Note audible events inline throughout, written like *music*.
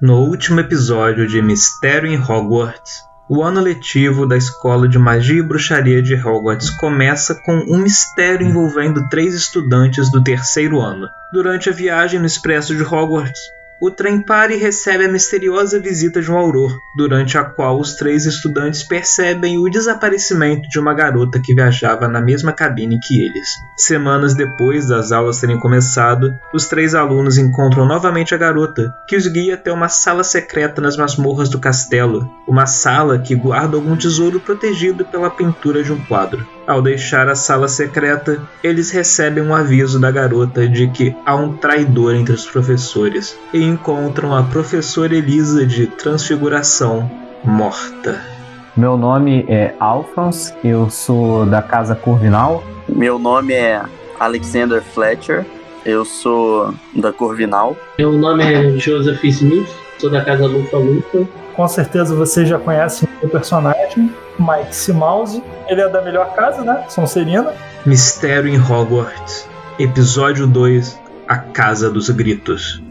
No último episódio de Mistério em Hogwarts, o ano letivo da Escola de Magia e Bruxaria de Hogwarts começa com um mistério envolvendo três estudantes do terceiro ano. Durante a viagem no expresso de Hogwarts, o trem para e recebe a misteriosa visita de um auror, durante a qual os três estudantes percebem o desaparecimento de uma garota que viajava na mesma cabine que eles. Semanas depois das aulas terem começado, os três alunos encontram novamente a garota, que os guia até uma sala secreta nas masmorras do castelo, uma sala que guarda algum tesouro protegido pela pintura de um quadro. Ao deixar a sala secreta, eles recebem um aviso da garota de que há um traidor entre os professores e encontram a professora Elisa de Transfiguração morta. Meu nome é Alphonse, eu sou da Casa Corvinal. Meu nome é Alexander Fletcher, eu sou da Corvinal. Meu nome é Joseph Smith, sou da Casa Lufa Lufa. Com certeza vocês já conhecem o personagem, Mike Simause. Ele é da melhor casa, né? Sonserina. Mistério em Hogwarts, Episódio 2 A Casa dos Gritos.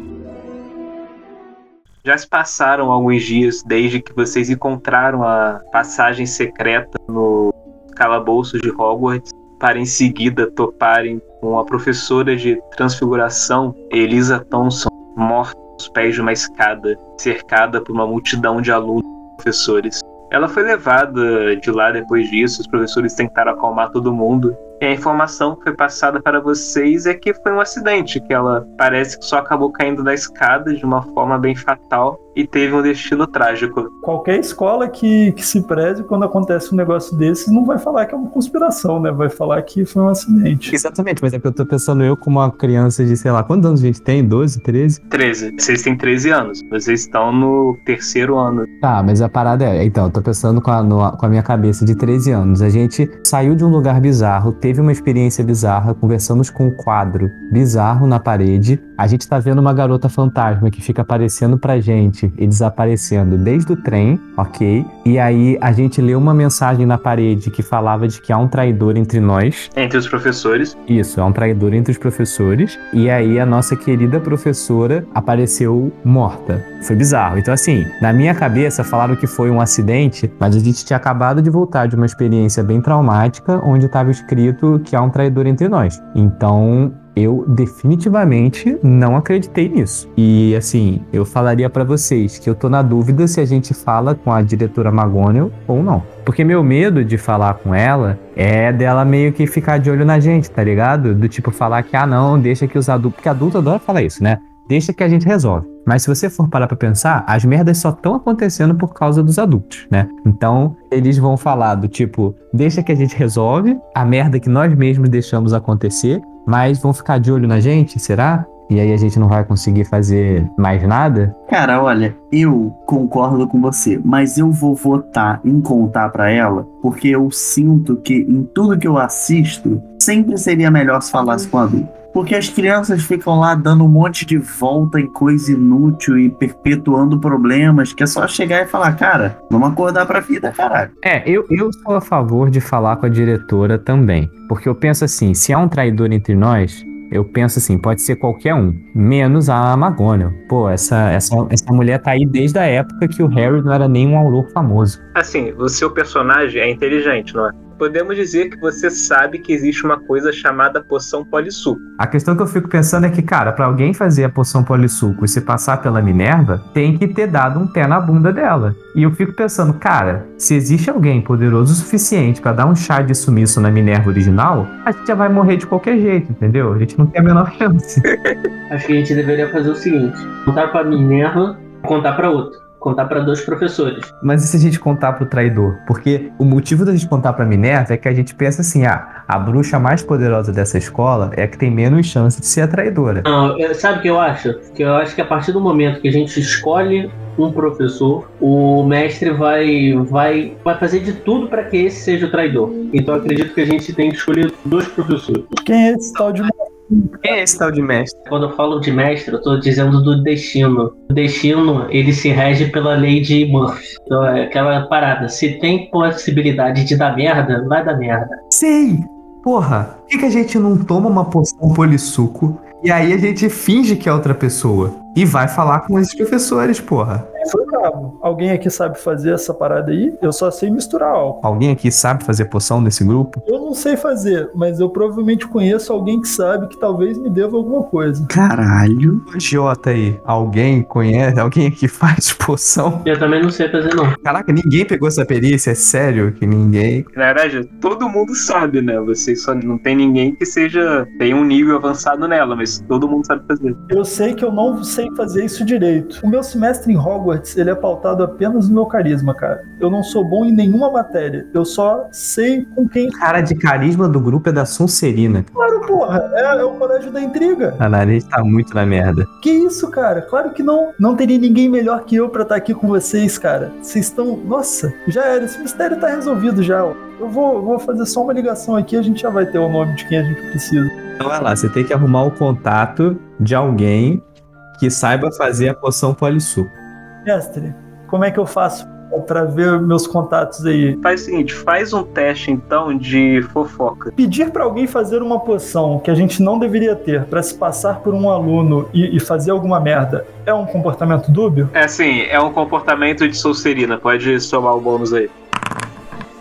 Já se passaram alguns dias desde que vocês encontraram a passagem secreta no calabouço de Hogwarts para em seguida toparem com a professora de transfiguração, Elisa Thompson, morta aos pés de uma escada, cercada por uma multidão de alunos e professores. Ela foi levada de lá depois disso, os professores tentaram acalmar todo mundo, e a informação que foi passada para vocês é que foi um acidente, que ela parece que só acabou caindo da escada de uma forma bem fatal e teve um destino trágico. Qualquer escola que, que se preze quando acontece um negócio desse não vai falar que é uma conspiração, né? Vai falar que foi um acidente. Exatamente, mas é que eu tô pensando eu como uma criança de, sei lá, quantos anos a gente tem? 12, 13? 13. Vocês têm 13 anos. Vocês estão no terceiro ano. Tá, mas a parada é. Então, eu tô pensando com a, no, com a minha cabeça de 13 anos. A gente saiu de um lugar bizarro, teve uma experiência bizarra, conversamos com um quadro bizarro na parede. A gente tá vendo uma garota fantasma que fica aparecendo pra gente e desaparecendo desde o trem, ok? E aí a gente leu uma mensagem na parede que falava de que há um traidor entre nós. Entre os professores. Isso, há um traidor entre os professores. E aí a nossa querida professora apareceu morta. Foi bizarro. Então, assim, na minha cabeça falaram que foi um acidente, mas a gente tinha acabado de voltar de uma experiência bem traumática, onde estava escrito que há um traidor entre nós. Então, eu definitivamente não acreditei nisso. E assim, eu falaria para vocês que eu tô na dúvida se a gente fala com a diretora McGonagall ou não. Porque meu medo de falar com ela é dela meio que ficar de olho na gente, tá ligado? Do tipo falar que, ah, não, deixa que os adultos. Porque adulto adora falar isso, né? Deixa que a gente resolve. Mas se você for parar pra pensar, as merdas só estão acontecendo por causa dos adultos, né? Então, eles vão falar do tipo, deixa que a gente resolve a merda que nós mesmos deixamos acontecer, mas vão ficar de olho na gente, será? E aí a gente não vai conseguir fazer mais nada? Cara, olha, eu concordo com você, mas eu vou votar em contar pra ela, porque eu sinto que em tudo que eu assisto, sempre seria melhor se falasse com adulto. Porque as crianças ficam lá dando um monte de volta em coisa inútil e perpetuando problemas, que é só chegar e falar, cara, vamos acordar pra vida, caralho. É, eu, eu sou a favor de falar com a diretora também. Porque eu penso assim, se há um traidor entre nós, eu penso assim, pode ser qualquer um, menos a McGonagall. Pô, essa, essa, essa mulher tá aí desde a época que o Harry não era nem um auror famoso. Assim, o seu personagem é inteligente, não é? Podemos dizer que você sabe que existe uma coisa chamada poção polissuco. A questão que eu fico pensando é que, cara, pra alguém fazer a poção polissuco e se passar pela Minerva, tem que ter dado um pé na bunda dela. E eu fico pensando, cara, se existe alguém poderoso o suficiente pra dar um chá de sumiço na Minerva original, a gente já vai morrer de qualquer jeito, entendeu? A gente não tem a menor chance. *laughs* Acho que a gente deveria fazer o seguinte: contar pra Minerva, contar pra outro. Contar pra dois professores. Mas e se a gente contar pro traidor? Porque o motivo da gente contar pra Minerva é que a gente pensa assim, ah, a bruxa mais poderosa dessa escola é a que tem menos chance de ser a traidora. Não, eu- sabe o que eu acho? Que eu acho que a partir do momento que a gente escolhe um professor, o mestre vai, vai, vai fazer de tudo pra que esse seja o traidor. Então eu acredito que a gente tem que escolher dois professores. Quem é esse tal de Quem é esse tal de mestre? Quando eu falo de mestre, eu tô dizendo do destino. O destino, ele se rege pela lei de Murphy. Então é aquela parada. Se tem possibilidade de dar merda, vai dar merda. Sei! Porra, por que, que a gente não toma uma poção polissuco e aí a gente finge que é outra pessoa? E vai falar com esses professores, porra. Foi brabo. Alguém aqui sabe fazer essa parada aí? Eu só sei misturar álcool. Alguém aqui sabe fazer poção desse grupo? Eu não sei fazer, mas eu provavelmente conheço alguém que sabe que talvez me deva alguma coisa. Caralho. Idiota aí. Alguém conhece? Alguém aqui *laughs* faz poção? Eu também não sei fazer, não. Caraca, ninguém pegou essa perícia? É sério que ninguém. Na verdade, todo mundo sabe, né? Vocês só não tem ninguém que seja. tem um nível avançado nela, mas todo mundo sabe fazer. Eu sei que eu não sei fazer isso direito. O meu semestre em Hogwarts, ele é pautado apenas no meu carisma, cara. Eu não sou bom em nenhuma matéria. Eu só sei com quem. Cara de carisma do grupo é da Sonserina. Claro, porra, é, é o colégio da intriga. A nariz tá muito na merda. Que isso, cara? Claro que não. Não teria ninguém melhor que eu pra estar aqui com vocês, cara. Vocês estão. Nossa, já era. Esse mistério tá resolvido já. Eu vou, vou fazer só uma ligação aqui a gente já vai ter o nome de quem a gente precisa. Então vai lá, você tem que arrumar o contato de alguém que saiba fazer a poção polissuco. Mestre, como é que eu faço pra ver meus contatos aí? Faz o seguinte, faz um teste então de fofoca. Pedir pra alguém fazer uma poção que a gente não deveria ter pra se passar por um aluno e, e fazer alguma merda é um comportamento dúbio? É assim, é um comportamento de Solcerina, pode somar o bônus aí.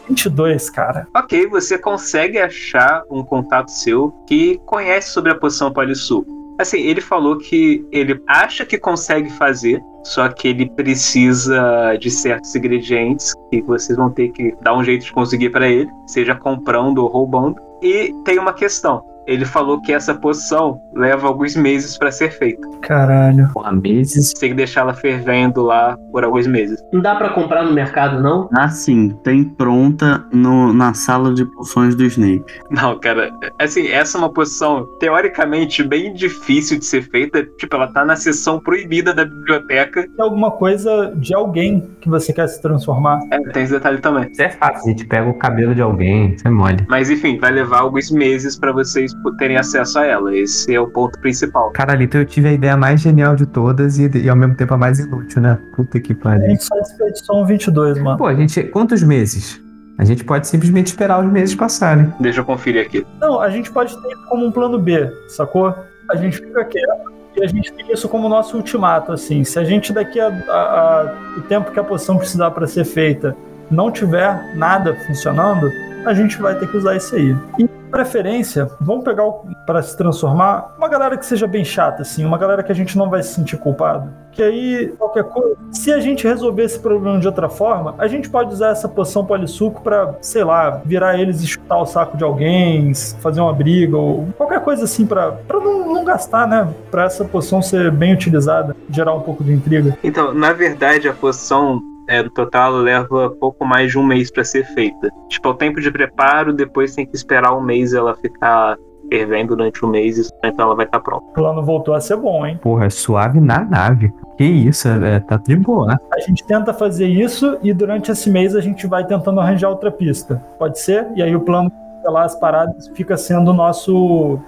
22, cara. Ok, você consegue achar um contato seu que conhece sobre a poção Polissu. Assim, ele falou que ele acha que consegue fazer, só que ele precisa de certos ingredientes que vocês vão ter que dar um jeito de conseguir para ele, seja comprando ou roubando. E tem uma questão. Ele falou que essa poção leva alguns meses para ser feita. Caralho. Porra, meses. Você tem que deixar ela fervendo lá por alguns meses. Não dá pra comprar no mercado, não? Assim, tem pronta no, na sala de poções do Snape. Não, cara, assim, essa é uma posição teoricamente bem difícil de ser feita. Tipo, ela tá na seção proibida da biblioteca. Tem alguma coisa de alguém que você quer se transformar? É, tem esse detalhe também. Isso é fácil, a gente pega o cabelo de alguém, isso é mole. Mas enfim, vai levar alguns meses pra vocês terem acesso a ela. Esse é o ponto principal. Caralho, então eu tive a ideia mais genial de todas e, e ao mesmo tempo a mais inútil, né? Puta que A pariu. gente só expedição 22, mano. Pô, a gente. Quantos meses? A gente pode simplesmente esperar os meses passarem. Deixa eu conferir aqui. Não, a gente pode ter isso como um plano B, sacou? A gente fica quieto e a gente tem isso como nosso ultimato, assim. Se a gente daqui a, a- a- o tempo que a posição precisar para ser feita não tiver nada funcionando, a gente vai ter que usar isso aí. E preferência, vamos pegar para se transformar uma galera que seja bem chata, assim, uma galera que a gente não vai se sentir culpado. Que aí, qualquer coisa, se a gente resolver esse problema de outra forma, a gente pode usar essa poção polissuco pra, sei lá, virar eles e chutar o saco de alguém, fazer uma briga, ou qualquer coisa assim pra não, não gastar, né? Pra essa poção ser bem utilizada, gerar um pouco de intriga. Então, na verdade, a poção é, no total ela leva pouco mais de um mês pra ser feita. Tipo, é o tempo de preparo, depois tem que esperar um mês ela ficar fervendo durante um mês, e então ela vai estar pronta. O plano voltou a ser bom, hein? Porra, é suave na nave. Que isso, é, tá de boa, né? A gente tenta fazer isso e durante esse mês a gente vai tentando arranjar outra pista. Pode ser? E aí o plano de lá as paradas fica sendo o nosso,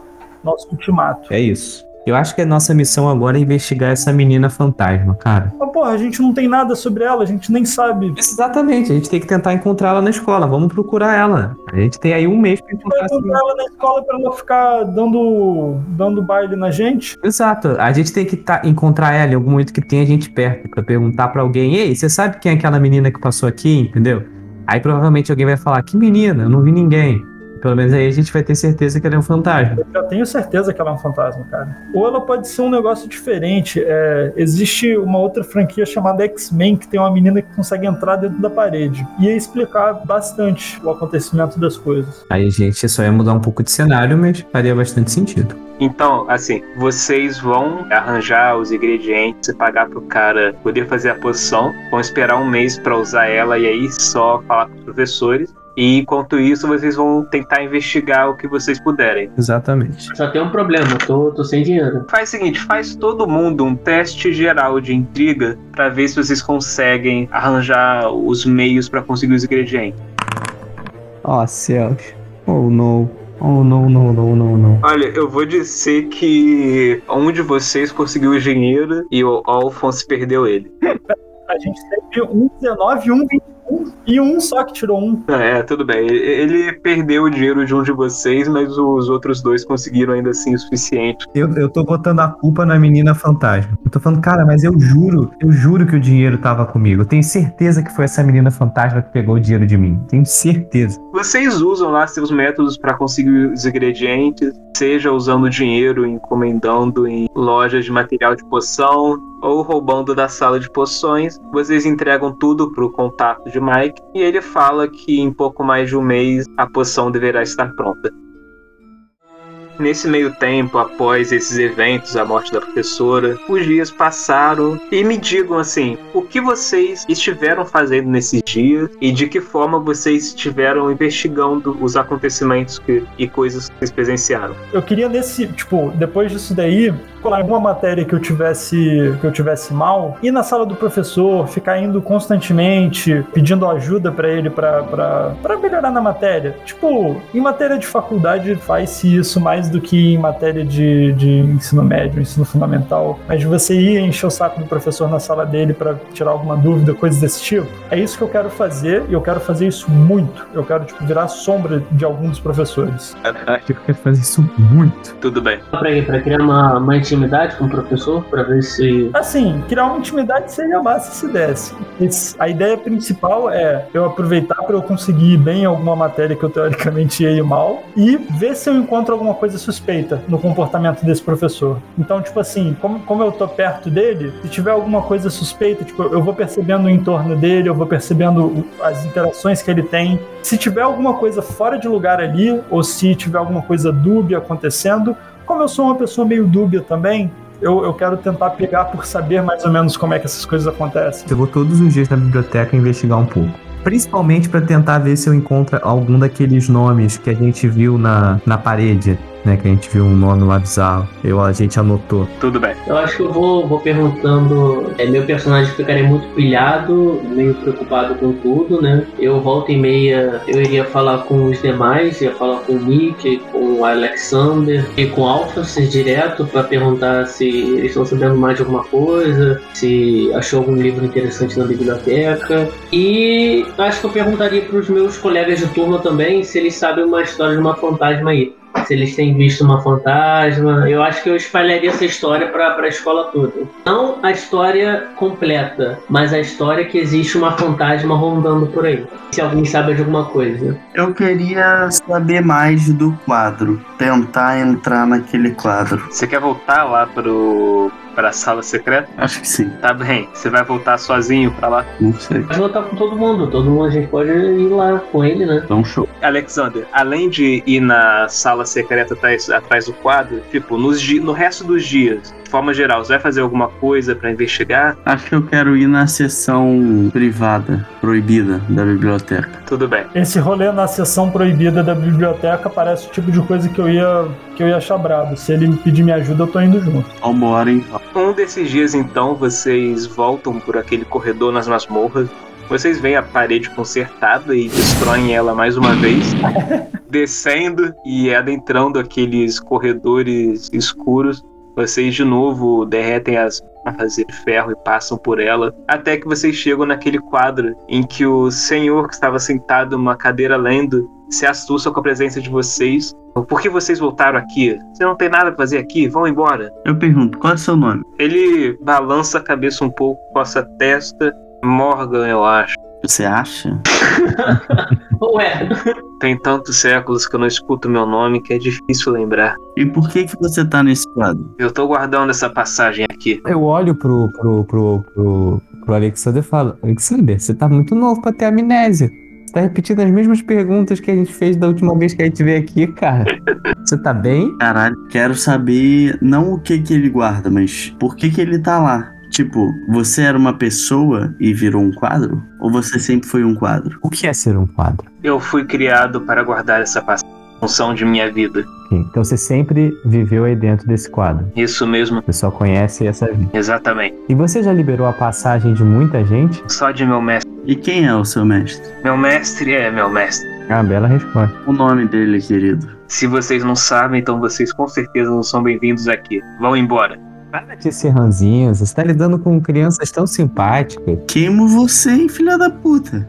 nosso ultimato. É isso. Eu acho que a nossa missão agora é investigar essa menina fantasma, cara. Mas, porra, a gente não tem nada sobre ela, a gente nem sabe. Exatamente, a gente tem que tentar encontrar ela na escola. Vamos procurar ela. A gente tem aí um mês pra encontrar encontrar ela na escola pra ela ficar dando, dando baile na gente. Exato. A gente tem que tá- encontrar ela em algum momento que tenha gente perto pra perguntar pra alguém: "Ei, você sabe quem é aquela menina que passou aqui?", entendeu? Aí provavelmente alguém vai falar: "Que menina? Eu não vi ninguém". Pelo menos aí a gente vai ter certeza que ela é um fantasma. Eu já tenho certeza que ela é um fantasma, cara. Ou ela pode ser um negócio diferente. É, existe uma outra franquia chamada X-Men que tem uma menina que consegue entrar dentro da parede. Ia explicar bastante o acontecimento das coisas. Aí a gente só ia mudar um pouco de cenário, mas faria bastante sentido. Então, assim, vocês vão arranjar os ingredientes e pagar pro cara poder fazer a poção, vão esperar um mês pra usar ela e aí só falar com os professores. E enquanto isso, vocês vão tentar investigar o que vocês puderem. Exatamente. Só tem um problema, eu tô, tô sem dinheiro. Faz o seguinte, faz todo mundo um teste geral de intriga pra ver se vocês conseguem arranjar os meios pra conseguir os ingredientes. Ó, céus. Oh, não. Oh, não, não, não, não, não. Olha, eu vou dizer que um de vocês conseguiu o dinheiro e o Alphonse perdeu ele. A gente teve um 19 e um 22. Um e um só que tirou um. É, tudo bem. Ele perdeu o dinheiro de um de vocês, mas os outros dois conseguiram ainda assim o suficiente. Eu, eu tô botando a culpa na menina fantasma. Eu tô falando, cara, mas eu juro, eu juro que o dinheiro tava comigo. Eu tenho certeza que foi essa menina fantasma que pegou o dinheiro de mim. Tenho certeza. Vocês usam lá seus métodos para conseguir os ingredientes, seja usando dinheiro, encomendando em lojas de material de poção, ou roubando da sala de poções. Vocês entregam tudo pro contato de Mike e ele fala que em pouco mais de um mês a poção deverá estar pronta. Nesse meio tempo, após esses eventos, a morte da professora, os dias passaram e me digam assim, o que vocês estiveram fazendo nesses dias e de que forma vocês estiveram investigando os acontecimentos que, e coisas que vocês presenciaram. Eu queria nesse, tipo, depois disso daí, alguma matéria que eu tivesse que eu tivesse mal, ir na sala do professor, ficar indo constantemente pedindo ajuda para ele para melhorar na matéria. Tipo, em matéria de faculdade faz-se isso mais do que em matéria de, de ensino médio, ensino fundamental. Mas você ir encher o saco do professor na sala dele para tirar alguma dúvida, coisas desse tipo, é isso que eu quero fazer e eu quero fazer isso muito. Eu quero, tipo, virar sombra de algum dos professores. Acho que eu quero fazer isso muito. Tudo bem. Pra criar uma, uma intimidade com o professor, pra ver se. Assim, criar uma intimidade seria massa se desse. A ideia principal é eu aproveitar para eu conseguir ir bem em alguma matéria que eu teoricamente ia ir mal e ver se eu encontro alguma coisa suspeita no comportamento desse professor. Então, tipo assim, como, como eu tô perto dele, se tiver alguma coisa suspeita, tipo, eu vou percebendo o entorno dele, eu vou percebendo as interações que ele tem. Se tiver alguma coisa fora de lugar ali, ou se tiver alguma coisa dúbia acontecendo, como eu sou uma pessoa meio dúbia também, eu, eu quero tentar pegar por saber mais ou menos como é que essas coisas acontecem. Eu vou todos os dias na biblioteca investigar um pouco. Principalmente para tentar ver se eu encontro algum daqueles nomes que a gente viu na, na parede, né? Que a gente viu um nome lá bizarro. Eu, a gente anotou. Tudo bem. Eu acho que eu vou, vou perguntando. É, meu personagem ficaria muito pilhado, meio preocupado com tudo, né? Eu volta e meia, eu iria falar com os demais, ia falar com o Nick, com o Alexander e com o Alphonse direto para perguntar se eles estão sabendo mais de alguma coisa, se achou algum livro interessante na biblioteca. E acho que eu perguntaria para os meus colegas de turma também se eles sabem uma história de uma fantasma aí se eles têm visto uma fantasma. Eu acho que eu espalharia essa história para a escola toda. Não a história completa, mas a história que existe uma fantasma rondando por aí. Se alguém sabe de alguma coisa. Eu queria saber mais do quadro. Tentar entrar naquele quadro. Você quer voltar lá pro para a sala secreta? Acho que sim. Tá bem. Você vai voltar sozinho para lá? Não sei. Pode voltar com todo mundo. Todo mundo a gente pode ir lá com ele, né? Então, show. Alexander, além de ir na sala secreta atrás, atrás do quadro, tipo, nos, no resto dos dias, forma geral, você vai fazer alguma coisa para investigar? Acho que eu quero ir na sessão privada, proibida da biblioteca. Tudo bem. Esse rolê na sessão proibida da biblioteca parece o tipo de coisa que eu ia, que eu ia achar brabo. Se ele me pedir minha ajuda, eu tô indo junto. Vambora, então. Um desses dias, então, vocês voltam por aquele corredor nas masmorras. Vocês veem a parede consertada e destroem ela mais uma vez, *laughs* descendo e adentrando aqueles corredores escuros. Vocês de novo derretem as barras de ferro e passam por ela, até que vocês chegam naquele quadro em que o senhor que estava sentado numa cadeira lendo se assusta com a presença de vocês. Por que vocês voltaram aqui? Você não tem nada pra fazer aqui? Vão embora. Eu pergunto, qual é o seu nome? Ele balança a cabeça um pouco, coça a testa. Morgan, eu acho. Você acha? *laughs* Ué, Tem tantos séculos que eu não escuto meu nome que é difícil lembrar. E por que que você tá nesse quadro? Eu tô guardando essa passagem aqui. Eu olho pro, pro, pro, pro, pro Alexander e falo: Alexander, você tá muito novo pra ter amnésia. Você tá repetindo as mesmas perguntas que a gente fez da última vez que a gente veio aqui, cara. Você tá bem? Caralho, quero saber não o que que ele guarda, mas por que que ele tá lá? Tipo, você era uma pessoa e virou um quadro? Ou você sempre foi um quadro? O que é ser um quadro? Eu fui criado para guardar essa passagem. Função de minha vida. Ok, Então você sempre viveu aí dentro desse quadro. Isso mesmo, Você só conhece essa vida. exatamente. E você já liberou a passagem de muita gente? Só de meu mestre. E quem é o seu mestre? Meu mestre é meu mestre. Ah, bela resposta. O nome dele, querido. Se vocês não sabem, então vocês com certeza não são bem-vindos aqui. Vão embora. Para de ser ranzinho, você tá lidando com crianças tão simpáticas. Queimo você, hein, filha da puta.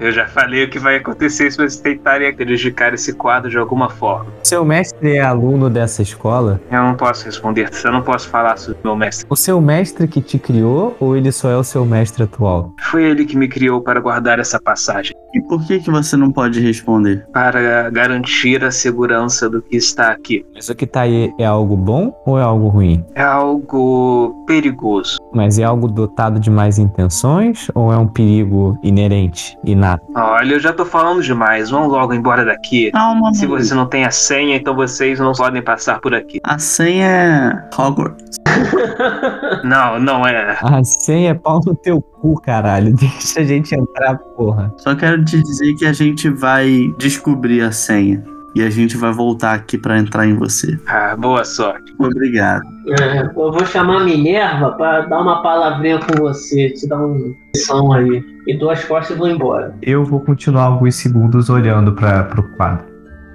Eu já falei o que vai acontecer se vocês tentarem prejudicar esse quadro de alguma forma. Seu mestre é aluno dessa escola? Eu não posso responder, eu não posso falar sobre o meu mestre. O seu mestre que te criou ou ele só é o seu mestre atual? Foi ele que me criou para guardar essa passagem, E por que que você não pode responder? para garantir a segurança do que está aqui. Isso que tá aí é algo bom ou é algo ruim? É algo perigoso. Mas é algo dotado de mais intenções ou é um perigo inerente, inato? Olha, eu já tô falando demais, vão logo embora daqui. Calma, Se você não tem a senha, então vocês não podem passar por aqui. A senha é Hogwarts. *laughs* Não, não é. A senha é pau no teu cu, caralho. *laughs* Deixa a gente entrar, porra. Só quero te dizer que a gente vai descobrir a senha. E a gente vai voltar aqui pra entrar em você. Ah, boa sorte. Obrigado. É, eu vou chamar a Minerva pra dar uma palavrinha com você, te dar uma lição aí. E dou as costas e vou embora. Eu vou continuar alguns segundos olhando para pro quadro.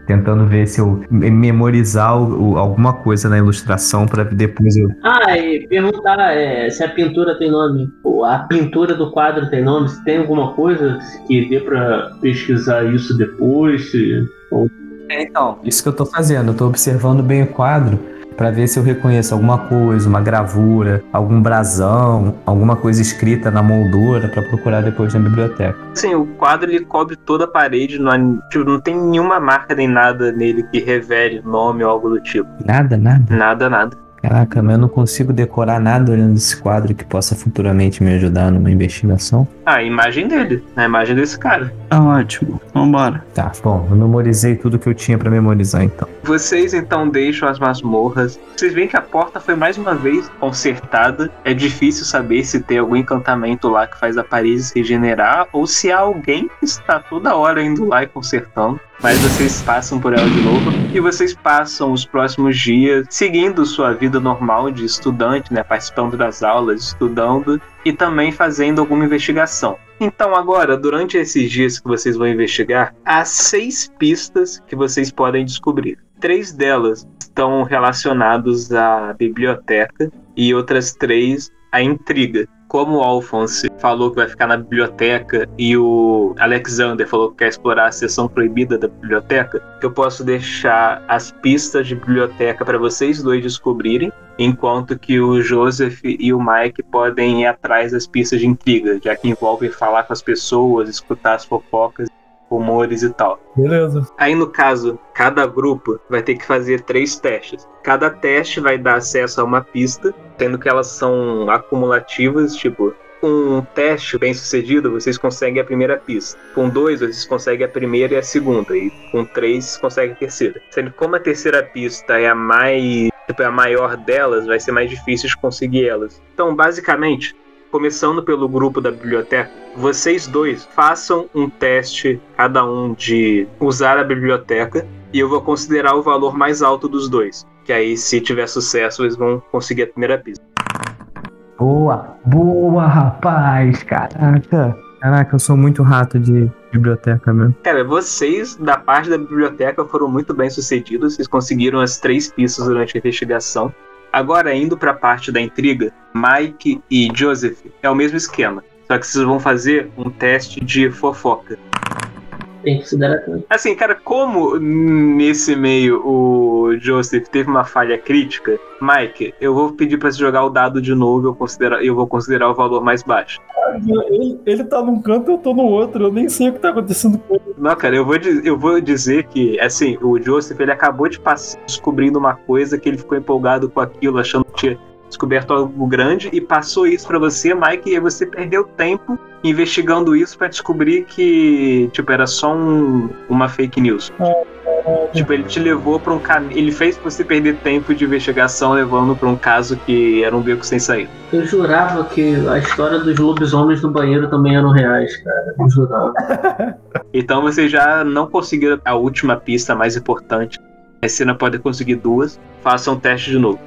Tentando ver se eu me- memorizar o- o- alguma coisa na ilustração para depois eu. Ah, e perguntar é, se a pintura tem nome. Ou A pintura do quadro tem nome? Se tem alguma coisa que dê pra pesquisar isso depois? Se... Então, isso que eu tô fazendo. Eu tô observando bem o quadro para ver se eu reconheço alguma coisa, uma gravura, algum brasão, alguma coisa escrita na moldura para procurar depois na biblioteca. Assim, o quadro ele cobre toda a parede, não, tipo, não tem nenhuma marca nem nada nele que revele nome ou algo do tipo. Nada, nada. Nada, nada. Caraca, mas eu não consigo decorar nada olhando esse quadro que possa futuramente me ajudar numa investigação. Ah, a imagem dele, a imagem desse cara. Tá ótimo. Vambora. Tá, bom, eu memorizei tudo que eu tinha pra memorizar então. Vocês então deixam as masmorras. Vocês veem que a porta foi mais uma vez consertada. É difícil saber se tem algum encantamento lá que faz a parede se regenerar ou se há alguém que está toda hora indo lá e consertando. Mas vocês passam por ela de novo e vocês passam os próximos dias seguindo sua vida normal de estudante, né, participando das aulas, estudando e também fazendo alguma investigação. Então, agora, durante esses dias que vocês vão investigar, há seis pistas que vocês podem descobrir. Três delas estão relacionadas à biblioteca e outras três à intriga. Como o Alphonse falou que vai ficar na biblioteca e o Alexander falou que quer explorar a seção proibida da biblioteca, eu posso deixar as pistas de biblioteca para vocês dois descobrirem, enquanto que o Joseph e o Mike podem ir atrás das pistas de intriga, já que envolvem falar com as pessoas, escutar as fofocas, rumores e tal. Beleza. Aí, no caso, cada grupo vai ter que fazer três testes. Cada teste vai dar acesso a uma pista, sendo que elas são acumulativas, tipo. Um teste bem sucedido, vocês conseguem a primeira pista. Com dois, vocês conseguem a primeira e a segunda. E com três, vocês conseguem a terceira. Sendo que como a terceira pista é a mais. Tipo, é a maior delas, vai ser mais difícil de conseguir elas. Então, basicamente, começando pelo grupo da biblioteca, vocês dois façam um teste, cada um, de usar a biblioteca, e eu vou considerar o valor mais alto dos dois. Que aí, se tiver sucesso, eles vão conseguir a primeira pista. Boa, boa, rapaz, caraca. Caraca, eu sou muito rato de biblioteca mesmo. Cara, vocês da parte da biblioteca foram muito bem sucedidos, vocês conseguiram as três pistas durante a investigação. Agora, indo para a parte da intriga, Mike e Joseph é o mesmo esquema, só que vocês vão fazer um teste de fofoca. Tem que considerar também. Assim, cara, como nesse meio o Joseph teve uma falha crítica, Mike, eu vou pedir pra você jogar o dado de novo, eu, eu vou considerar o valor mais baixo. Ele, ele tá num canto, eu tô no outro. Eu nem sei o que tá acontecendo com ele. Não, cara, eu vou, eu vou dizer que, assim, o Joseph, ele acabou de passar descobrindo uma coisa que ele ficou empolgado com aquilo, achando que tinha descoberto algo grande, e passou isso pra você, Mike, e aí você perdeu tempo investigando isso pra descobrir que, tipo, era só um- uma fake news. Tipo, ele te levou pra um caminho. Ele fez você perder tempo de investigação, levando pra um caso que era um beco sem saída. Eu jurava que a história dos lobisomens no banheiro também eram reais, cara. Eu jurava. *laughs* Então você já não conseguiu a última pista mais importante. A cena pode conseguir duas. Faça um teste de novo.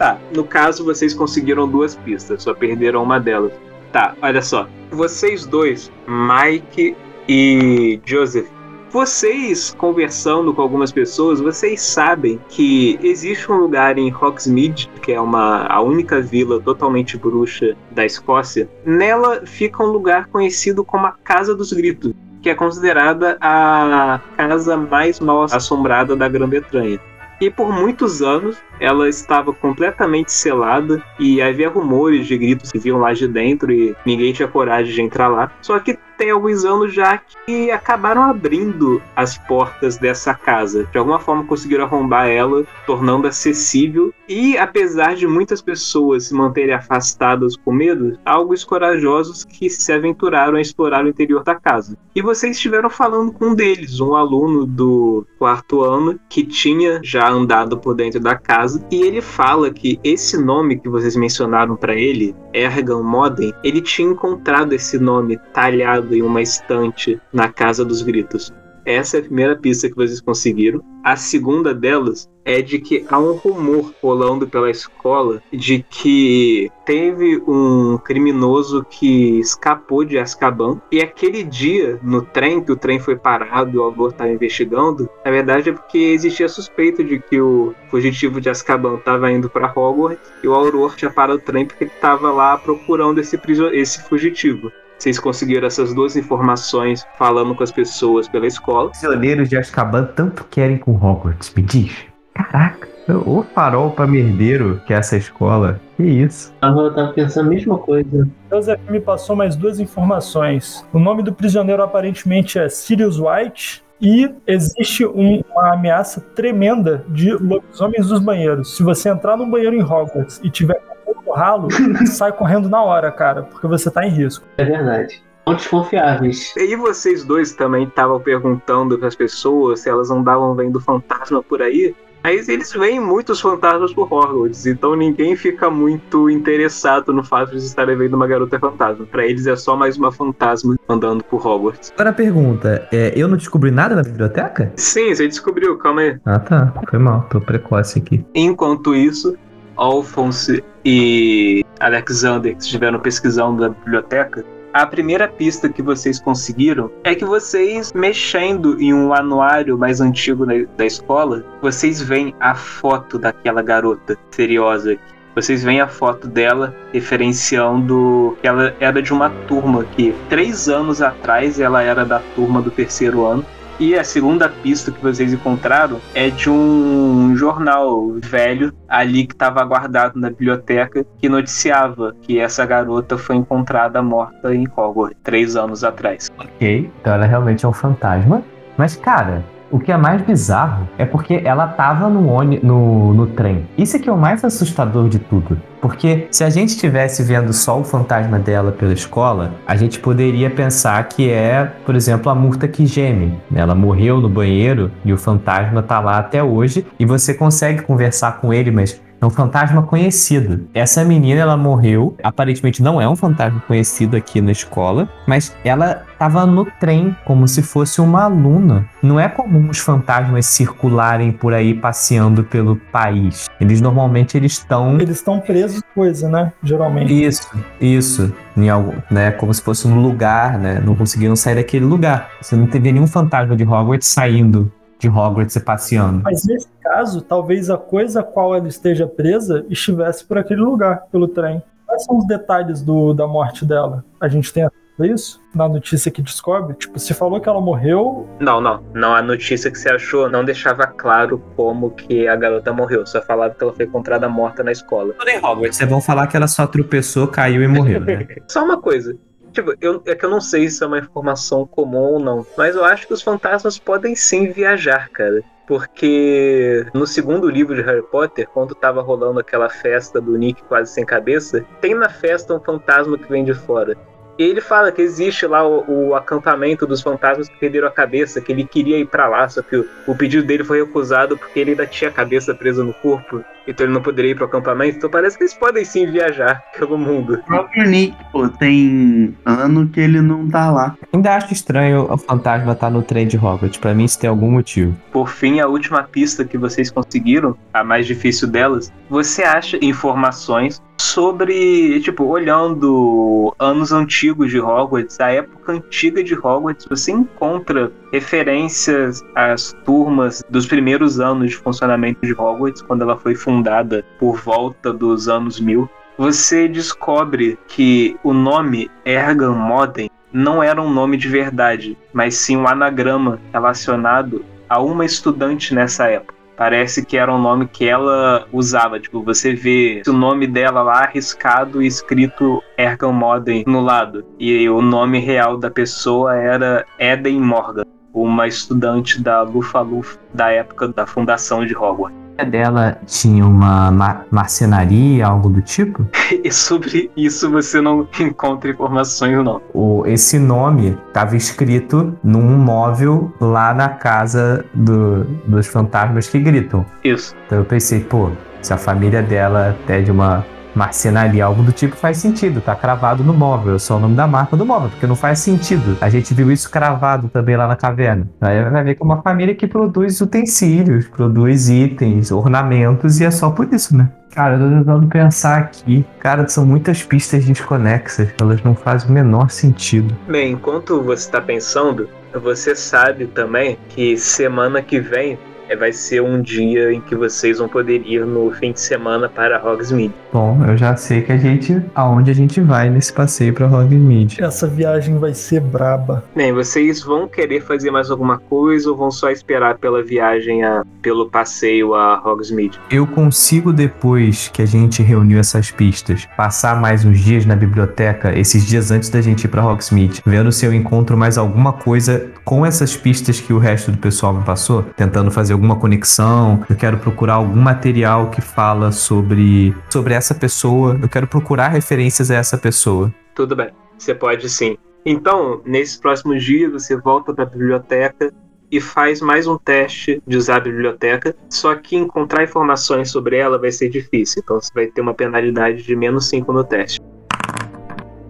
Tá, no caso vocês conseguiram duas pistas, só perderam uma delas. Tá, olha só. Vocês dois, Mike e Joseph, Vocês, conversando com algumas pessoas, vocês sabem que existe um lugar em Hogsmeade, que é uma, a única vila totalmente bruxa da Escócia. Nela fica um lugar conhecido como a Casa dos Gritos, que é considerada a casa mais mal assombrada da Grã-Bretanha. E por muitos anos ela estava completamente selada e havia rumores de gritos que vinham lá de dentro e ninguém tinha coragem de entrar lá. Só que tem alguns anos já que acabaram abrindo as portas dessa casa. De alguma forma conseguiram arrombar ela, tornando acessível. E apesar de muitas pessoas se manterem afastadas com medo, há alguns corajosos que se aventuraram a explorar o interior da casa. E vocês estiveram falando com um deles, um aluno do quarto ano que tinha já andado por dentro da casa. E ele fala que esse nome que vocês mencionaram para ele, Ergan Moden, ele tinha encontrado esse nome talhado em uma estante na Casa dos Gritos. Essa é a primeira pista que vocês conseguiram. A segunda delas é de que há um rumor rolando pela escola de que teve um criminoso que escapou de Azkaban e aquele dia no trem que o trem foi parado o avô estava investigando, na verdade é porque existia suspeita de que o fugitivo de Azkaban estava indo para Hogwarts e o Auror tinha parado o trem porque ele estava lá procurando esse, esse fugitivo. Vocês conseguiram essas duas informações falando com as pessoas pela escola. Prisioneiros de Azkaban tanto querem com Hogwarts, me diz. Caraca, o farol pra merdeiro que é essa escola. Que isso? Eu tava pensando a mesma coisa. Joseph me passou mais duas informações. O nome do prisioneiro aparentemente é Sirius White. E existe um, uma ameaça tremenda de lobisomens dos banheiros. Se você entrar num banheiro em Hogwarts e tiver ralo, *laughs* sai correndo na hora, cara, porque você tá em risco. É verdade. São desconfiáveis. E vocês dois também estavam perguntando para as pessoas se elas andavam vendo fantasma por aí. Mas eles veem muitos fantasmas por Hogwarts, então ninguém fica muito interessado no fato de estarem vendo uma garota fantasma. Para eles é só mais uma fantasma andando por Hogwarts. Agora a pergunta, é, eu não descobri nada na biblioteca? Sim, você descobriu, calma aí. Ah tá, foi mal, tô precoce aqui. Enquanto isso, Alphonse e Alexander, que estiveram pesquisando na biblioteca, a primeira pista que vocês conseguiram é que vocês, mexendo em um anuário mais antigo da escola, vocês veem a foto daquela garota seriosa. Vocês veem a foto dela referenciando que ela era de uma turma que três anos atrás ela era da turma do terceiro ano e a segunda pista que vocês encontraram é de um jornal velho ali que estava guardado na biblioteca que noticiava que essa garota foi encontrada morta em Hogwarts três anos atrás. Ok, então ela realmente é um fantasma. Mas, cara, o que é mais bizarro é porque ela tava no, no, no trem. Isso é que é o mais assustador de tudo. Porque se a gente estivesse vendo só o fantasma dela pela escola, a gente poderia pensar que é, por exemplo, a Murta que geme. Ela morreu no banheiro e o fantasma tá lá até hoje e você consegue conversar com ele, mas é um fantasma conhecido. Essa menina, ela morreu. Aparentemente não é um fantasma conhecido aqui na escola, mas ela estava no trem como se fosse uma aluna. Não é comum os fantasmas circularem por aí passeando pelo país. Eles normalmente eles estão Eles estão presos coisa, né? Geralmente. Isso, isso. Em algo, né, como se fosse um lugar, né? Não conseguiram sair daquele lugar. Você não teve nenhum fantasma de Hogwarts saindo de Hogwarts e passeando. Mas nesse caso, talvez a coisa a qual ela esteja presa estivesse por aquele lugar, pelo trem. Quais são os detalhes do, da morte dela? A gente tem isso na notícia que descobre? Tipo, se falou que ela morreu. Não, não. Não, a notícia que você achou não deixava claro como que a garota morreu. Só falava que ela foi encontrada morta na escola. Tudo em Hogwarts. É bom falar que ela só tropeçou, caiu e morreu, né? *laughs* só uma coisa. Tipo, eu, é que eu não sei se é uma informação comum ou não, mas eu acho que os fantasmas podem sim viajar, cara. Porque no segundo livro de Harry Potter, quando tava rolando aquela festa do Nick quase sem cabeça, tem na festa um fantasma que vem de fora. E ele fala que existe lá o, o, acampamento dos fantasmas que perderam a cabeça, que ele queria ir para lá, só que o, o, pedido dele foi recusado porque ele ainda tinha a cabeça presa no corpo, então ele não poderia ir pro acampamento. Então parece que eles podem sim viajar *laughs* pelo mundo. O próprio Nick, pô, tem ano que ele não tá lá. Ainda acho estranho o fantasma estar tá no trem de Hogwarts. Pra mim, isso tem algum motivo. Por fim, a última pista que vocês conseguiram, a mais difícil delas, você acha informações sobre, tipo, olhando anos antigos de Hogwarts, a época antiga de Hogwarts, você encontra referências às turmas dos primeiros anos de funcionamento de Hogwarts, quando ela foi fundada por volta dos anos 1000. Você descobre que o nome Ergan Moden não era um nome de verdade, mas sim um anagrama relacionado a uma estudante nessa época. Parece que era um nome que ela usava. Tipo, você vê o nome dela lá arriscado e escrito Ergan Moden no lado. E o nome real da pessoa era Eden Morgan, uma estudante da Lufa-Lufa da época da fundação de Hogwarts dela tinha uma mar marcenaria, algo do tipo? *laughs* e sobre isso você não encontra informações, não. O, esse nome estava escrito num móvel lá na casa do, dos fantasmas que gritam. Isso. Então eu pensei, pô, se a família dela é de uma marcenaria, algo do tipo, faz sentido. Tá cravado no móvel. É só o nome da marca do móvel, porque não faz sentido. A gente viu isso cravado também lá na caverna. Aí vai ver que é uma família que produz utensílios, produz itens, ornamentos, e é só por isso, né? Cara, eu tô tentando pensar aqui. Cara, são muitas pistas desconexas. Elas não fazem o menor sentido. Bem, enquanto você está pensando, você sabe também que semana que vem vai ser um dia em que vocês vão poder ir no fim de semana para Hogsmeade. Bom, eu já sei que a gente. aonde a gente vai nesse passeio para Hogsmeade. Essa viagem vai ser braba. Bem, vocês vão querer fazer mais alguma coisa ou vão só esperar pela viagem, a, pelo passeio a Hogsmeade? Eu consigo, depois que a gente reuniu essas pistas, passar mais uns dias na biblioteca, esses dias antes da gente ir para Hogsmeade, vendo se eu encontro mais alguma coisa com essas pistas que o resto do pessoal me passou, tentando fazer alguma conexão, eu quero procurar algum material que fala sobre, sobre essa pessoa, eu quero procurar referências a essa pessoa. Tudo bem, você pode sim. Então, nesses próximos dias, você volta para a biblioteca e faz mais um teste de usar a biblioteca, só que encontrar informações sobre ela vai ser difícil, então você vai ter uma penalidade de menos 5 no teste.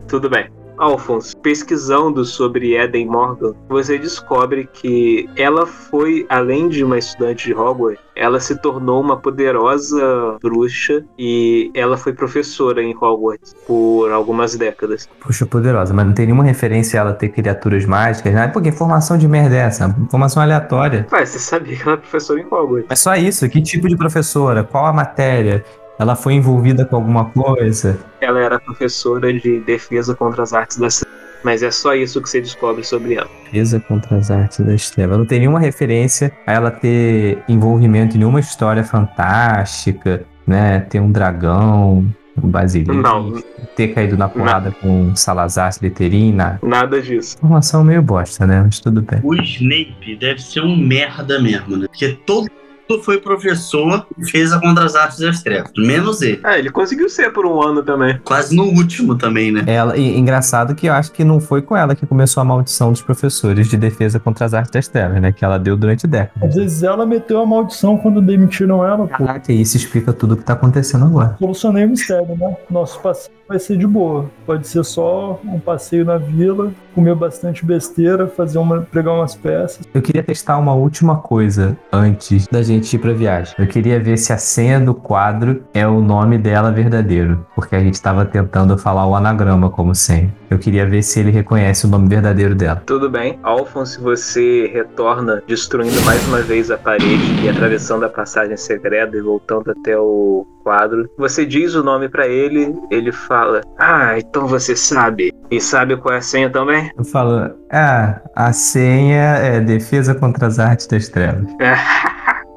Tudo bem. Alphonse, pesquisando sobre Eden Morgan, você descobre que ela foi, além de uma estudante de Hogwarts, ela se tornou uma poderosa bruxa e ela foi professora em Hogwarts por algumas décadas. Puxa, poderosa, mas não tem nenhuma referência a ela ter criaturas mágicas, né? Porque informação de merda é essa? Informação aleatória. Ué, você sabia que ela é professora em Hogwarts. Mas só isso, que tipo de professora? Qual a matéria? Ela foi envolvida com alguma coisa? Ela era professora de defesa contra as artes das mas é só isso que você descobre sobre ela. Defesa contra as artes das trevas. Não tem nenhuma referência a ela ter envolvimento em nenhuma história fantástica, né? Ter um dragão, um basilisco. Não. Ter caído na porrada com Salazar Slytherin, nada. Nada disso. Informação meio bosta, né? Mas tudo bem. O Snape deve ser um merda mesmo, né? Porque todo foi professor e fez a Contra as Artes das Trevas. Menos ele. Ah, ele conseguiu ser por um ano também. Quase no último também, né? Ela, e, engraçado que eu acho que não foi com ela que começou a maldição dos professores de defesa contra as artes das trevas, né? Que ela deu durante décadas. Às vezes ela meteu a maldição quando demitiram ela, pô. Caraca, isso explica tudo o que tá acontecendo agora. Solucionei o mistério, né? Nosso passeio vai ser de boa. Pode ser só um passeio na vila, comer bastante besteira, fazer uma, pregar umas peças. Eu queria testar uma última coisa antes da gente ir pra viagem. Eu queria ver se a senha do quadro é o nome dela verdadeiro, porque a gente tava tentando falar o anagrama como senha. Eu queria ver se ele reconhece o nome verdadeiro dela. Tudo bem. Alphonse, você retorna destruindo mais uma vez a parede e atravessando a passagem secreta e voltando até o quadro. Você diz o nome para ele, ele fala: Ah, então você sabe. E sabe qual é a senha também? Eu falo: Ah, a senha é defesa contra as artes das trevas.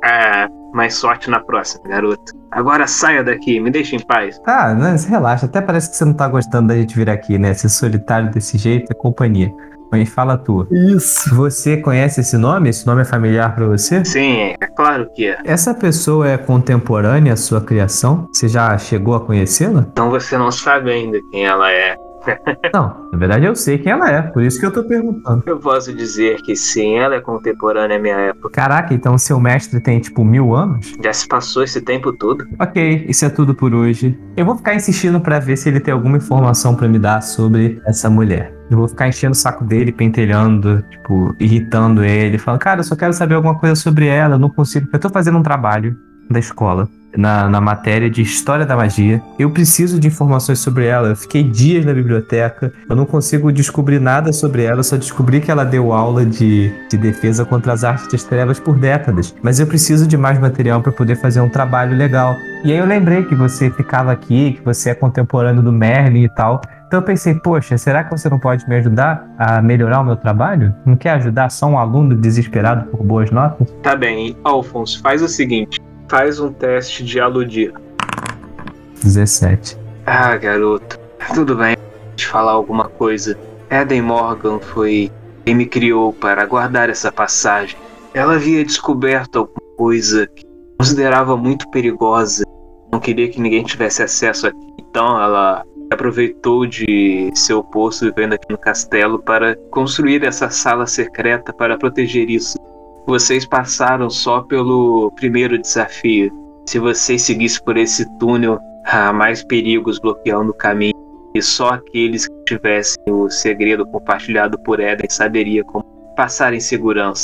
ah, *laughs* mais sorte na próxima, garoto. Agora saia daqui, me deixe em paz. Ah, não, relaxa. Até parece que você não tá gostando da gente vir aqui, né? Ser solitário desse jeito é companhia. Mas fala tu. Isso. Você conhece esse nome? Esse nome é familiar para você? Sim, é claro que é. Essa pessoa é contemporânea à sua criação? Você já chegou a conhecê-la? Então você não sabe ainda quem ela é. Não, na verdade eu sei quem ela é, por isso que eu tô perguntando. Eu posso dizer que sim, ela é contemporânea à minha época. Caraca, então seu mestre tem tipo mil anos? Já se passou esse tempo todo. Ok, isso é tudo por hoje. Eu vou ficar insistindo para ver se ele tem alguma informação para me dar sobre essa mulher. Eu vou ficar enchendo o saco dele, pentelhando, tipo, irritando ele, falando, cara, eu só quero saber alguma coisa sobre ela, eu não consigo. Eu tô fazendo um trabalho da escola. Na, na matéria de História da Magia. Eu preciso de informações sobre ela. Eu fiquei dias na biblioteca, eu não consigo descobrir nada sobre ela, eu só descobri que ela deu aula de, de defesa contra as artes das trevas por décadas. Mas eu preciso de mais material para poder fazer um trabalho legal. E aí eu lembrei que você ficava aqui, que você é contemporâneo do Merlin e tal. Então eu pensei, poxa, será que você não pode me ajudar a melhorar o meu trabalho? Não quer ajudar só um aluno desesperado por boas notas? Tá bem, Alphonse, faz o seguinte: faz um teste de aludir. 17. Ah, garoto, tudo bem. Te falar alguma coisa. Eden Morgan foi quem me criou para guardar essa passagem. Ela havia descoberto alguma coisa que considerava muito perigosa. Não queria que ninguém tivesse acesso aqui. Então ela aproveitou de seu posto vivendo aqui no castelo para construir essa sala secreta para proteger isso. Vocês passaram só pelo primeiro desafio. Se vocês seguissem por esse túnel, há mais perigos bloqueando o caminho. E só aqueles que tivessem o segredo compartilhado por Eden saberia como passar em segurança.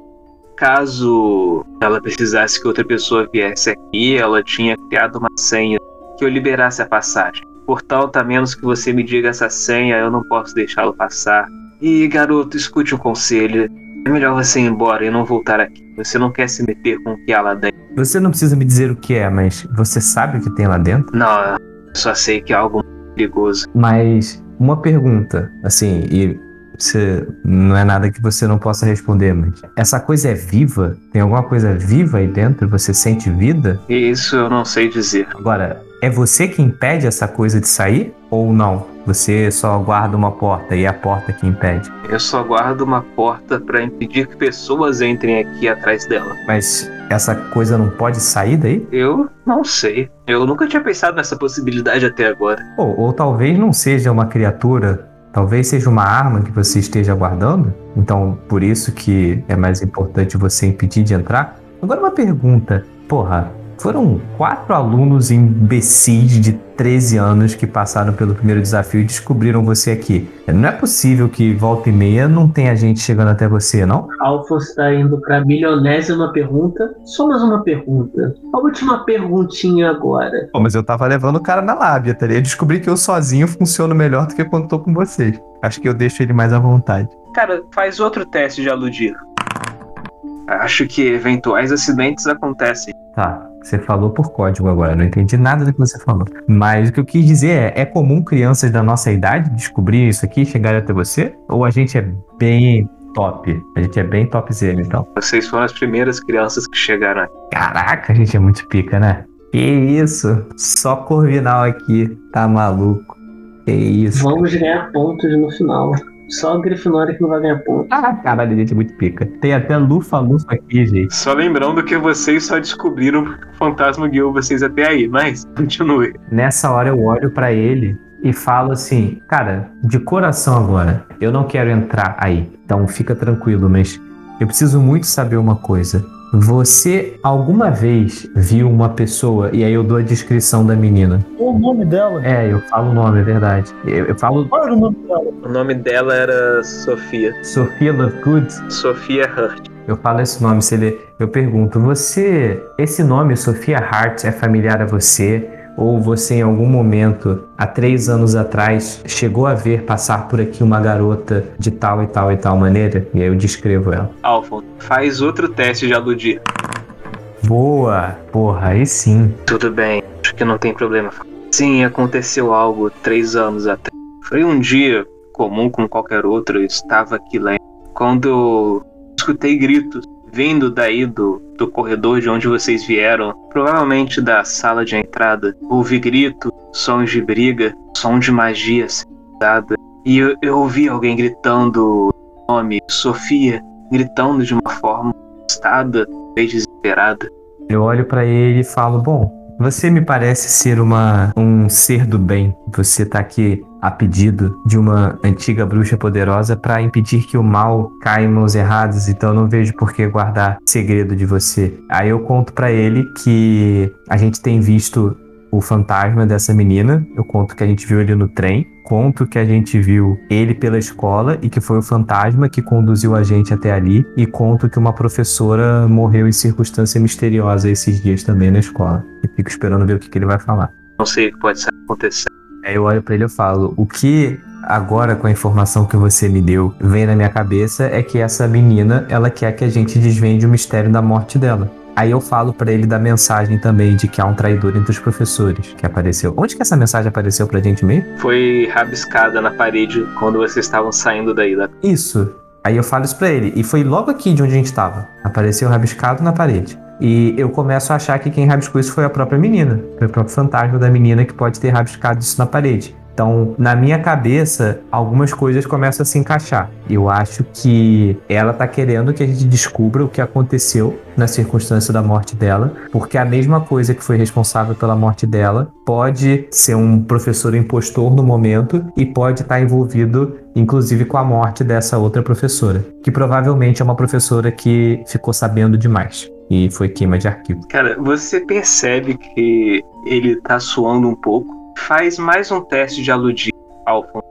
Caso ela precisasse que outra pessoa viesse aqui, ela tinha criado uma senha que eu liberasse a passagem. Portanto, a menos que você me diga essa senha, eu não posso deixá-lo passar. E garoto, escute um conselho. É melhor você ir embora e não voltar aqui. Você não quer se meter com o que há lá dentro. Você não precisa me dizer o que é, mas você sabe o que tem lá dentro? Não, eu só sei que é algo perigoso. Mas uma pergunta, assim, e você não é nada que você não possa responder, mas essa coisa é viva? Tem alguma coisa viva aí dentro? Você sente vida? Isso eu não sei dizer. Agora, é você que impede essa coisa de sair ou não? Você só guarda uma porta e é a porta que impede. Eu só guardo uma porta para impedir que pessoas entrem aqui atrás dela. Mas essa coisa não pode sair daí? Eu não sei. Eu nunca tinha pensado nessa possibilidade até agora. Ou, ou talvez não seja uma criatura, talvez seja uma arma que você esteja guardando. Então, por isso que é mais importante você impedir de entrar. Agora uma pergunta. Porra, foram quatro alunos imbecis de 13 anos que passaram pelo primeiro desafio e descobriram você aqui. Não é possível que volta e meia não tenha gente chegando até você, não? Alphonse está indo para a milionésima pergunta. Só mais uma pergunta. A última perguntinha agora. Pô, mas eu tava levando o cara na lábia, tá ligado? Eu descobri que eu sozinho funciono melhor do que quando tô com vocês. Acho que eu deixo ele mais à vontade. Cara, faz outro teste de aludir. Acho que eventuais acidentes acontecem. Tá, você falou por código agora, não entendi nada do que você falou. Mas o que eu quis dizer é: é comum crianças da nossa idade descobrir isso aqui e chegarem até você? Ou a gente é bem top? A gente é bem topzera, então. Vocês foram as primeiras crianças que chegaram aqui. Caraca, a gente é muito pica, né? Que isso? Só Corvinal aqui, tá maluco? Que isso? Vamos ganhar pontos no final. Só a Grifinória que não vai ganhar ponto. Ah, caralho, a gente é muito pica. Tem até lufa-lufa aqui, gente. Só lembrando que vocês só descobriram que o fantasma guiou vocês até aí, mas *laughs* continue. Nessa hora eu olho pra ele e falo assim, cara, de coração agora, eu não quero entrar aí. Então fica tranquilo, mas eu preciso muito saber uma coisa. Você alguma vez viu uma pessoa, e aí eu dou a descrição da menina? O nome dela? É, eu falo o nome, é verdade. Eu, eu falo Qual era o nome dela? O nome dela era Sofia. Sofia Lovegood. Sofia Hurt. Eu falo esse nome, se ele, eu pergunto, você, esse nome Sofia Hart é familiar a você? Ou você em algum momento, há três anos atrás, chegou a ver passar por aqui uma garota de tal e tal e tal maneira? E aí eu descrevo ela. Alphonse, faz outro teste de aludir. Boa! Porra, aí sim. Tudo bem, acho que não tem problema. Sim, aconteceu algo três anos atrás. Foi um dia comum como qualquer outro, eu estava aqui lendo. Quando eu escutei gritos vindo daí do, do corredor de onde vocês vieram, provavelmente da sala de entrada. Ouvi grito, sons de briga, som de magia usada. E eu, eu ouvi alguém gritando o nome Sofia, gritando de uma forma assustada, meio desesperada. Eu olho pra ele e falo: Bom, você me parece ser uma, um ser do bem. Você tá aqui a pedido de uma antiga bruxa poderosa para impedir que o mal caia em mãos erradas, então não vejo por que guardar segredo de você. Aí eu conto para ele que a gente tem visto o fantasma dessa menina, eu conto que a gente viu ele no trem, conto que a gente viu ele pela escola e que foi o fantasma que conduziu a gente até ali, e conto que uma professora morreu em circunstância misteriosa esses dias também na escola. E fico esperando ver o que, que ele vai falar. Não sei o que pode estar acontecendo. Aí eu olho pra ele e falo: o que agora com a informação que você me deu vem na minha cabeça é que essa menina ela quer que a gente desvende o mistério da morte dela. Aí eu falo pra ele da mensagem também de que há um traidor entre os professores que apareceu. Onde que essa mensagem apareceu pra gente mesmo? Foi rabiscada na parede quando vocês estavam saindo daí da Isso. Aí eu falo isso pra ele. E foi logo aqui de onde a gente tava. Apareceu rabiscado na parede. E eu começo a achar que quem rabiscou isso foi a própria menina. Foi o próprio fantasma da menina que pode ter rabiscado isso na parede. Então, na minha cabeça, algumas coisas começam a se encaixar. Eu acho que ela tá querendo que a gente descubra o que aconteceu na circunstância da morte dela, porque a mesma coisa que foi responsável pela morte dela pode ser um professor impostor no momento e pode estar envolvido, inclusive, com a morte dessa outra professora, que provavelmente é uma professora que ficou sabendo demais e foi queima de arquivo. Cara, você percebe que ele tá suando um pouco. Faz mais um teste de aludir, Alphonse.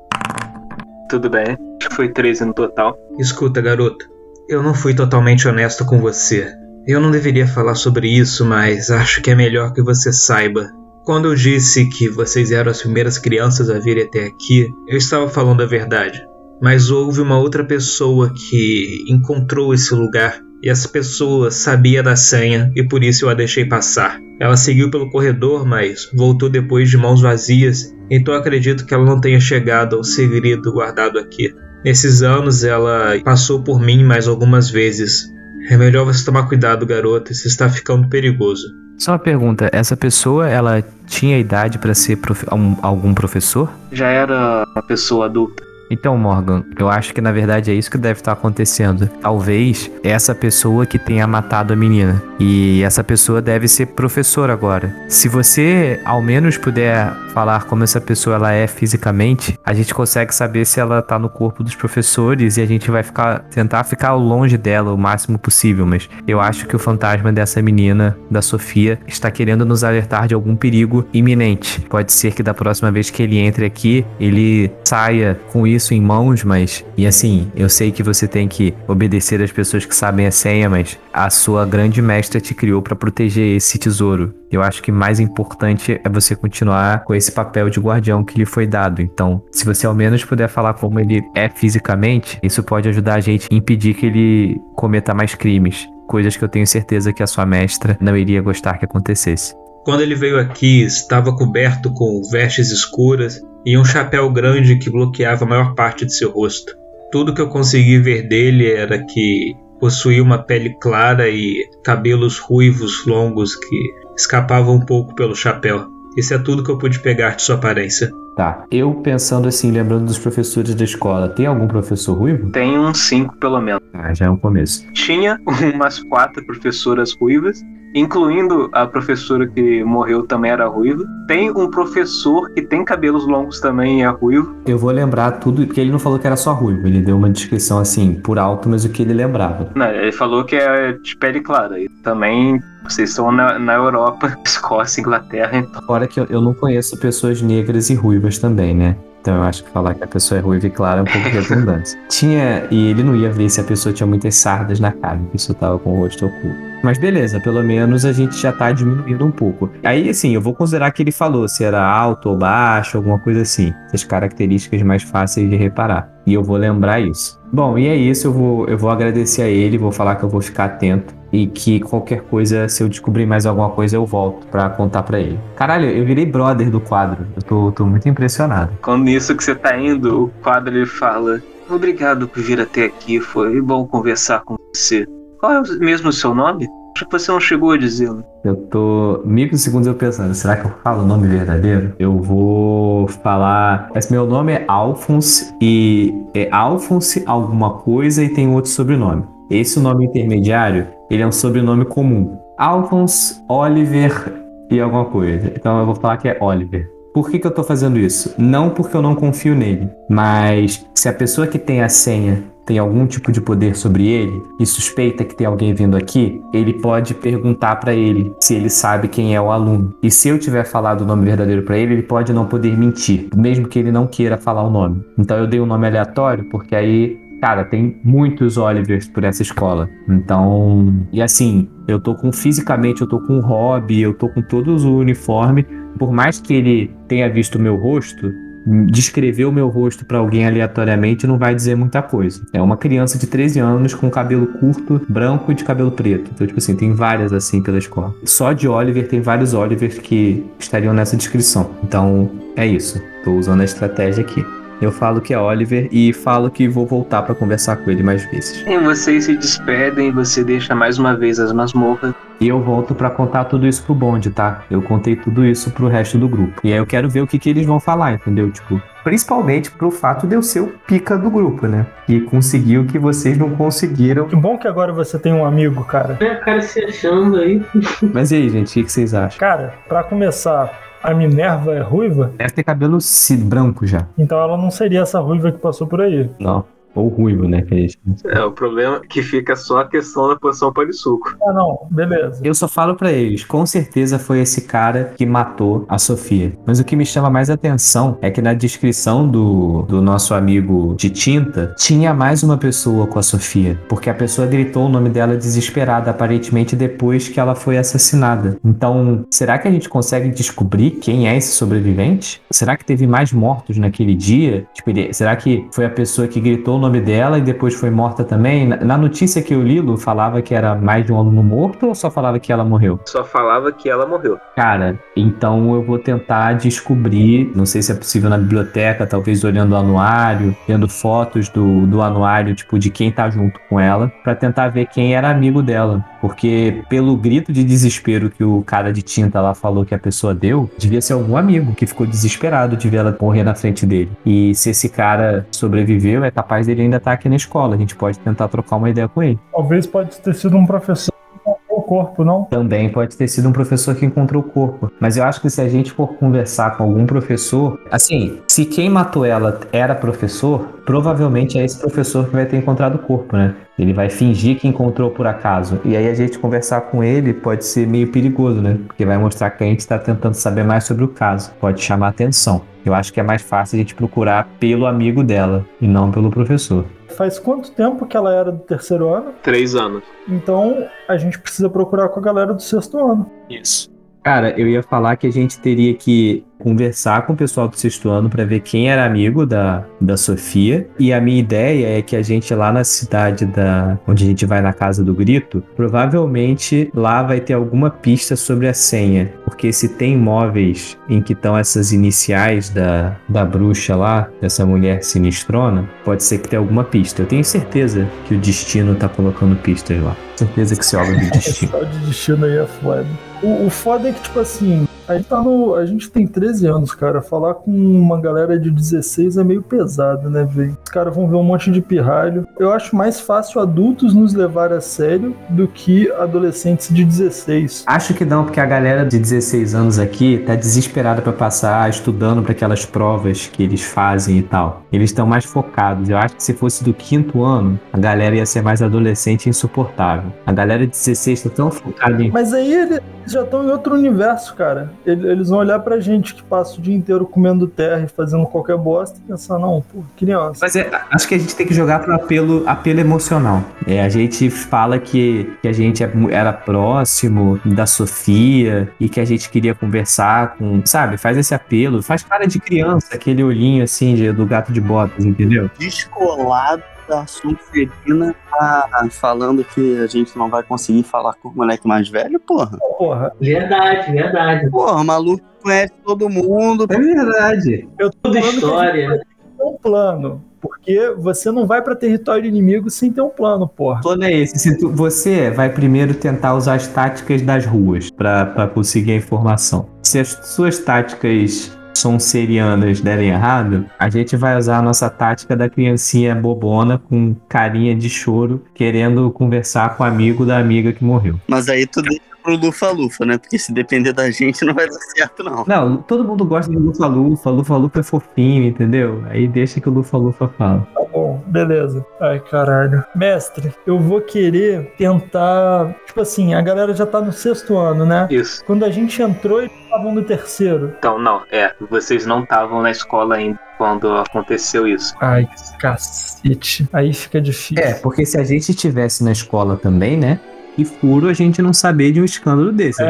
Tudo bem, acho que foi 13 no total. Escuta, garoto. Eu não fui totalmente honesto com você. Eu não deveria falar sobre isso, mas acho que é melhor que você saiba. Quando eu disse que vocês eram as primeiras crianças a virem até aqui, eu estava falando a verdade. Mas houve uma outra pessoa que encontrou esse lugar e essa pessoa sabia da senha e por isso eu a deixei passar. Ela seguiu pelo corredor, mas voltou depois de mãos vazias, então acredito que ela não tenha chegado ao segredo guardado aqui. Nesses anos ela passou por mim mais algumas vezes. É melhor você tomar cuidado, garoto, isso está ficando perigoso. Só uma pergunta, essa pessoa, ela tinha idade para ser prof... um- algum professor? Já era uma pessoa adulta. Então, Morgan, eu acho que na verdade é isso que deve estar acontecendo. Talvez essa pessoa que tenha matado a menina. E essa pessoa deve ser professora agora. Se você ao menos puder falar como essa pessoa ela é fisicamente, a gente consegue saber se ela tá no corpo dos professores e a gente vai ficar tentar ficar longe dela o máximo possível, mas eu acho que o fantasma dessa menina, da Sofia, está querendo nos alertar de algum perigo iminente. Pode ser que da próxima vez que ele entre aqui, ele saia com isso em mãos, mas e assim, eu sei que você tem que obedecer às pessoas que sabem a senha, mas a sua grande mestra te criou para proteger esse tesouro. Eu acho que mais importante é você continuar com esse papel de guardião que lhe foi dado. Então, se você ao menos puder falar como ele é fisicamente, isso pode ajudar a gente a impedir que ele cometa mais crimes. Coisas que eu tenho certeza que a sua mestra não iria gostar que acontecesse. Quando ele veio aqui, estava coberto com vestes escuras e um chapéu grande que bloqueava a maior parte de seu rosto. Tudo que eu consegui ver dele era que possuía uma pele clara e cabelos ruivos longos que escapavam um pouco pelo chapéu. Isso é tudo que eu pude pegar de sua aparência. Tá. Eu pensando assim, lembrando dos professores da escola, tem algum professor ruivo? Tem uns cinco pelo menos. Ah, já é um começo. Tinha *laughs* umas quatro professoras ruivas, incluindo a professora que morreu também era ruiva. Tem um professor que tem cabelos longos também e é ruivo. Eu vou lembrar tudo, porque ele não falou que era só ruivo, ele deu uma descrição assim, por alto, mas o que ele lembrava. Não, ele falou que é de pele clara. E também vocês estão na, na Europa, *laughs* Escócia, Inglaterra, então. Fora que eu, eu não conheço pessoas negras e ruivas também, né? Então eu acho que falar que a pessoa é ruiva e clara é um pouco *laughs* redundante. tinha, e ele não ia ver se a pessoa tinha muitas sardas na cara, que isso tava com o rosto oculto. Mas beleza, pelo menos a gente já tá diminuindo um pouco. Aí, assim, eu vou considerar que ele falou se era alto ou baixo, alguma coisa assim. Essas características mais fáceis de reparar. E eu vou lembrar isso. Bom, e é isso, eu vou, eu vou agradecer a ele, vou falar que eu vou ficar atento. E que qualquer coisa, se eu descobrir mais alguma coisa, eu volto pra contar pra ele. Caralho, eu virei brother do quadro. Eu tô, tô muito impressionado. Quando nisso que você tá indo, o quadro ele fala: Obrigado por vir até aqui, foi bom conversar com você. Qual é o- mesmo o seu nome? Acho que você não chegou a dizê-lo. Eu tô microsegundos eu pensando, será que eu falo o nome verdadeiro? Eu vou falar. Esse meu nome é Alphonse e é Alphonse alguma coisa e tem outro sobrenome. Esse nome intermediário, ele é um sobrenome comum. Alphonse Oliver e alguma coisa. Então eu vou falar que é Oliver. Por que, que eu tô fazendo isso? Não porque eu não confio nele, mas se a pessoa que tem a senha tem algum tipo de poder sobre ele e suspeita que tem alguém vindo aqui, ele pode perguntar pra ele se ele sabe quem é o aluno. E se eu tiver falado o nome verdadeiro pra ele, ele pode não poder mentir, mesmo que ele não queira falar o nome. Então eu dei um nome aleatório porque aí Cara, tem muitos Olivers por essa escola. Então, e assim, eu tô com fisicamente, eu tô com o hobby, eu tô com todos o uniforme. Por mais que ele tenha visto o meu rosto, descrever o meu rosto para alguém aleatoriamente não vai dizer muita coisa. É uma criança de 13 anos com cabelo curto, branco e de cabelo preto. Então, tipo assim, tem várias assim pela escola. Só de Oliver tem vários Olivers que estariam nessa descrição. Então, é isso. Tô usando a estratégia aqui. Eu falo que é Oliver e falo que vou voltar para conversar com ele mais vezes. E vocês se despedem, você deixa mais uma vez as masmorras. E eu volto para contar tudo isso pro bonde, tá? Eu contei tudo isso pro resto do grupo. E aí eu quero ver o que, que eles vão falar, entendeu? Tipo, principalmente pro fato de eu ser o pica do grupo, né? E conseguir o que vocês não conseguiram. Que bom que agora você tem um amigo, cara. É, o cara se achando aí. Mas e aí, gente, o que, que vocês acham? Cara, pra começar, a Minerva é ruiva? Deve ter cabelo branco já. Então ela não seria essa ruiva que passou por aí. Não. Ou ruivo, né? Que a gente... É, o problema é que fica só a questão da posição palisuco. Ah, não, beleza. Eu só falo pra eles, com certeza foi esse cara que matou a Sofia. Mas o que me chama mais atenção é que na descrição do, do nosso amigo de tinta, tinha mais uma pessoa com a Sofia. Porque a pessoa gritou o nome dela desesperada, aparentemente depois que ela foi assassinada. Então, será que a gente consegue descobrir quem é esse sobrevivente? Será que teve mais mortos naquele dia? Tipo, ele- será que foi a pessoa que gritou o nome dela e depois foi morta também? Na, notícia que eu li, Lu, falava que era mais de um aluno morto ou só falava que ela morreu? Só falava que ela morreu. Cara, então eu vou tentar descobrir, não sei se é possível na biblioteca, talvez olhando o anuário, vendo fotos do, do anuário, tipo, de quem tá junto com ela, pra tentar ver quem era amigo dela. Porque pelo grito de desespero que o cara de tinta lá falou que a pessoa deu, devia ser algum amigo que ficou desesperado de ver ela morrer na frente dele. E se esse cara sobreviveu, é capaz dele ainda estar aqui na escola. A gente pode tentar trocar uma ideia com ele. Talvez pode ter sido um professor corpo, não? Também pode ter sido um professor que encontrou o corpo. Mas eu acho que se a gente for conversar com algum professor, assim, se quem matou ela era professor, provavelmente é esse professor que vai ter encontrado o corpo, né? Ele vai fingir que encontrou por acaso. E aí a gente conversar com ele pode ser meio perigoso, né? Porque vai mostrar que a gente está tentando saber mais sobre o caso. Pode chamar atenção. Eu acho que é mais fácil a gente procurar pelo amigo dela e não pelo professor. Faz quanto tempo que ela era do terceiro ano? Três anos. Então a gente precisa procurar com a galera do sexto ano. Isso. Cara, eu ia falar que a gente teria que conversar com o pessoal do sexto ano para ver quem era amigo da, da Sofia. E a minha ideia é que a gente lá na cidade da onde a gente vai na casa do grito, provavelmente lá vai ter alguma pista sobre a senha, porque se tem imóveis em que estão essas iniciais da, da bruxa lá, dessa mulher sinistrona, pode ser que tenha alguma pista. Eu tenho certeza que o destino tá colocando pistas lá. Certeza que se obra do *laughs* Esse destino. de destino aí é foda. O, o foda é que, tipo assim, a gente, tá no, a gente tem 13 anos, cara. Falar com uma galera de 16 é meio pesado, né, velho? Os caras vão ver um monte de pirralho. Eu acho mais fácil adultos nos levar a sério do que adolescentes de 16. Acho que não, porque a galera de 16 anos aqui tá desesperada pra passar estudando para aquelas provas que eles fazem e tal. Eles estão mais focados. Eu acho que se fosse do quinto ano, a galera ia ser mais adolescente e insuportável. A galera de 16 tá tão focada em. Mas aí eles já estão em outro universo, cara. Ele- Eles vão olhar pra gente que passa o dia inteiro comendo terra e fazendo qualquer bosta e pensar, não, pô, criança. Mas é, acho que a gente tem que jogar pro apelo, apelo emocional. É, a gente fala que, que a gente é era próximo da Sofia e que a gente queria conversar com. Sabe? Faz esse apelo. Faz cara de criança, aquele olhinho assim de- do gato de botas, entendeu? descolado da Sonserina tá falando que a gente não vai conseguir falar com o moleque mais velho, porra. Porra, Verdade, verdade. Porra, o maluco conhece todo mundo. É verdade. eu tô Tudo falando que história. um plano. Porque você não vai pra território inimigo sem ter um plano, porra. O plano é esse. Se tu- você vai primeiro tentar usar as táticas das ruas pra conseguir a informação. Se as suas táticas sonserianas derem errado, a gente vai usar a nossa tática da criancinha bobona com carinha de choro, querendo conversar com o amigo da amiga que morreu. Mas aí tu deixa pro Lufa-Lufa, né? Porque se depender da gente não vai dar certo, não. Não, todo mundo gosta do Lufa Lufa, Lufa Lufa é fofinho, entendeu? Aí deixa que o Lufa Lufa fala. Tá bom. beleza. Ai, caralho. Mestre, eu vou querer tentar. Tipo assim, a galera já tá no sexto ano, né? Isso. Quando a gente entrou, eles estavam no terceiro. Então, não, é. Vocês não estavam na escola ainda quando aconteceu isso. Ai, cacete. Aí fica difícil. É, porque se a gente estivesse na escola também, né? Que furo a gente não saber de um escândalo desse.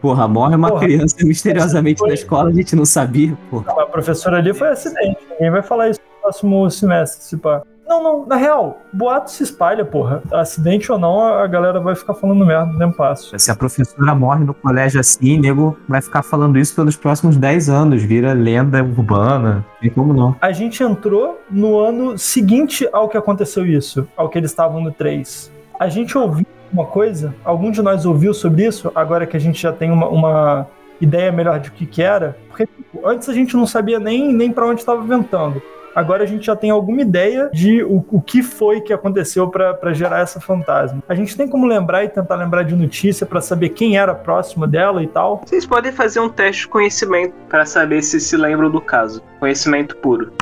Porra, morre uma Porra. criança misteriosamente Foi- na escola, a gente não sabia, porra. Não, a professora ali foi acidente. Ninguém vai falar isso no próximo semestre, se pá. Não, não, na real, boato se espalha, porra. Acidente ou não, a galera vai ficar falando merda no tempo passo. Se a professora morre no colégio assim, nego vai ficar falando isso pelos próximos 10 anos, vira lenda urbana. Tem como não. A gente entrou no ano seguinte ao que aconteceu isso, ao que eles estavam no 3. A gente ouviu uma coisa? Algum de nós ouviu sobre isso? Agora que a gente já tem uma, uma ideia melhor de o que, que era? Porque tipo, antes a gente não sabia nem, nem para onde estava ventando. Agora a gente já tem alguma ideia de o, o que foi que aconteceu para gerar essa fantasma. A gente tem como lembrar e tentar lembrar de notícia para saber quem era próximo dela e tal. Vocês podem fazer um teste de conhecimento para saber se se lembram do caso. Conhecimento puro.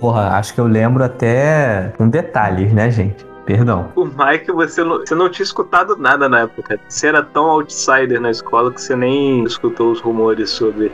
Porra, acho que eu lembro até com detalhes, né, gente? Perdão. O Mike, você não, você não tinha escutado nada na época. Você era tão outsider na escola que você nem escutou os rumores sobre.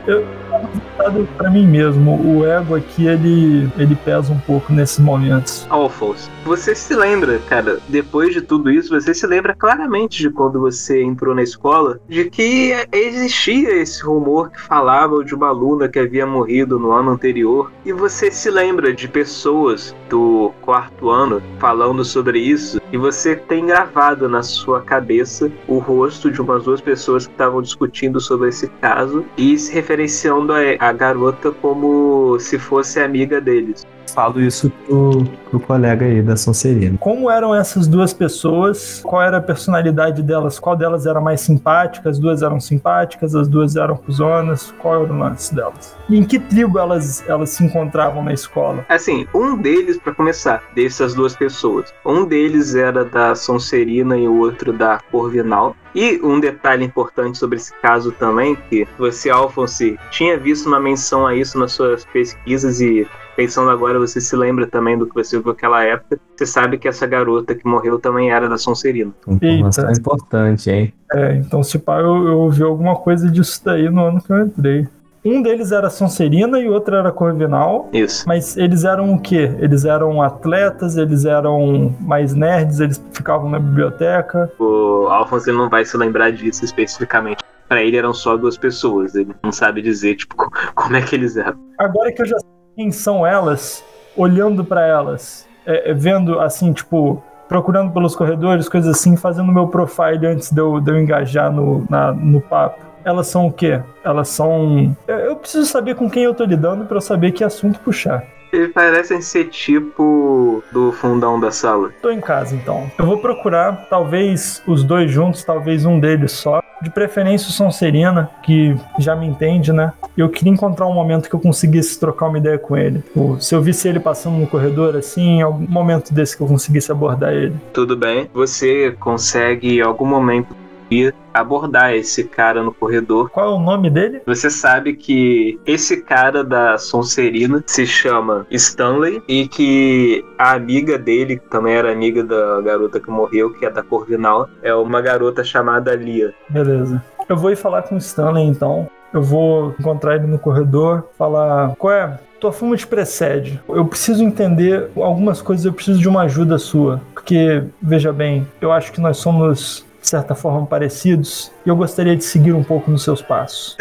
Dado para mim mesmo, o ego aqui ele, ele pesa um pouco nesses momentos. Alphonse. Você se lembra, cara, depois de tudo isso, você se lembra claramente de quando você entrou na escola, de que existia esse rumor que falava de uma aluna que havia morrido no ano anterior, e você se lembra de pessoas do quarto ano falando sobre isso, e você tem gravado na sua cabeça o rosto de umas duas pessoas que estavam discutindo sobre esse caso e se referenciando a, a garota como se fosse amiga deles. Falo isso pro, pro colega aí da Sonserina. Como eram essas duas pessoas? Qual era a personalidade delas? Qual delas era mais simpática? As duas eram simpáticas, as duas eram cuzonas. Qual era o lance delas? E em que tribo elas, elas se encontravam na escola? Assim, um deles, pra começar, dessas duas pessoas, um deles era da Sonserina e o outro da Corvinal. E um detalhe importante sobre esse caso também, que você, Alphonse, tinha visto uma menção a isso nas suas pesquisas e pensando agora, você se lembra também do que você viu naquela época. Você sabe que essa garota que morreu também era da Sonserina. Informação Eita. importante, hein? É, então se pá, eu, eu ouvi alguma coisa disso daí no ano que eu entrei. Um deles era Sonserina e o outro era Corvinal. Isso. Mas eles eram o quê? Eles eram atletas, eles eram mais nerds, eles ficavam na biblioteca. O Alphonse não vai se lembrar disso especificamente. Pra ele eram só duas pessoas. Ele não sabe dizer, tipo, co- *laughs* como é que eles eram. Agora que eu já sei quem são elas, olhando pra elas, é, é, vendo assim, tipo, procurando pelos corredores, coisas assim, fazendo meu profile antes de eu, de eu engajar no, na- no papo. Elas são o quê? Elas são. Eu, preciso saber com quem eu tô lidando pra eu saber que assunto puxar. Eles parecem ser tipo do fundão da sala. Tô em casa então. Eu vou procurar, talvez os dois juntos, talvez um deles só. De preferência o Sonserina, que já me entende, né? Eu queria encontrar um momento que eu conseguisse trocar uma ideia com ele. Tipo, se eu visse ele passando no corredor, assim, em algum momento desse que eu conseguisse abordar ele. Tudo bem. Você consegue em algum momento ir abordar esse cara no corredor. Qual é o nome dele? Você sabe que esse cara da Sonserina se chama Stanley e que a amiga dele, que também era amiga da garota que morreu, que é da Corvinal, é uma garota chamada Lia. Beleza. Eu vou ir falar com o Stanley então. Eu vou encontrar ele no corredor, falar: qual é? Tua fuma te precede. Eu preciso entender algumas coisas, eu preciso de uma ajuda sua. Porque, veja bem, eu acho que nós somos, de certa forma, parecidos e eu gostaria de seguir um pouco nos seus passos.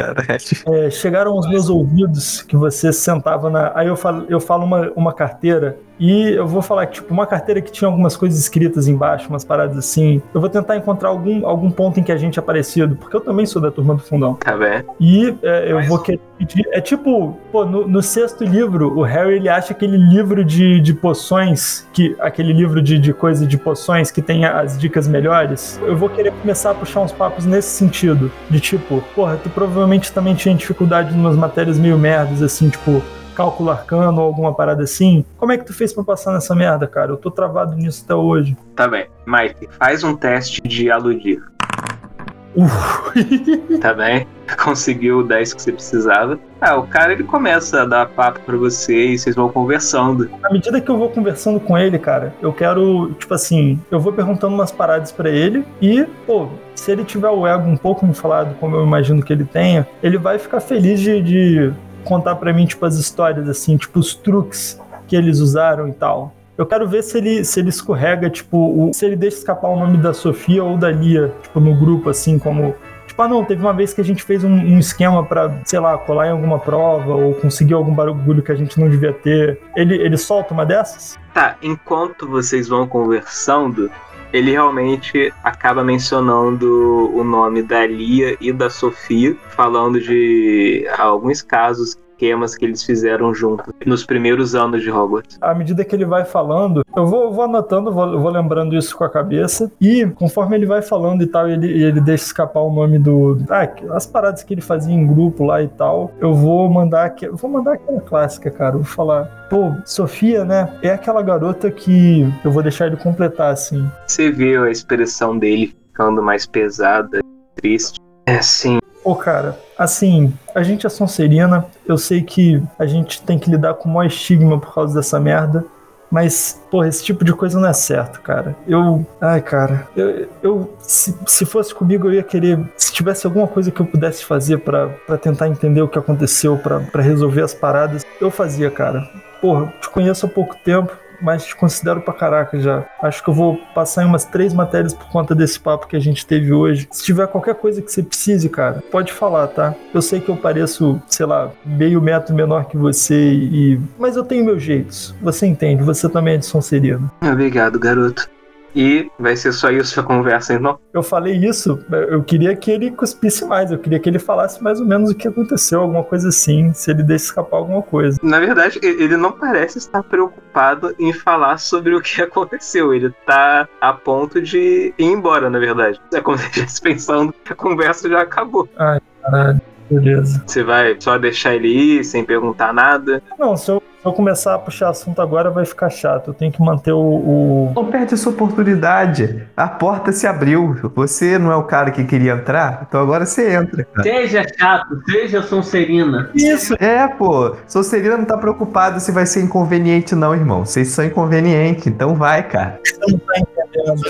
É, chegaram aos meus ouvidos que você sentava na. Aí eu falo, eu falo uma, uma carteira e eu vou falar que, tipo, uma carteira que tinha algumas coisas escritas embaixo, umas paradas assim. Eu vou tentar encontrar algum, algum ponto em que a gente é parecido, porque eu também sou da turma do fundão. Tá bem? E é, eu vou querer pedir. É tipo, pô, no, no sexto livro, o Harry ele acha aquele livro de, de poções, que aquele livro de, de coisa de poções que tem as dicas melhores. Eu vou querer começar a puxar uns papos nesse sentido. De tipo, porra, tu provavelmente também tinha dificuldade em umas matérias meio merdas, assim, tipo. Cálculo arcano ou alguma parada assim. Como é que tu fez pra passar nessa merda, cara? Eu tô travado nisso até hoje. Tá bem. Mike, faz um teste de aludir. Uh. *laughs* Tá bem? Conseguiu o 10 que você precisava. Ah, o cara ele começa a dar papo pra você e vocês vão conversando. À medida que eu vou conversando com ele, cara, eu quero, tipo assim, eu vou perguntando umas paradas pra ele e, pô, se ele tiver o ego um pouco inflado, como eu imagino que ele tenha, ele vai ficar feliz de, de contar pra mim, tipo, as histórias, assim, tipo, os truques que eles usaram e tal. Eu quero ver se ele, se ele escorrega, tipo, o- se ele deixa escapar o nome da Sofia ou da Lia, tipo, no grupo, assim, como. Tipo, ah, não, teve uma vez que a gente fez um, um esquema pra, sei lá, colar em alguma prova ou conseguir algum bagulho que a gente não devia ter. Ele, ele solta uma dessas? Tá, enquanto vocês vão conversando, ele realmente acaba mencionando o nome da Lia e da Sofia, falando de alguns casos, esquemas que eles fizeram juntos nos primeiros anos de Hogwarts. à medida que ele vai falando, eu vou, vou anotando, vou, vou lembrando isso com a cabeça. E conforme ele vai falando e tal, ele, ele deixa escapar o nome do. Ah, as paradas que ele fazia em grupo lá e tal. Eu vou mandar. aqui- Eu vou mandar aquela clássica, cara. Vou falar. Pô, Sofia, né? É aquela garota que. Eu vou deixar ele completar assim. Você vê a expressão dele ficando mais pesada, triste. É assim, Pô, cara, assim, a gente é Sonserina, eu sei que a gente tem que lidar com o maior estigma por causa dessa merda, mas, porra, esse tipo de coisa não é certo, cara. Eu. Ai, cara, eu. eu se, se fosse comigo, eu ia querer. Se tivesse alguma coisa que eu pudesse fazer pra tentar entender o que aconteceu, pra resolver as paradas, eu fazia, cara. Porra, te conheço há pouco tempo. Mas considero pra caraca já. Acho que eu vou passar em umas três matérias por conta desse papo que a gente teve hoje. Se tiver qualquer coisa que você precise, cara, pode falar, tá? Eu sei que eu pareço, sei lá, meio metro menor que você e. Mas eu tenho meus jeitos. Você entende, você também é de Sonserino. obrigado, garoto. E vai ser só isso a conversa, então? Eu falei isso, eu queria que ele cuspisse mais, eu queria que ele falasse mais ou menos o que aconteceu, alguma coisa assim, se ele deixa escapar alguma coisa. Na verdade, ele não parece estar preocupado em falar sobre o que *laughs* aconteceu. Ele tá a ponto de ir embora, na verdade. É como *laughs* se estivesse pensando que a conversa já acabou. Caralho, beleza. Você vai só deixar ele ir sem perguntar nada. Não, se eu, se eu começar a puxar assunto agora vai ficar chato, eu tenho que manter o- o, Não perde essa oportunidade. A porta se abriu. Você não é o cara que queria entrar, então agora você entra, cara. Seja chato, seja Sonserina. Isso, É, pô. Sonserina não tá preocupado se vai ser inconveniente, não, irmão. Vocês são inconvenientes, então vai, cara.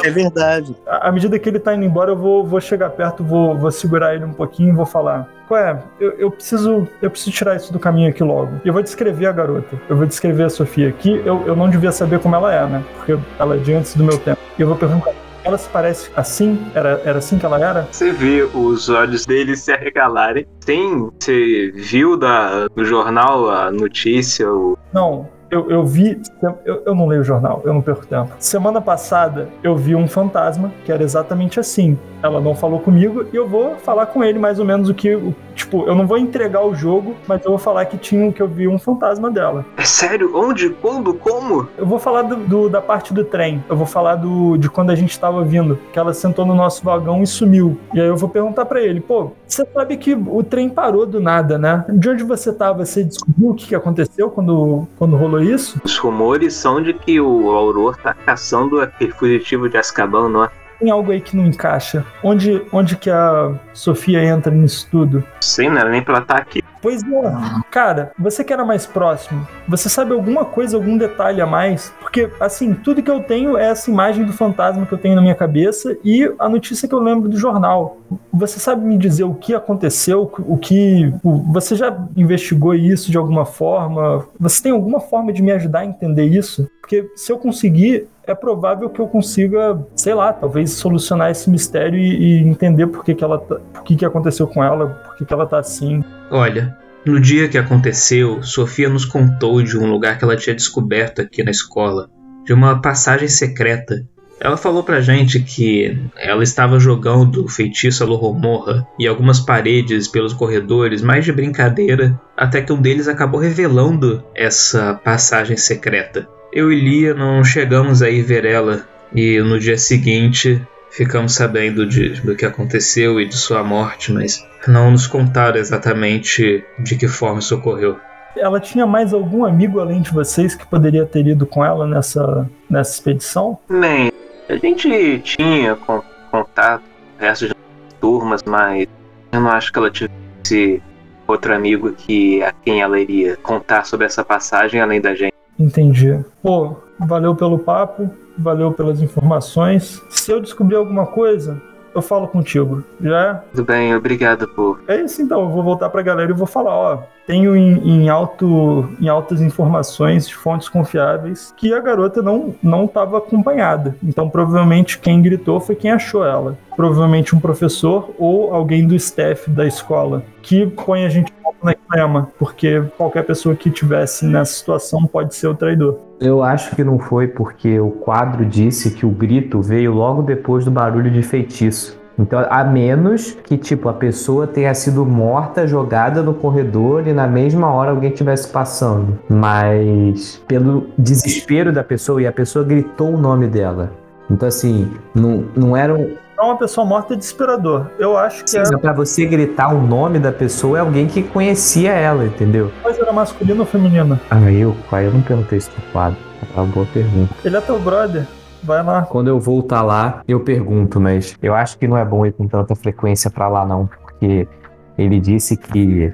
É verdade. À à medida que ele tá indo embora, eu vou, vou chegar perto, vou, vou segurar ele um pouquinho e vou falar. Qual é? Eu, eu preciso eu preciso tirar isso do caminho aqui logo. E eu vou descrever a garota. Eu vou descrever a Sofia aqui. Eu, eu não devia saber como ela é, né? Porque ela é de antes do meu tempo. E eu vou perguntar. Ela se parece assim? Era, era assim que ela era? Você vê os olhos dele se arregalarem. Sim, você viu da, no jornal a notícia, o Não, eu, eu vi. Eu, eu não leio o jornal, eu não perco tempo. Semana passada eu vi um fantasma que era exatamente assim. Ela não falou comigo e eu vou falar com ele mais ou menos o que. o- tipo, eu não vou entregar o jogo, mas eu vou falar que tinha que eu vi um fantasma dela. É sério? Onde? Quando? Como? Eu vou falar do, do- da parte do trem. Eu vou falar do, de quando a gente tava vindo. Que ela sentou no nosso vagão e sumiu. E aí eu vou perguntar pra ele, pô, você sabe que o trem parou do nada, né? De onde você tava? Você descobriu o que, que aconteceu quando, quando rolou isso? Os rumores são de que o Auror tá caçando aquele fugitivo de Azkaban, não é? Tem algo aí que não encaixa. Onde, onde que a Sofia entra nisso tudo? Sei, não era nem pra estar aqui. Pois é. Cara, você que era mais próximo, você sabe alguma coisa, algum detalhe a mais? Porque, assim, tudo que eu tenho é essa imagem do fantasma que eu tenho na minha cabeça e a notícia que eu lembro do jornal. Você sabe me dizer o que aconteceu? O que. Você já investigou isso de alguma forma? Você tem alguma forma de me ajudar a entender isso? Porque se eu conseguir, é provável que eu consiga, sei lá, talvez solucionar esse mistério e, e entender por que, que ela tá, por que, que aconteceu com ela, por que, que ela tá assim. Olha, no dia que aconteceu, Sofia nos contou de um lugar que ela tinha descoberto aqui na escola, de uma passagem secreta. Ela falou pra gente que ela estava jogando feitiço Alohomorra em algumas paredes pelos corredores, mais de brincadeira, até que um deles acabou revelando essa passagem secreta. Eu e Lia não chegamos a ir ver ela, e no dia seguinte ficamos sabendo de, do que aconteceu e de sua morte, mas não nos contaram exatamente de que forma isso ocorreu. Ela tinha mais algum amigo além de vocês que poderia ter ido com ela nessa, nessa expedição? Bem, a gente tinha con- contato com o resto de turmas, mas eu não acho que ela tivesse outro amigo que a quem ela iria contar sobre essa passagem além da gente. Entendi. Pô, valeu pelo papo, valeu pelas informações. Se eu descobrir alguma coisa, eu falo contigo. Já é? Tudo bem, obrigado por. É isso então, eu vou voltar pra galera e vou falar, ó. Tenho em, em, alto, em altas informações de fontes confiáveis que a garota não não estava acompanhada. Então provavelmente quem gritou foi quem achou ela. Provavelmente um professor ou alguém do staff da escola que põe a gente na clima, porque qualquer pessoa que tivesse nessa situação pode ser o traidor. Eu acho que não foi porque o quadro disse que o grito veio logo depois do barulho de feitiço. Então, a menos que, tipo, a pessoa tenha sido morta, jogada no corredor e na mesma hora alguém estivesse passando. Mas, pelo desespero da pessoa, e a pessoa gritou o nome dela. Então, assim, não, não era um. Então, uma pessoa morta é desesperador. Eu acho que Sim, era... pra você gritar o nome da pessoa é alguém que conhecia ela, entendeu? Mas era masculino ou feminino? Ah, eu, pai, eu não perguntei isso pro quadro. É uma boa pergunta. Ele é teu brother. Vai lá. Quando eu voltar lá, eu pergunto, mas eu acho que não é bom ir com tanta frequência pra lá, não, porque ele disse que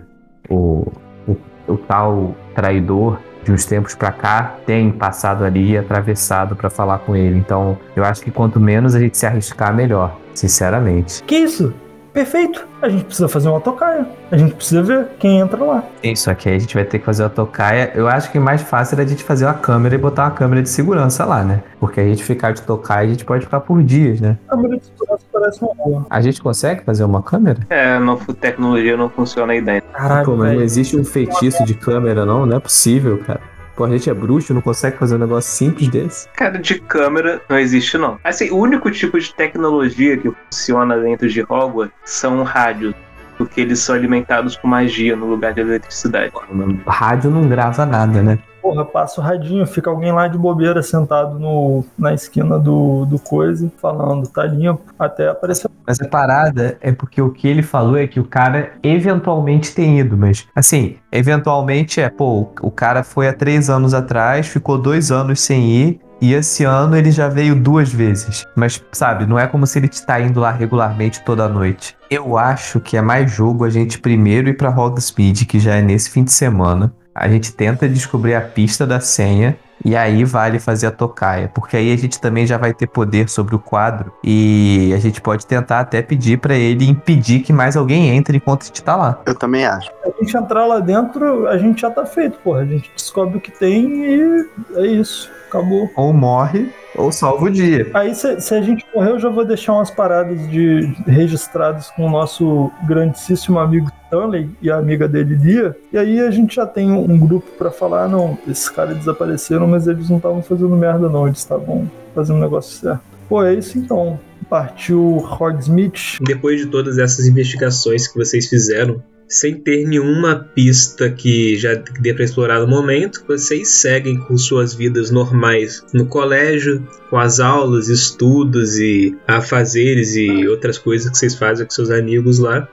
o, o, o tal traidor de uns tempos pra cá tem passado ali e atravessado pra falar com ele. Então, eu acho que quanto menos a gente se arriscar, melhor, sinceramente. Que isso? Perfeito. A gente precisa fazer uma tocaia. A gente precisa ver quem entra lá. Isso aqui a gente vai ter que fazer uma tocaia. Eu acho que mais fácil é a gente fazer uma câmera e botar uma câmera de segurança lá, né? Porque a gente ficar de tocaia, a gente pode ficar por dias, né? A câmera de segurança parece uma boa. A gente consegue fazer uma câmera? É, a tecnologia não funciona aí dentro. Pô, mas não existe um feitiço de câmera, não? Não é possível, cara. Pô, a gente é bruxo, não consegue fazer um negócio simples desse? Cara, de câmera não existe, não. Assim, o único tipo de tecnologia que funciona dentro de Hogwarts são rádios. Porque eles são alimentados com magia no lugar de eletricidade. Rádio não grava nada, né? Porra, passa o radinho, fica alguém lá de bobeira sentado no, na esquina do, do coisa, falando, tá limpo, até aparecer. Mas a parada é porque o que ele falou é que o cara eventualmente tem ido, mas assim, eventualmente é, pô, o cara foi há três anos atrás, ficou dois anos sem ir. E esse ano ele já veio duas vezes. Mas, sabe, não é como se ele tá indo lá regularmente toda noite. Eu acho que é mais jogo a gente primeiro ir pra Hogsmeade, que já é nesse fim de semana. A gente tenta descobrir a pista da senha e aí vale fazer a tocaia, porque aí a gente também já vai ter poder sobre o quadro e a gente pode tentar até pedir pra ele impedir que mais alguém entre enquanto a gente tá lá. Eu também acho. A gente entrar lá dentro, a gente já tá feito, porra. A gente descobre o que tem e é isso. Acabou. Ou morre ou salva o dia. Aí, se, se a gente morrer, eu já vou deixar umas paradas de registradas com o nosso grandíssimo amigo Stanley e a amiga dele, Lia. E aí a gente já tem um, um grupo pra falar: "Ah, não, esses caras desapareceram, mas eles não estavam fazendo merda, não. Eles estavam fazendo o negócio certo. Pô, é isso então. Partiu Hogsmeade. Depois de todas essas investigações que vocês fizeram, sem ter nenhuma pista que já dê para explorar no momento, vocês seguem com suas vidas normais no colégio, com as aulas, estudos e afazeres e outras coisas que vocês fazem com seus amigos lá.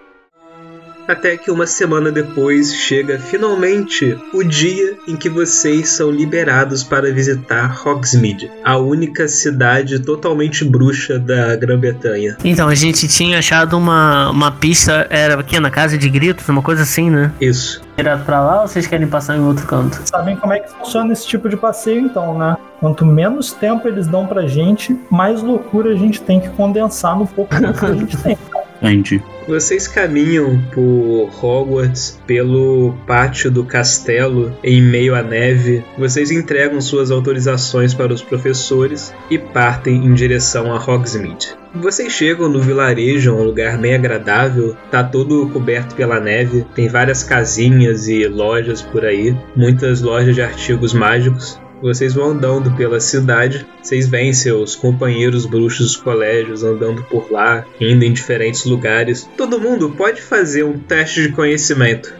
Até que uma semana depois chega finalmente o dia em que vocês são liberados para visitar Hogsmeade, a única cidade totalmente bruxa da Grã-Bretanha. Então, a gente tinha achado uma, uma pista, era aqui na Casa de Gritos, uma coisa assim, né? Isso. Direto pra lá ou vocês querem passar em outro canto? Sabem como é que funciona esse tipo de passeio, então, né? Quanto menos tempo eles dão pra gente, mais loucura a gente tem que condensar no pouco tempo que a gente tem. Entendi. Vocês caminham por Hogwarts pelo pátio do castelo em meio à neve. Vocês entregam suas autorizações para os professores e partem em direção a Hogsmeade. Vocês chegam no vilarejo, um lugar bem agradável, tá todo coberto pela neve, tem várias casinhas e lojas por aí, muitas lojas de artigos mágicos. Vocês vão andando pela cidade, vocês veem seus companheiros bruxos dos colégios andando por lá, indo em diferentes lugares. Todo mundo pode fazer um teste de conhecimento.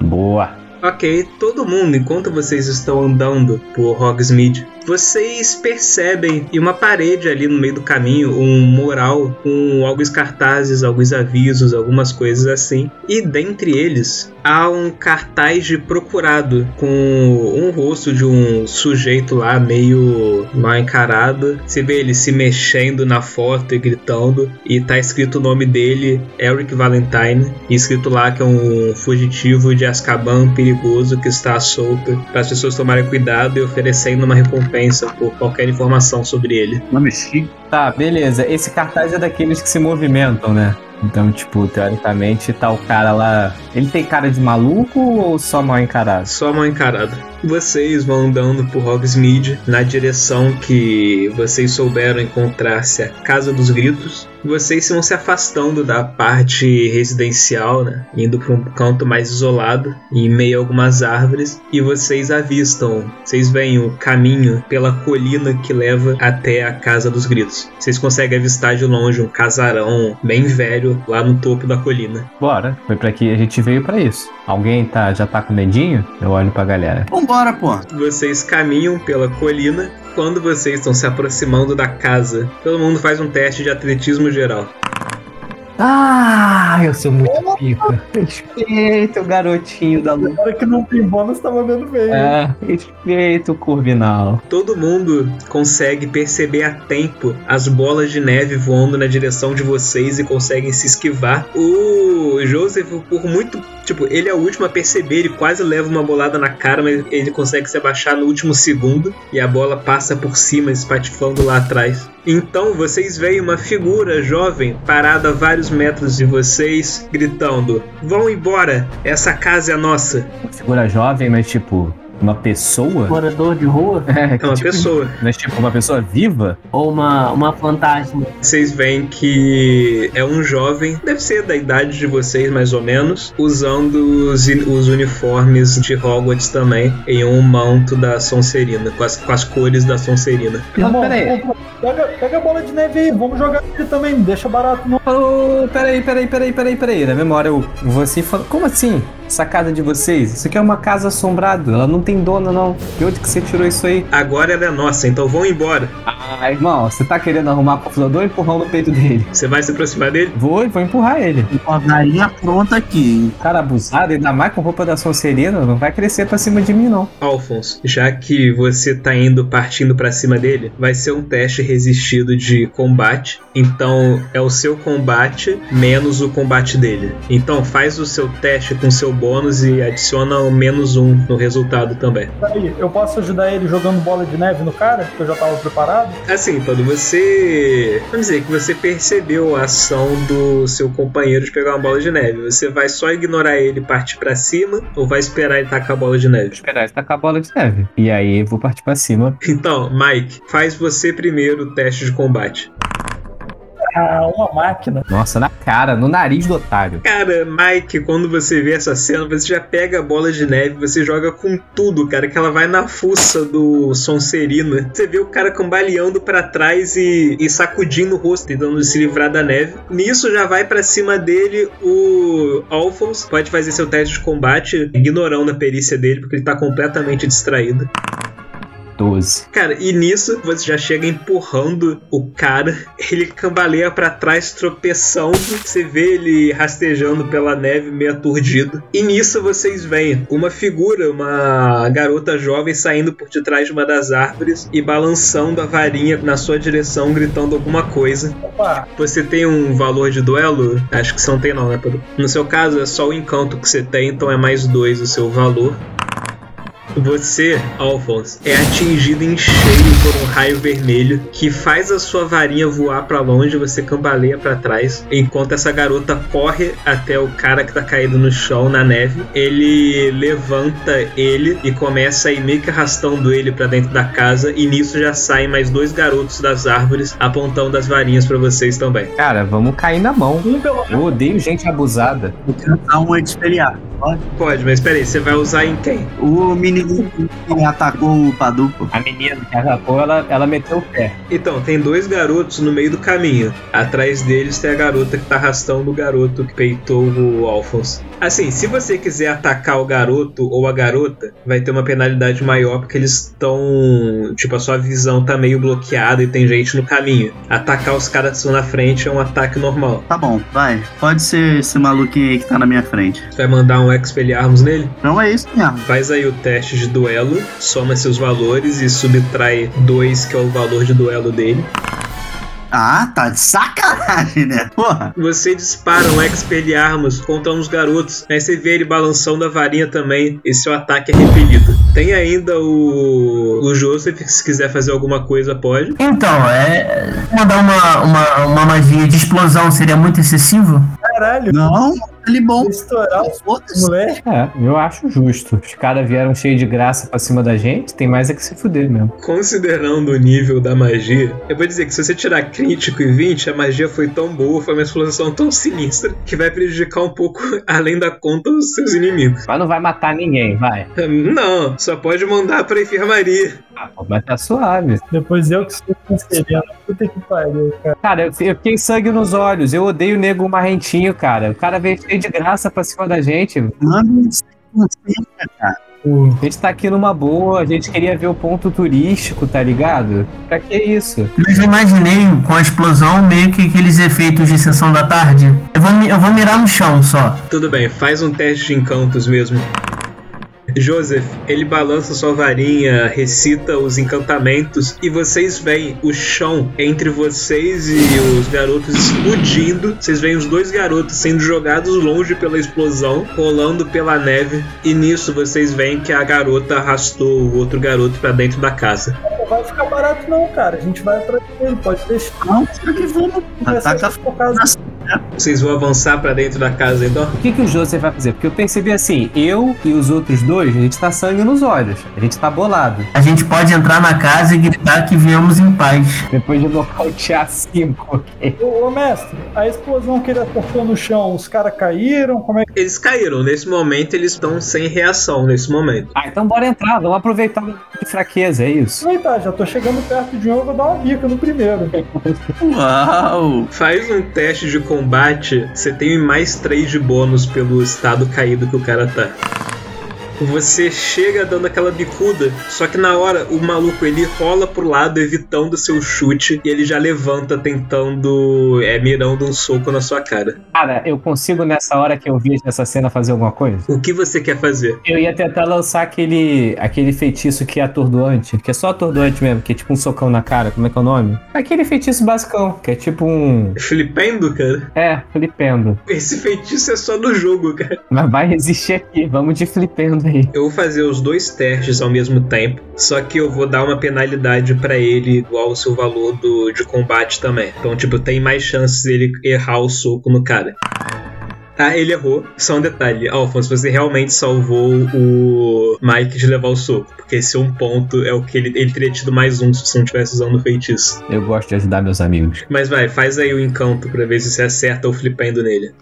Boa. Ok, todo mundo, enquanto vocês estão andando por Hogsmeade, vocês percebem em uma parede ali no meio do caminho um mural com alguns cartazes, alguns avisos, algumas coisas assim. E dentre eles há um cartaz de procurado com um rosto de um sujeito lá meio mal encarado. Você vê ele se mexendo na foto e gritando. E tá escrito o nome dele, Eric Valentine. E escrito lá que é um fugitivo de Azkaban perigoso que está solto para as pessoas tomarem cuidado e oferecendo uma recompensa por qualquer informação sobre ele. Nome chique. Tá, beleza. Esse cartaz é daqueles que se movimentam, né? Então, tipo, teoricamente, tá o cara lá. Ele tem cara de maluco ou só mal encarado? Só mal encarado. Vocês vão andando por Hogsmeade na direção que vocês souberam encontrar-se a Casa dos Gritos. Vocês vão se afastando da parte residencial, né? Indo para um canto mais isolado, em meio a algumas árvores, e vocês avistam, vocês veem o caminho pela colina que leva até a Casa dos Gritos. Vocês conseguem avistar de longe um casarão bem velho lá no topo da colina. Bora. Foi pra que a gente veio pra isso. Alguém tá, já tá com medinho? Eu olho pra galera. Vambora, pô. Vocês caminham pela colina. Quando vocês estão se aproximando da casa, todo mundo faz um teste de atletismo geral. Ah, eu sou muito pica. Respeita o garotinho da lua. Agora que não tem bônus, tava vendo bem. É, respeita o Corvinal. Todo mundo consegue perceber a tempo as bolas de neve voando na direção de vocês e conseguem se esquivar. O Joseph, por muito. Tipo, ele é o último a perceber, ele quase leva uma bolada na cara, mas ele consegue se abaixar no último segundo e a bola passa por cima, espatifando lá atrás. Então vocês veem uma figura jovem parada a vários metros de vocês, gritando: Vão embora, essa casa é nossa. Uma figura jovem, mas tipo, uma pessoa? Morador de rua? É, É uma tipo, pessoa. Mas tipo, uma pessoa viva? Ou uma, uma fantasma? Vocês veem que é um jovem, deve ser da idade de vocês mais ou menos, usando os, os uniformes de Hogwarts também, em um manto da Sonserina, com as, com as cores da Sonserina. Não, Irmão, peraí. pega, pega a bola de neve aí, vamos jogar ele também, deixa barato não. Ô, peraí, peraí, peraí, peraí, peraí. Na memória, eu, você falou. Como assim? Essa casa de vocês? Isso aqui é uma casa assombrada. Ela não tem dono, não. De onde que você tirou isso aí? Agora ela é nossa, então vão embora. Ah, irmão, você tá querendo arrumar confilador ou empurrão no peito dele? Você vai se aproximar dele? Vou, vou empurrar ele. Com a varinha pronta aqui? Cara abusado, ainda mais com roupa da Sonserina, não vai crescer pra cima de mim, não. Alphonse, já que você tá indo partindo pra cima dele, vai ser um teste resistido de combate. Então é o seu combate menos o combate dele. Então faz o seu teste com seu bônus e adiciona o menos um no resultado também. Peraí, eu posso ajudar ele jogando bola de neve no cara, que eu já tava preparado? Assim, quando você. Vamos dizer que você percebeu a ação do seu companheiro de pegar uma bola de neve. Você vai só ignorar ele e partir pra cima ou vai esperar ele tacar a bola de Vou neve? esperar ele tacar a bola de neve. E aí eu vou partir pra cima. Então, Mike, faz você primeiro o teste de combate. Ah, uma máquina. Nossa, na cara, no nariz do otário. Cara, Mike, quando você vê essa cena, você já pega a bola de neve, você joga com tudo, cara, que ela vai na fuça do Sonserina. Você vê o cara cambaleando pra trás e, e sacudindo o rosto, tentando se livrar da neve. Nisso já vai pra cima dele o Alphonse, pode fazer seu teste de combate, ignorando a perícia dele, porque ele tá completamente distraído. 12. Cara, e nisso você já chega empurrando o cara, ele cambaleia pra trás, tropeçando. Você vê ele rastejando pela neve, meio aturdido. E nisso vocês veem uma figura, uma garota jovem saindo por detrás de uma das árvores e balançando a varinha na sua direção, gritando alguma coisa. Opa, Você tem um valor de duelo? Acho que você não tem, não, né, Pedro? No seu caso, é só o encanto que você tem, então é mais dois o seu valor. Você, Alphonse, é atingido em cheio por um raio vermelho que faz a sua varinha voar pra longe, você cambaleia pra trás, enquanto essa garota corre até o cara que tá caído no chão na neve. Ele levanta ele e começa a ir meio que arrastando ele pra dentro da casa, e nisso já saem mais dois garotos das árvores apontando as varinhas pra vocês também. Cara, vamos cair na mão. um pelo Eu odeio gente abusada. Quero dar um experiar. Pode? Pode, mas peraí, você vai usar em quem? O menino menina que atacou o Padu. pô. A menina que atacou, ela, ela meteu o pé. Então, tem dois garotos no meio do caminho. Atrás deles tem a garota que tá arrastando o garoto que peitou o Alphonse. Assim, se você quiser atacar o garoto ou a garota, vai ter uma penalidade maior porque eles estão. Tipo, a sua visão tá meio bloqueada e tem gente no caminho. Atacar os caras que estão na frente é um ataque normal. Tá bom, vai. Pode ser esse maluquinho aí que tá na minha frente. Você vai mandar um Expelliarmus nele? Não é isso mesmo. Faz aí o teste de duelo, soma seus valores e subtrai 2, que é o valor de duelo dele. Ah, tá de sacanagem, né? Porra. Você dispara um Expelliarmus contra uns garotos, aí você vê ele balançando a varinha também, e seu ataque é repelido. Tem ainda o, o Joseph, se quiser fazer alguma coisa, pode. Então, é. Mandar uma, uma, uma magia de explosão seria muito excessivo? Caralho, Não, ele bom. estourar o Foda-se. moleque. É, eu acho justo. Os caras vieram cheios de graça pra cima da gente, tem mais é que se fuder mesmo. Considerando o nível da magia, eu vou dizer que se você tirar crítico e 20, a magia foi tão boa, foi uma explosão tão sinistra, que vai prejudicar um pouco, *laughs* além da conta, os seus inimigos. Mas não vai matar ninguém, vai. Não, só pode mandar pra enfermaria. Ah, mas tá suave. Depois eu que sou cancerino. Puta que pariu, cara. Cara, eu, eu fiquei sangue nos olhos. Eu odeio o nego marrentinho, cara. O cara veio cheio de graça pra cima da gente. Cara. A gente tá aqui numa boa, a gente queria ver o ponto turístico, tá ligado? Pra que isso? Mas eu imaginei com a explosão meio que aqueles efeitos de sessão da tarde. Eu vou, eu vou mirar no chão só. Tudo bem, faz um teste de encantos mesmo. Joseph, ele balança sua varinha, recita os encantamentos e vocês veem o chão entre vocês e os garotos explodindo. Vocês veem os dois garotos sendo jogados longe pela explosão, rolando pela neve. E nisso vocês veem que a garota arrastou o outro garoto pra dentro da casa. Não vai ficar barato, não, cara. A gente vai atrás dele, pode deixar. Não, será que vamos? Ataca focado. Vocês vão avançar pra dentro da casa então? O que, que o Joseph vai fazer? Porque eu percebi assim, eu e os outros dois, a gente tá sangue nos olhos. A gente tá bolado. A gente pode entrar na casa e gritar que viemos em paz. Depois de nocautear cinco, ok? Ô, ô, mestre, a explosão que ele acertou no chão, os caras caíram? Como é que. Eles caíram. Nesse momento, eles estão sem reação. Nesse momento. Ah, então bora entrar, vamos aproveitar de fraqueza, é isso. Aproveitar, já tô chegando perto de um, eu vou dar uma bica no primeiro. *laughs* Uau! Faz um teste de combate. Você tem mais 3 de bônus pelo estado caído que o cara tá. Você chega dando aquela bicuda, só que na hora o maluco ele rola pro lado evitando seu chute e ele já levanta tentando, é, mirando um soco na sua cara. Cara, eu consigo nessa hora que eu vi essa cena fazer alguma coisa? O que você quer fazer? Eu ia tentar lançar aquele, aquele feitiço que é atordoante, que é só atordoante mesmo, que é tipo um socão na cara, como é que é o nome? Aquele feitiço basicão, que é tipo um. Flipendo, cara? É, flipendo. Esse feitiço é só no jogo, cara. Mas vai resistir aqui, vamos de flipendo aí. Eu vou fazer os dois testes ao mesmo tempo, só que eu vou dar uma penalidade pra ele igual ao seu valor do, de combate também. Então, tipo, tem mais chances dele errar o soco no cara. Ah, ele errou. Só um detalhe. Alphonse, você realmente salvou o Mike de levar o soco. Porque esse um ponto é o que ele, ele teria tido mais um se você não tivesse usando o feitiço. Eu gosto de ajudar meus amigos. Mas vai, faz aí o encanto pra ver se você acerta o flipendo nele.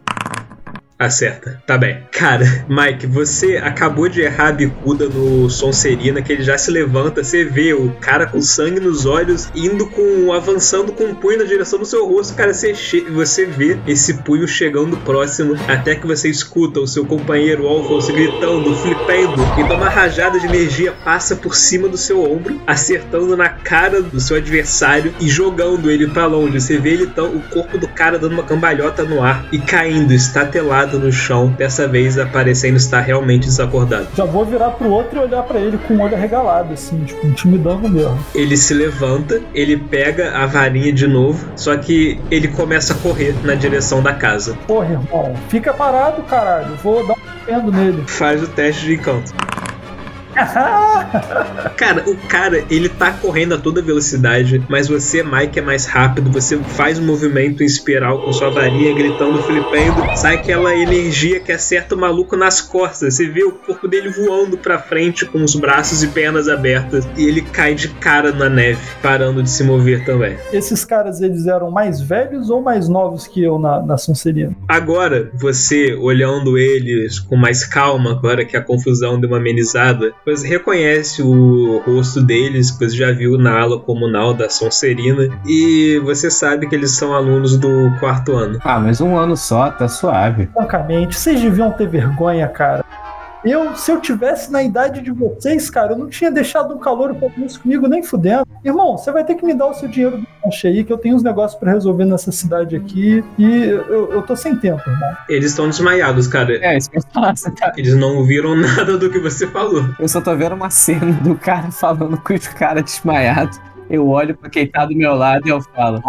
Acerta, tá bem. Cara, *laughs* Mike, você acabou de errar a bicuda no Sonserina, que ele já se levanta, você vê o cara com sangue nos olhos, indo com. avançando com um punho na direção do seu rosto. Cara, você, che- você vê esse punho chegando próximo, até que você escuta o seu companheiro Alphonse gritando, flipando, então uma rajada de energia passa por cima do seu ombro, acertando na cara do seu adversário e jogando ele pra longe. Você vê ele então, o corpo do cara dando uma cambalhota no ar e caindo, estatelado no chão, dessa vez aparecendo estar realmente desacordado. Já vou virar pro outro e olhar pra ele com o olho arregalado, assim, tipo, intimidando mesmo. Ele se levanta, ele pega a varinha de novo, só que ele começa a correr na direção da casa. Porra, irmão, fica parado, caralho. Vou dar um pendo nele. Faz o teste de encanto. *laughs* Cara, o cara, ele tá correndo a toda velocidade, mas você, Mike, é mais rápido. Você faz um movimento em espiral com sua varinha, gritando, flipando. Sai aquela energia que acerta o maluco nas costas. Você vê o corpo dele voando pra frente com os braços e pernas abertas. E ele cai de cara na neve, parando de se mover também. Esses caras, eles eram mais velhos ou mais novos que eu na, na Sonserina? Agora, você olhando eles com mais calma, agora que a confusão deu uma amenizada, Você reconhece o rosto deles, que você já viu na aula comunal da Sonserina, e você sabe que eles são alunos do quarto ano. Ah, mas um ano só, tá suave. Francamente, vocês deviam ter vergonha, cara. Eu, se eu tivesse na idade de vocês, cara, eu não tinha deixado um calor pra isso comigo nem fudendo. Irmão, você vai ter que me dar o seu dinheiro do lanche aí, que eu tenho uns negócios pra resolver nessa cidade aqui. E eu, eu tô sem tempo, irmão. Eles estão desmaiados, cara. É, isso que eu ia falar, você tá- Eles não ouviram *laughs* nada do que você falou. Eu só tô vendo uma cena do cara falando com os caras desmaiados. Eu olho pra quem tá do meu lado e eu falo.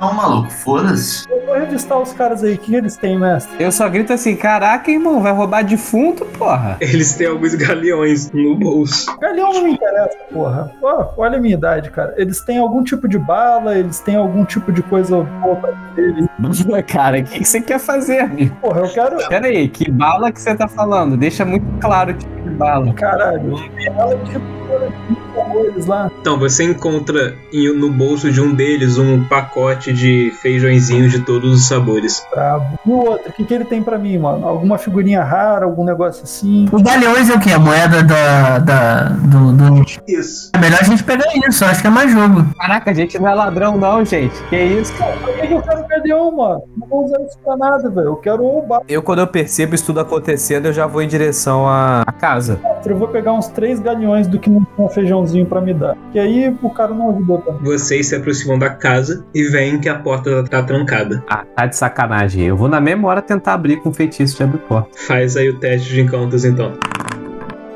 Não, maluco, foda-se. Eu vou revistar os caras aí. O que eles têm, mestre? Eu só grito assim: caraca, irmão, vai roubar defunto, porra. Eles têm alguns galeões no bolso. Galeão não me interessa, porra. Ó, olha a minha idade, cara. Eles têm algum tipo de bala, eles têm algum tipo de coisa boa pra eles. *laughs* Cara, o que, que você quer fazer, amigo? Porra, eu quero. Pera aí, que bala que você tá falando? Deixa muito claro o tipo bala. Caralho. Então, você encontra no bolso de um deles um pacote de feijõezinhos de todos os sabores. Brabo. E o outro, o que, que ele tem pra mim, mano? Alguma figurinha rara, algum negócio assim? Os galeões é o quê? A moeda da. da do, do- Isso. É melhor a gente pegar isso, acho que é mais jogo. Caraca, a gente não é ladrão, não, gente. Que isso? Pra que, que eu quero galeão, mano? Não vou usar isso pra nada, velho. Eu quero roubar. Eu, quando eu percebo isso tudo acontecendo, eu já vou em direção à, à casa. Eu vou pegar uns três galeões do que não tinha feijãozinho pra me dar. E aí o cara não ajudou também. Vocês se aproximam da casa e veem que a porta tá trancada. Ah, tá de sacanagem. Eu vou na mesma hora tentar abrir com feitiço de abrir porta. Faz aí o teste de encantos então.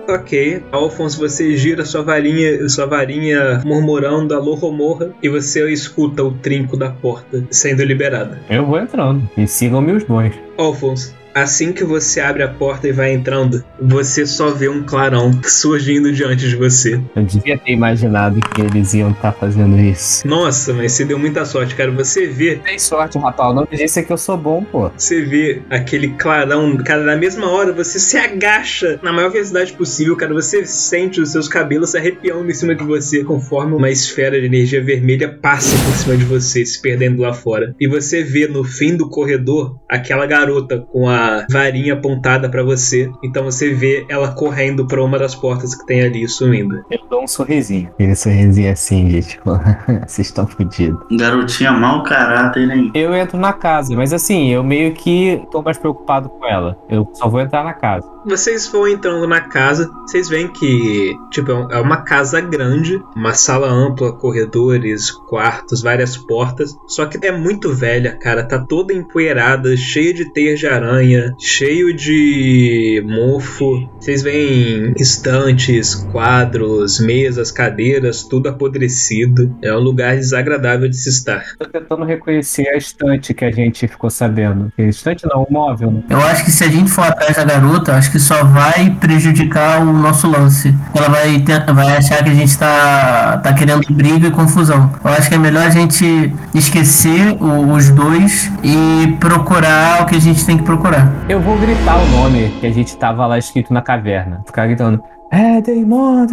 Ok, Alphonse, você gira sua varinha, sua varinha murmurando alô Romorra e você escuta o trinco da porta sendo liberada. Eu vou entrando. E sigam-me os bons. Alphonse, assim que você abre a porta e vai entrando, você só vê um clarão surgindo diante de você. Eu devia ter imaginado que eles iam estar fazendo isso. Nossa, mas você deu muita sorte, cara. Você vê Tem sorte, rapaz. O nome disso é que eu sou bom, pô. Você vê aquele clarão, cara, na mesma hora você se agacha na maior velocidade possível, cara. Você sente os seus cabelos se arrepiando em cima de você conforme uma esfera de energia vermelha passa por cima de você, se perdendo lá fora. E você vê no fim do corredor aquela garota com a varinha apontada pra você. Então você vê ela correndo pra uma das portas que tem ali, sumindo. Eu dou um sorrisinho. Aquele sorrisinho assim, de tipo, *laughs* vocês estão fodidos. Garotinha mau caráter, hein? Eu entro na casa, mas assim, eu meio que tô mais preocupado com ela. Eu só vou entrar na casa. Vocês vão entrando na casa, vocês veem que, tipo, é uma casa grande, uma sala ampla, corredores, quartos, várias portas. Só que é muito velha, cara, tá toda empoeirada, cheia de teias de aranha, cheio de mofo. Vocês veem estantes, quadros, mesas, cadeiras, tudo apodrecido. É um lugar desagradável de se estar. Tô tentando reconhecer a estante que a gente ficou sabendo. Que Estante não, o móvel. né? Eu acho que se a gente for atrás da garota, acho que só vai prejudicar o nosso lance. Ela vai, ter- vai achar que a gente tá, tá querendo briga e confusão. Eu acho que é melhor a gente esquecer o- os dois e procurar o que a gente tem que procurar. Eu vou gritar o nome que a gente tava lá escrito na caverna. Ficar gritando: É, Daemon,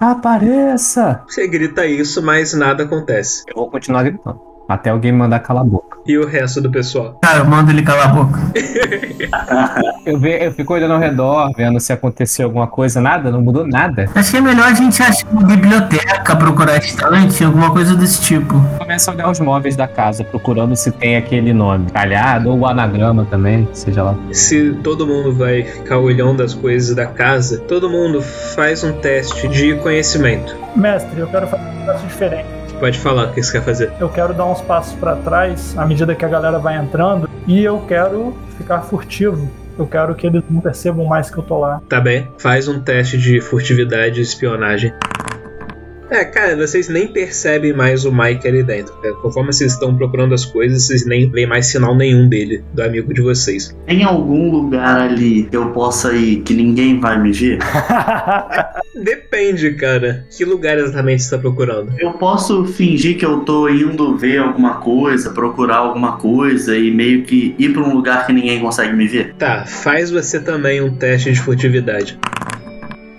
apareça! Você grita isso, mas nada acontece. Eu vou continuar gritando. Até alguém mandar calar a boca. E o resto do pessoal? Cara, eu mando ele calar a boca. *laughs* Eu, ve, eu fico olhando ao redor, vendo se aconteceu alguma coisa. Nada, não mudou nada. Acho que é melhor a gente achar uma biblioteca, procurar estante, alguma coisa desse tipo. Começa a olhar os móveis da casa, procurando se tem aquele nome. Calhado ou o anagrama também, seja lá. Se todo mundo vai ficar olhando as coisas da casa, todo mundo faz um teste de conhecimento. Mestre, eu quero fazer um negócio diferente. Pode falar o que você quer fazer. Eu quero dar uns passos pra trás à medida que a galera vai entrando e eu quero ficar furtivo. Eu quero que eles não percebam mais que eu tô lá. Tá bem? Faz um teste de furtividade e espionagem. É, cara, vocês nem percebem mais o Mike ali dentro. cara. Conforme vocês estão procurando as coisas, vocês nem veem mais sinal nenhum dele, do amigo de vocês. Tem algum lugar ali que eu possa ir que ninguém vai me ver? *laughs* Depende, cara. Que lugar exatamente você está procurando? Eu posso fingir que eu tô indo ver alguma coisa, procurar alguma coisa e meio que ir pra um lugar que ninguém consegue me ver? Tá, faz você também um teste de furtividade.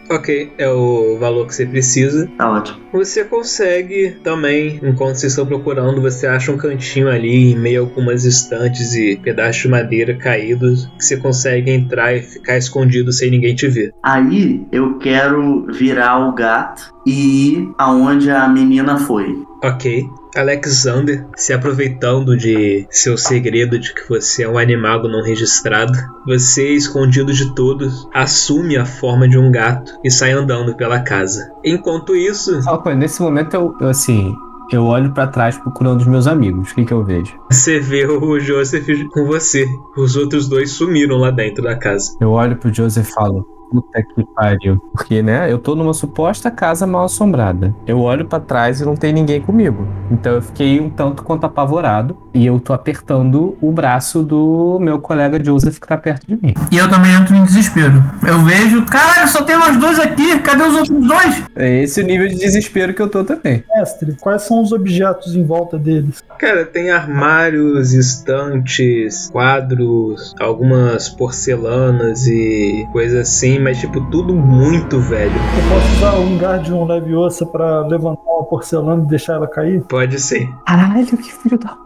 Ok, é o valor que você precisa. Tá ótimo. Você consegue também, enquanto vocês estão procurando, você acha um cantinho ali, em meio a algumas estantes e pedaços de madeira caídos, que você consegue entrar e ficar escondido sem ninguém te ver. Aí eu quero virar o gato e ir aonde a menina foi. Ok. Alexander, se aproveitando de seu segredo de que você é um animago não registrado, você, escondido de todos, assume a forma de um gato e sai andando pela casa. Enquanto isso, nesse momento eu, eu, assim, eu olho pra trás procurando os meus amigos. O que que eu vejo? você vê o Joseph com você. Os outros dois sumiram lá dentro da casa. Eu olho pro Joseph e falo: Puta que pariu. Porque, né, eu tô numa suposta casa mal assombrada. Eu olho pra trás e não tem ninguém comigo. Então eu fiquei um tanto quanto apavorado. E eu tô apertando o braço do meu colega Joseph que tá perto de mim. E eu também entro em desespero. Eu vejo, caralho, só tem nós dois aqui, cadê os outros dois? É esse o nível de desespero que eu tô também. Mestre, quais são os objetos em volta deles? Cara, tem armários, estantes, quadros, algumas porcelanas e coisas assim, mas tipo, tudo muito velho. Eu posso usar um Guardian Leviosa pra levantar uma porcelana e deixar ela cair? Pode ser. Caralho, que filho da.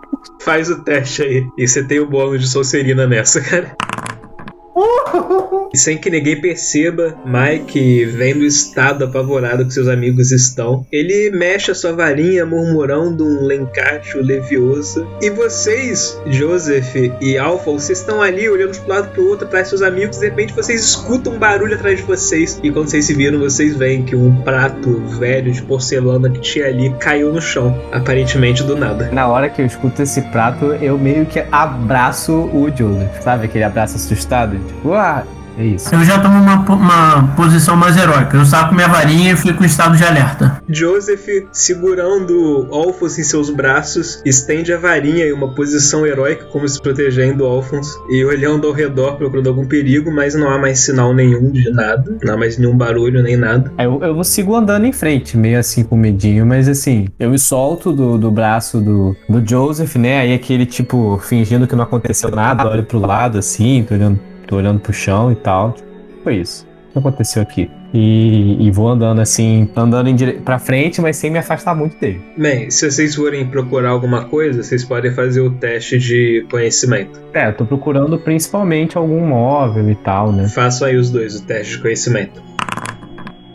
Faz o teste aí. E você tem o bônus de Solcerina nessa, cara. *laughs* E sem que ninguém perceba, Mike, vendo o estado apavorado que seus amigos estão, ele mexe a sua varinha murmurando um lencácio leviosa. E vocês, Joseph e Alpha, vocês estão ali olhando de um lado pro outro de seus amigos, de repente vocês escutam um barulho atrás de vocês. E quando vocês se viram, vocês veem que um prato velho de porcelana que tinha ali caiu no chão, aparentemente do nada. Na hora que eu escuto esse prato, eu meio que abraço o Joseph. Sabe aquele abraço assustado? Tipo, ah, é isso. Eu já tomo uma, uma posição mais heróica. Eu saco minha varinha e fico em estado de alerta. Joseph, segurando Alphonse em seus braços, estende a varinha em uma posição heróica, como se protegendo Alphonse, e olhando ao redor procurando algum perigo, mas não há mais sinal nenhum de nada, não há mais nenhum barulho nem nada. Eu, eu sigo andando em frente, meio assim com medinho, mas assim, eu me solto do, do braço do, do Joseph, né? Aí aquele tipo, fingindo que não aconteceu nada, olho pro lado assim, tô olhando, tô olhando pro chão e tal. Foi isso. O que aconteceu aqui? E, e vou andando assim, andando em dire... pra frente, mas sem me afastar muito dele. Bem, se vocês forem procurar alguma coisa, vocês podem fazer o teste de conhecimento. É, eu tô procurando principalmente algum móvel e tal, né? Façam aí os dois o teste de conhecimento.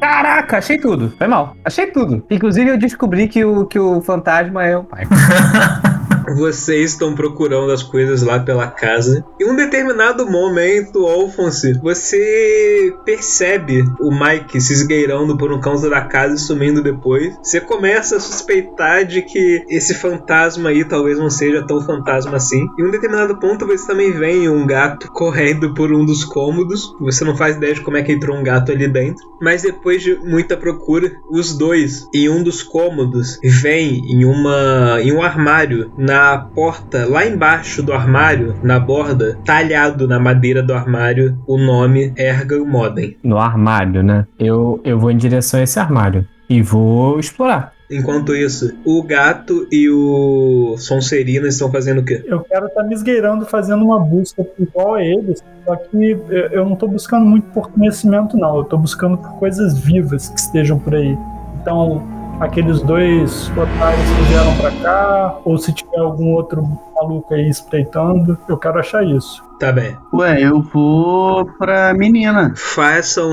Caraca, achei tudo. Foi mal. Achei tudo. Inclusive eu descobri que o, que o fantasma é o pai. *laughs* Vocês estão procurando as coisas lá pela casa. Em um determinado momento, Alphonse, você percebe o Mike se esgueirando por um canto da casa e sumindo depois. Você começa a suspeitar de que esse fantasma aí talvez não seja tão fantasma assim. Em um determinado ponto, você também vê um gato correndo por um dos cômodos. Você não faz ideia de como é que entrou um gato ali dentro. Mas depois de muita procura, os dois em um dos cômodos vêm em uma em um armário na porta lá embaixo do armário, na borda, talhado na madeira do armário, o nome Ergan Modem. No armário, né? Eu, eu vou em direção a esse armário. E vou explorar. Enquanto isso, o gato e o Sonserina estão fazendo o quê? Eu quero estar me esgueirando fazendo uma busca igual a eles, só que eu- eu não tô buscando muito por conhecimento, não. Eu tô buscando por coisas vivas que estejam por aí. Então, aqueles dois otários que vieram pra cá, ou se tiver algum outro maluco aí espreitando, eu quero achar isso. Tá bem. Ué, eu vou pra menina. Façam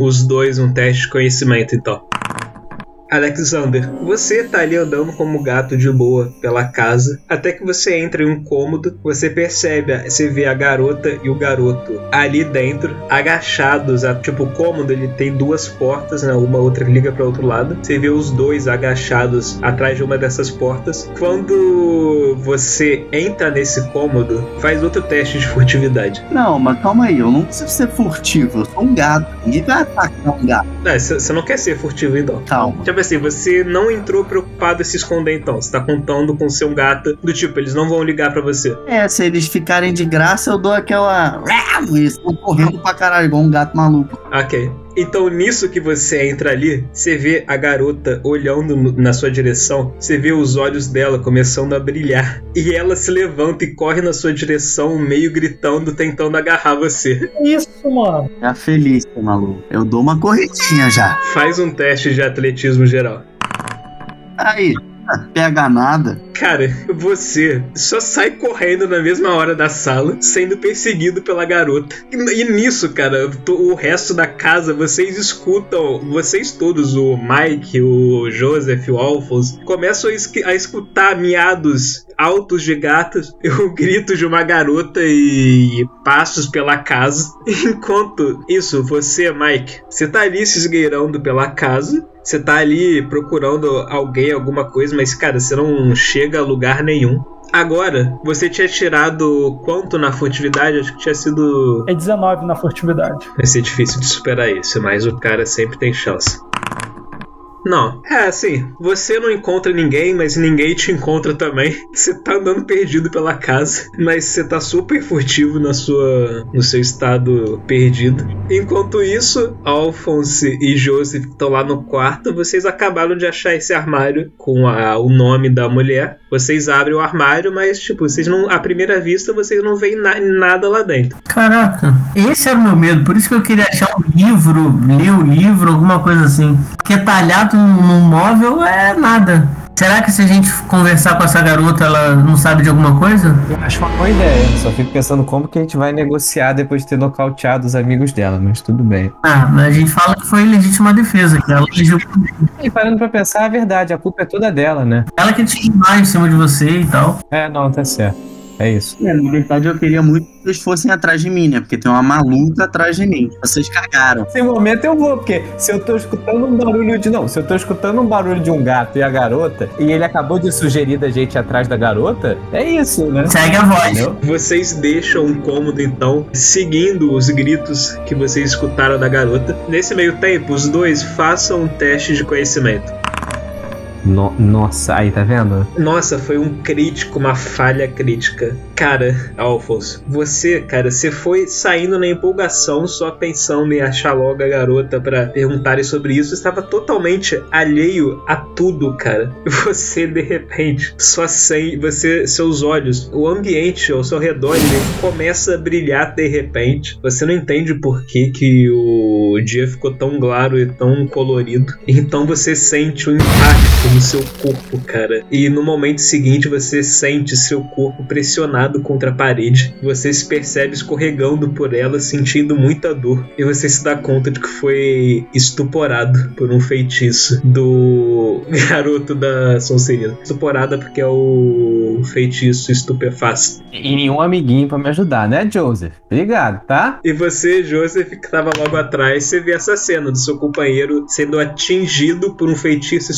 os dois um teste de conhecimento, então. Alexander, você tá ali andando como gato de boa pela casa, até que você entra em um cômodo, você percebe, você vê a garota e o garoto ali dentro, agachados, tipo, o cômodo ele tem duas portas, né, uma outra liga para outro lado, você vê os dois agachados atrás de uma dessas portas. Quando você entra nesse cômodo, faz outro teste de furtividade. Não, mas calma aí, eu não preciso ser furtivo, eu sou um gato. Ninguém vai atacar um gato. Você não quer ser furtivo então? Calma. Tipo assim, você não entrou preocupado em se esconder então. Você tá contando com seu gato do tipo, eles não vão ligar pra você. É, se eles ficarem de graça, eu dou aquela. *laughs* Estão correndo pra caralho, igual um gato maluco. Ok. Então, nisso que você entra ali, você vê a garota olhando na sua direção, você vê os olhos dela começando a brilhar. E ela se levanta e corre na sua direção, meio gritando, tentando agarrar você. Isso, mano. É a Felícia, maluco. Eu dou uma corridinha já. Faz um teste de atletismo geral. Aí, pega nada. Cara, você só sai correndo na mesma hora da sala, sendo perseguido pela garota. E, e nisso, cara, o resto da casa, vocês escutam, vocês todos, o Mike, o Joseph, o Alphonse, começam a, a escutar miados altos de gatos, *laughs* o grito de uma garota e passos pela casa. *laughs* Enquanto isso, você, Mike, você tá ali se esgueirando pela casa. Você tá ali procurando alguém, alguma coisa, mas cara, você não chega a lugar nenhum. Agora, você tinha tirado quanto na furtividade? Acho que tinha sido. É 19 na furtividade. Vai ser difícil de superar isso, mas o cara sempre tem chance. Não, é assim, você não encontra ninguém, mas ninguém te encontra também. *laughs* Você tá andando perdido pela casa, mas você tá super furtivo na sua, no seu estado perdido. Enquanto isso, Alphonse e Joseph estão lá no quarto. Vocês acabaram de achar esse armário com a- o nome da mulher. Vocês abrem o armário, mas tipo, vocês não, à primeira vista, vocês não veem na- nada lá dentro. Caraca, esse era o meu medo, por isso que eu queria achar um livro, ler o livro, alguma coisa assim. Porque talhado num, num móvel é nada. Será que se a gente conversar com essa garota, ela não sabe de alguma coisa? Eu acho uma boa ideia. Só fico pensando como que a gente vai negociar depois de ter nocauteado os amigos dela, mas tudo bem. Ah, mas a gente fala que foi legítima defesa, que ela agiu E parando pra pensar, é verdade, a culpa é toda dela, né? Ela que tinha mais em cima de você e tal. É, não, tá certo. É isso. É, na verdade, eu queria muito que vocês fossem atrás de mim, né? Porque tem uma maluca atrás de mim. Vocês cagaram. Nesse momento eu vou, porque se eu tô escutando um barulho de. Não, se eu tô escutando um barulho de um gato e a garota, e ele acabou de sugerir da gente ir atrás da garota, é isso, né? Segue a voz. Entendeu? Vocês deixam um cômodo então, seguindo os gritos que vocês escutaram da garota. Nesse meio tempo, os dois façam um teste de conhecimento. No- nossa, aí tá vendo? Nossa, foi um crítico, uma falha crítica. Cara, Alphonse, você, cara, você foi saindo na empolgação, só pensando em achar logo a garota pra perguntarem sobre isso. Estava totalmente alheio a tudo, cara. Você, de repente, só sem você, seus olhos, o ambiente ao seu redor, ele começa a brilhar de repente. Você não entende por que, que o dia ficou tão claro e tão colorido. Então você sente o impacto no seu corpo, cara. E no momento seguinte você sente seu corpo pressionado contra a parede. Você se percebe escorregando por ela, sentindo muita dor. E você se dá conta de que foi estuporado por um feitiço do *laughs* garoto da Sonserina. Estuporada porque é o feitiço estupeface. E nenhum amiguinho pra me ajudar, né, Joseph? Obrigado, tá? E você, Joseph, que estava logo atrás, você vê essa cena do seu companheiro sendo atingido por um feitiço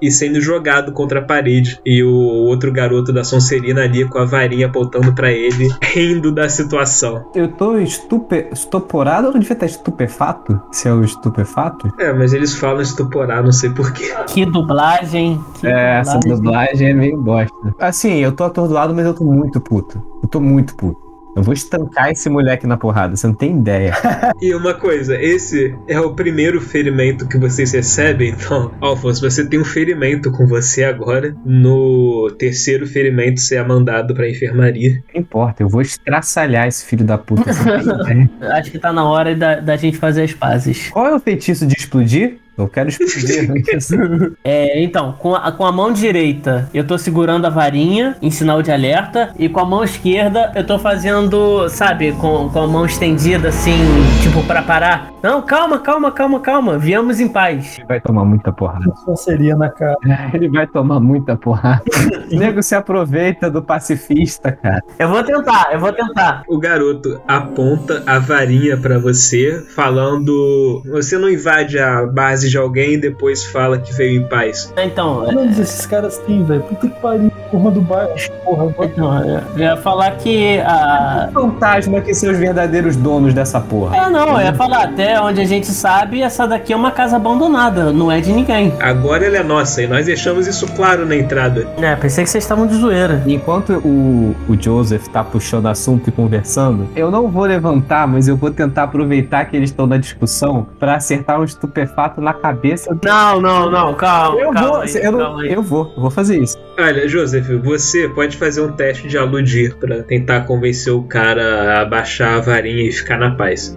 e sendo jogado contra a parede. E o outro garoto da Sonserina ali com a varinha apontando pra ele, rindo da situação. Eu tô estupe... estuporado ou não devia estar estupefato? Se é o estupefato? É, mas eles falam estuporar, não sei porquê. Que dublagem. Que É, essa dublagem. dublagem é meio bosta. Assim, eu tô atordoado, mas eu tô muito puto. Eu tô muito puto. Eu vou estancar esse moleque na porrada, você não tem ideia. *laughs* E uma coisa, esse é o primeiro ferimento que vocês recebem, então, Alphonse, você tem um ferimento com você agora. No terceiro ferimento, você é mandado pra enfermaria. Não importa, eu vou estraçalhar esse filho da puta. você não tem ideia. Acho que tá na hora da, da gente fazer as pazes. Qual é o feitiço de explodir? Eu quero explodir. *laughs* É, então, com a, com a mão direita eu tô segurando a varinha em sinal de alerta e com a mão esquerda eu tô fazendo, sabe, com, com a mão estendida assim, tipo pra parar. Não, calma, calma, calma, calma. Viemos em paz. Ele vai tomar muita porrada. Sonserina, cara. *laughs* Ele vai tomar muita porrada. O *laughs* nego se aproveita do pacifista, cara. Eu vou tentar, eu vou tentar. O garoto aponta a varinha pra você, falando: Você não invade a base de alguém e depois fala que veio em paz. Então, é, esses caras têm, velho? Puta que pariu. turma do bairro. Porra, Então, eu ia falar que a. Fantasma que são os verdadeiros donos dessa porra. É, não, eu ia falar, até onde a gente sabe, essa daqui é uma casa abandonada, não é de ninguém. Agora ela é nossa e nós deixamos isso claro na entrada. É, pensei que vocês estavam de zoeira. Enquanto o, o Joseph tá puxando assunto e conversando, eu não vou levantar, mas eu vou tentar aproveitar que eles estão na discussão pra acertar um estupefato na cabeça. do- Não, não, não, calma. Eu calma vou, aí, eu, não- calma aí. eu vou, eu vou fazer isso. Olha, Joseph, você pode fazer um teste de aludir pra tentar convencer o cara a baixar a varinha e ficar na paz.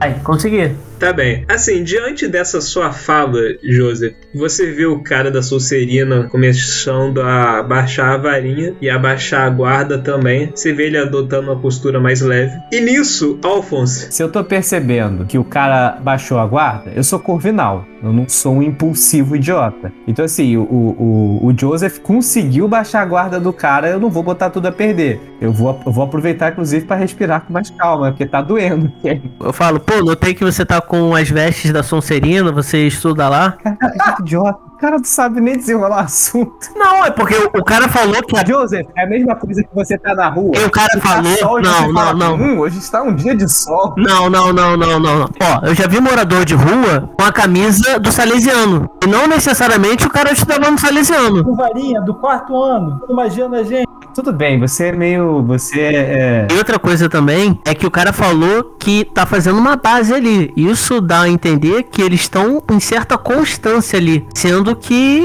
Ai, consegui. Tá bem. Assim, diante dessa sua fala, Joseph, você vê o cara da Sulcerina começando a baixar a varinha e abaixar a guarda também. Você vê ele adotando uma postura mais leve. E nisso, Alphonse, Se eu tô percebendo que o cara baixou a guarda, eu sou corvinal. Eu não sou um impulsivo idiota. Então, assim, o, o, o Joseph conseguiu baixar a guarda do cara, eu não vou botar tudo a perder. Eu vou, eu vou aproveitar, inclusive, pra respirar com mais calma, porque tá doendo. *laughs* Eu falo, pô, notei que você tá com as vestes da Sonserina, você estuda lá? Caraca, *laughs* que idiota. O cara não sabe nem desenrolar assunto. Não, é porque o, o cara falou que a Joseph, é a mesma coisa que você tá na rua. E o cara tá falou- sol e não, não, fala, não. Hum, hoje está um dia de sol. Não, não, não, não, não. Ó, eu já vi morador de rua com a camisa do Salesiano. E não necessariamente o cara estudava no Salesiano. Com varinha do quarto ano, imaginando a gente. Tudo bem, você é meio. Você é. E outra coisa também é que o cara falou que tá fazendo uma base ali. Isso dá a entender que eles estão em certa constância ali. Sendo que.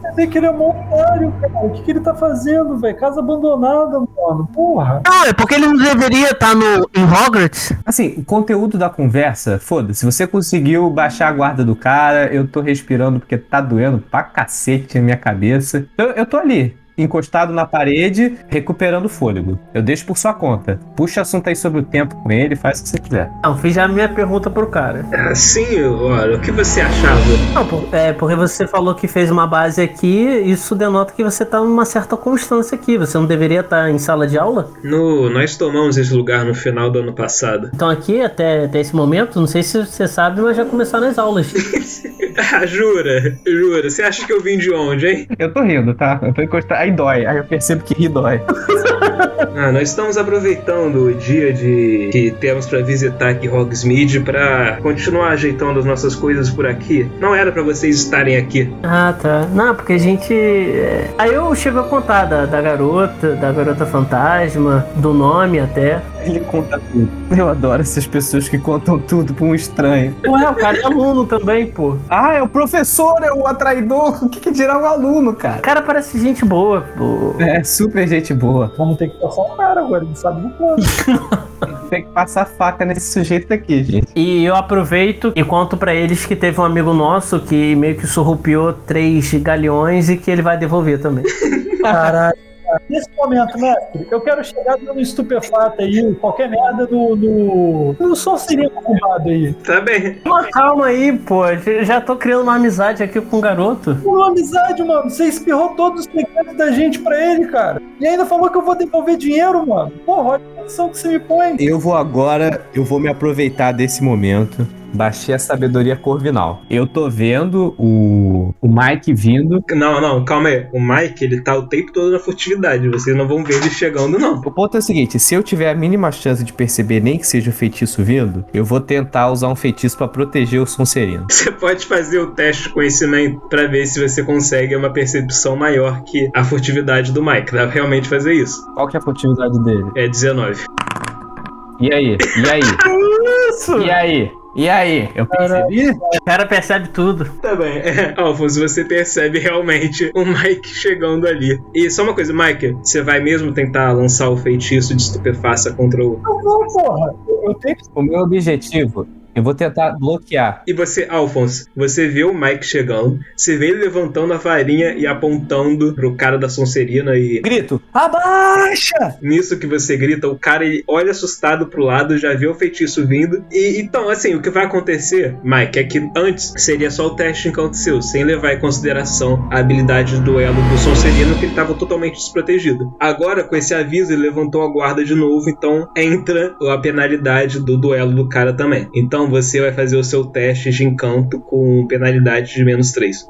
Quer dizer que ele é um otário, cara. O que, que ele tá fazendo, velho? Casa abandonada, mano. Porra. Não, é porque ele não deveria estar no, em Hogwarts. Assim, o conteúdo da conversa, foda-se. Você conseguiu baixar a guarda do cara, eu tô respirando porque tá doendo pra cacete a minha cabeça. Eu, eu tô ali. Encostado na parede, recuperando o fôlego. Eu deixo por sua conta. Puxa assunto aí sobre o tempo com ele, faz o que você quiser. Não, fiz já a minha pergunta pro cara. assim, olha, o que você achava? Não, por- é, porque você falou que fez uma base aqui, isso denota que você tá numa certa constância aqui. Você não deveria estar em sala de aula? No, nós tomamos esse lugar no final do ano passado. Então aqui, até, até esse momento, não sei se você sabe, mas já começaram as aulas. *laughs* ah, jura? Jura? Você acha que eu vim de onde, hein? Eu tô rindo, tá? Eu tô encostado. Aí dói. Aí eu percebo que rir dói. *laughs* Ah, nós estamos aproveitando o dia de que temos pra visitar aqui Hogsmeade pra continuar ajeitando as nossas coisas por aqui. Não era pra vocês estarem aqui. Ah, tá. Não, porque a gente. é, Aí eu chego a contar da, da garota, da garota fantasma, do nome até. Ele conta tudo. Eu adoro essas pessoas que contam tudo pra um estranho. Ué, o cara é aluno também, pô. Ah, é o professor, é o atraidor. O que, que dirá o aluno, cara? O cara parece gente boa, pô. É super gente boa. Vamos ter que passar o cara agora. Ele sabe do plano. *laughs* Tem que passar faca nesse sujeito daqui, gente. E eu aproveito e conto pra eles que teve um amigo nosso que meio que surrupiou três galeões e que ele vai devolver também. Caralho. Nesse momento, mestre, eu quero chegar dando estupefato aí, qualquer merda no. no. no só seria arrumado aí. Tá bem. Mas calma aí, pô. Já tô criando uma amizade aqui com o garoto. Uma amizade, mano. Você espirrou todos os segredos da gente pra ele, cara. E ainda falou que eu vou devolver dinheiro, mano. Porra, olha condição que você me põe. Eu vou agora, eu vou me aproveitar desse momento. Baixei a sabedoria corvinal. Eu tô vendo o, o Mike vindo. Não, não, calma aí. O Mike, ele tá o tempo todo na furtividade. Vocês não vão ver ele chegando, não. O ponto é o seguinte: se eu tiver a mínima chance de perceber nem que seja o feitiço vindo, eu vou tentar usar um feitiço pra proteger o Sonserino. Você pode fazer o teste de conhecimento pra ver se você consegue uma percepção maior que a furtividade do Mike. Dá pra realmente fazer isso. Qual que é a oportunidade dele? É 19. E aí? E aí? *laughs* Isso! E aí? E aí? Eu percebi? O cara percebe tudo. Tá bem. *laughs* É, Alfonso, você percebe realmente o Mike chegando ali. E só uma coisa, Mike, você vai mesmo tentar lançar o feitiço de estupefaça contra o. Eu vou, porra. Eu, tenho que. O meu objetivo, eu vou tentar bloquear. E você, Alphonse, você vê o Mike chegando, você vê ele levantando a varinha e apontando pro cara da Sonserina e Grito: Abaixa! nisso que você grita, o cara ele olha assustado pro lado, já vê o feitiço vindo. E então, assim, o que vai acontecer, Mike, é que antes seria só o teste encanto seu, sem levar em consideração a habilidade de duelo do Sonserino, que ele tava totalmente desprotegido. Agora, com esse aviso, ele levantou a guarda de novo, então entra a penalidade do duelo do cara também. Então você vai fazer o seu teste de encanto com penalidade de menos 3.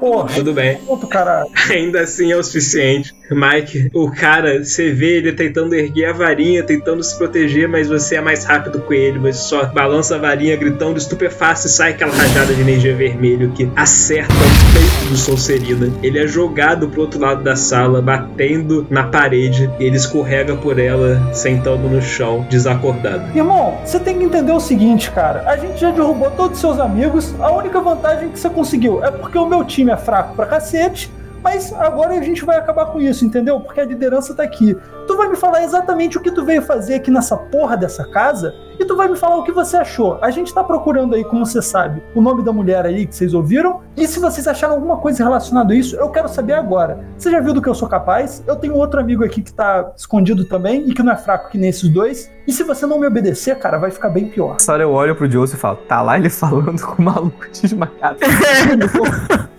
Porra, Tudo bem. ponto. *laughs* Ainda assim é o suficiente. Mike, o cara, você vê ele tentando erguer a varinha, tentando se proteger, mas você é mais rápido que ele. Você só balança a varinha, gritando estupeface e sai aquela rajada de energia vermelho que acerta o peito do Sonserina. Ele é jogado pro outro lado da sala, batendo na parede, e ele escorrega por ela, sentando no chão, desacordado. Irmão, você tem que entender o seguinte, cara. A gente já derrubou todos os seus amigos. A única vantagem que você conseguiu é porque o meu time é fraco pra cacete. Mas agora a gente vai acabar com isso, entendeu? Porque a liderança tá aqui. Tu vai me falar exatamente o que tu veio fazer aqui nessa porra dessa casa e tu vai me falar o que você achou. A gente tá procurando aí, como você sabe, o nome da mulher aí que vocês ouviram. E se vocês acharam alguma coisa relacionada a isso, eu quero saber agora. Você já viu do que eu sou capaz? Eu tenho outro amigo aqui que tá escondido também e que não é fraco que nem esses dois. E se você não me obedecer, cara, vai ficar bem pior. Hora eu olho pro Joseph e falo, tá lá ele falando com o maluco desmaiado. *laughs*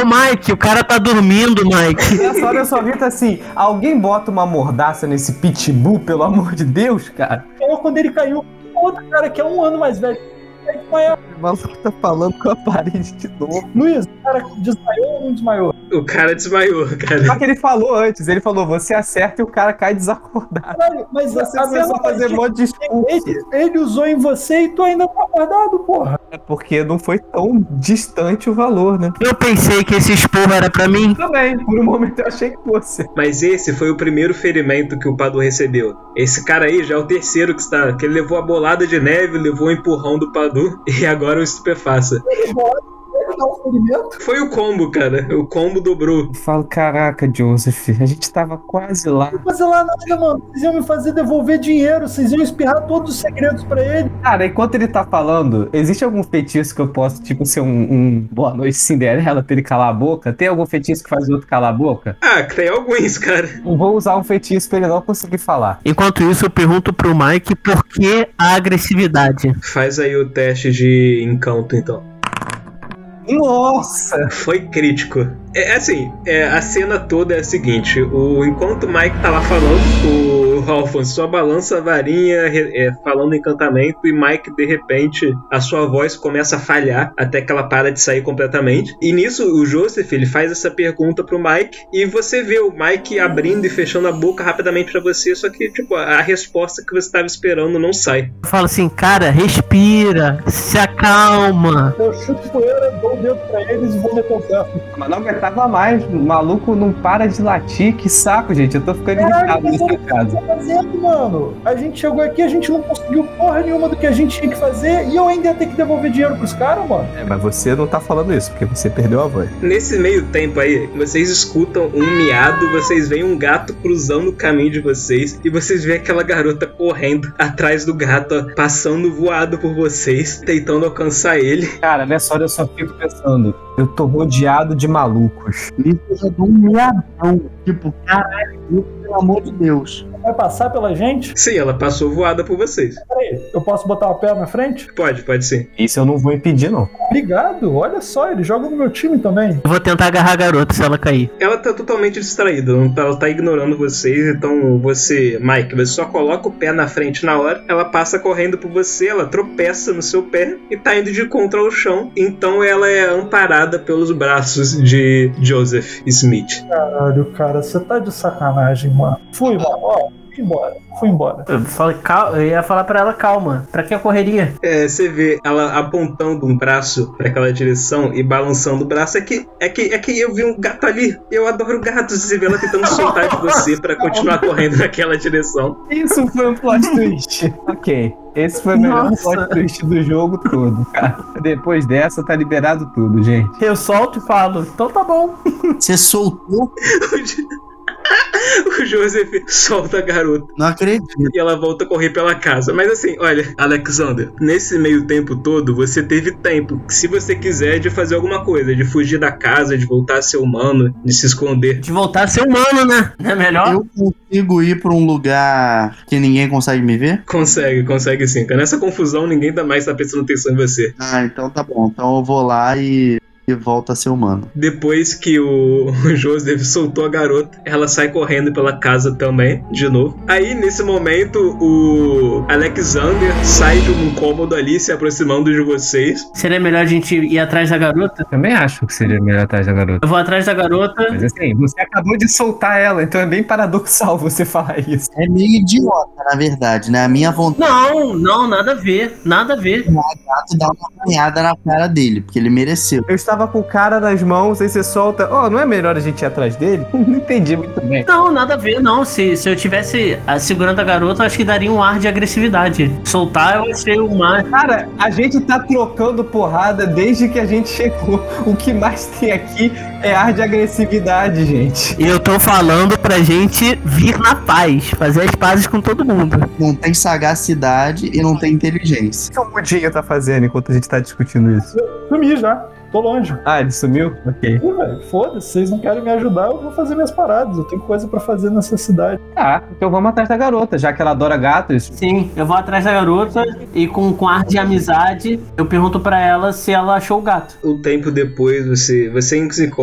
Ô, Mike, o cara tá dormindo, Mike. *laughs* Nessa hora eu só grito assim, alguém bota uma mordaça nesse pitbull, pelo amor de Deus, cara. Ou quando ele caiu, outro cara que é um ano mais velho. O maluco tá falando com a parede de novo. Luiz, o cara desmaiou ou não desmaiou? O cara desmaiou, cara. Só que ele falou antes, ele falou, você acerta e o cara cai desacordado. Caralho, mas Você começou a fazer um monte de ele, ele usou em você e tu ainda tá acordado, porra. É porque não foi tão distante o valor, né? Eu pensei que esse esporro era pra mim. Também, por um momento eu achei que fosse. Mas esse foi o primeiro ferimento que o Padu recebeu. Esse cara aí já é o terceiro que está. Que ele levou a bolada de neve, levou o empurrão do Padu *laughs* e agora o estupefaça. Dá um ferimento. Foi o combo, cara. O combo dobrou. Eu falo, caraca, Joseph, a gente tava quase lá. Não fazer lá nada, mano. Vocês iam me fazer devolver dinheiro, vocês iam espirrar todos os segredos pra ele. Cara, enquanto ele tá falando, existe algum feitiço que eu posso, tipo, ser um, um Boa Noite Cinderela pra ele calar a boca? Tem algum feitiço que faz o outro calar a boca? Ah, tem alguns, cara. Eu vou usar um feitiço pra ele não conseguir falar. Enquanto isso, eu pergunto pro Mike por que a agressividade. Faz aí o teste de encanto, então. Nossa! Foi crítico. É assim, é, a cena toda é a seguinte: o, enquanto o Mike tá lá falando, o Alphonse só balança a varinha é, falando encantamento, e Mike, de repente, a sua voz começa a falhar até que ela para de sair completamente. E nisso, o Joseph ele faz essa pergunta pro Mike, e você vê o Mike abrindo e fechando a boca rapidamente pra você, só que, tipo, a, resposta que você estava esperando não sai. Eu falo assim, cara, respira, se acalma. Eu chuto poeira, dou o dedo pra eles e vou pé. Mas não aguentava mais. O maluco não para de latir. Que saco, gente. Eu tô ficando Caralho, irritado nessa casa. Tá fazendo, mano? A gente chegou aqui, a gente não conseguiu porra nenhuma do que a gente tinha que fazer e eu ainda ia ter que devolver dinheiro pros caras, mano. É, mas você não tá falando isso, porque você perdeu a voz. Nesse meio tempo aí, vocês escutam um miado, vocês veem um gato cruzando o caminho de vocês e vocês veem aquela garota correndo atrás do gato, ó, passando voado por vocês, tentando alcançar ele. Cara, nessa hora eu só fico pensando. Eu tô rodeado de malucos. Isso dou um miadão. Tipo, caralho, pelo amor de Deus. Vai passar pela gente? Sim, ela passou voada por vocês. Peraí, eu posso botar o pé na frente? Pode, pode sim. Isso eu não vou impedir, não. Obrigado, olha só, ele joga no meu time também. Eu vou tentar agarrar a garota se ela cair. Ela tá totalmente distraída, não tá- ela tá ignorando vocês, então você, Mike, você só coloca o pé na frente na hora, ela passa correndo por você, ela tropeça no seu pé e tá indo de contra ao chão, então ela é amparada pelos braços de Joseph Smith. Caralho, cara, você tá de sacanagem, mano. Fui, mano, ó, embora, fui embora. Eu, falei, cal- eu ia falar pra ela, calma. Pra que a correria? É, você vê ela apontando um braço pra aquela direção e balançando o braço. É que, é que, é que eu vi um gato ali. Eu adoro gatos. Você vê ela tentando soltar de você pra continuar correndo naquela direção. Isso foi um plot twist. *laughs* ok. Esse foi o melhor Nossa. plot twist do jogo todo, cara. Depois dessa, tá liberado tudo, gente. Eu solto e falo, então tá bom. Você soltou? *laughs* *laughs* O Joseph solta a garota Não acredito. e ela volta a correr pela casa. Mas assim, olha, Alexander, nesse meio tempo todo, você teve tempo, se você quiser, de fazer alguma coisa, de fugir da casa, de voltar a ser humano, de se esconder. De voltar a ser humano, né? Não é melhor? Eu consigo ir pra um lugar que ninguém consegue me ver? Consegue, consegue sim. Nessa confusão, ninguém tá mais tá prestando atenção em você. Ah, então tá bom. Então eu vou lá e, e volta a ser humano. Depois que *laughs* o Joseph soltou a garota, ela sai correndo pela casa também, de novo. Aí, nesse momento, o Alexander sai de um cômodo ali, se aproximando de vocês. Seria melhor a gente ir atrás da garota? Também acho que seria melhor atrás da garota. Eu vou atrás da garota. Mas assim, você acabou de soltar ela, então é bem paradoxal *laughs* você falar isso. É meio idiota, na verdade, né? A minha vontade Não, não, nada a ver. Nada a ver. é dar uma apanhada na cara dele, porque ele mereceu. Eu estava com o cara nas mãos, aí você solta. Ó, não é melhor a gente ir atrás dele? *laughs* Não entendi muito bem. Não, nada a ver, não. Se, se eu tivesse ah, segurando a garota, eu acho que daria um ar de agressividade. Soltar, eu achei o mais. Cara, a gente tá trocando porrada desde que a gente chegou. O que mais tem aqui é ar de agressividade, gente. E eu tô falando pra gente vir na paz, fazer as pazes com todo mundo. Não tem sagacidade e não tem inteligência. O que o Mudinho tá fazendo enquanto a gente tá discutindo isso? Sumi já. Tô longe. Ah, ele sumiu? Ok. Ih, velho, foda-se, vocês não querem me ajudar, eu vou fazer minhas paradas. Eu tenho coisa pra fazer nessa cidade. Tá, então vamos atrás da garota, já que ela adora gatos. Sim, eu vou atrás da garota e com, com ar de amizade, eu pergunto pra ela se ela achou o gato. Um tempo depois, você, vocês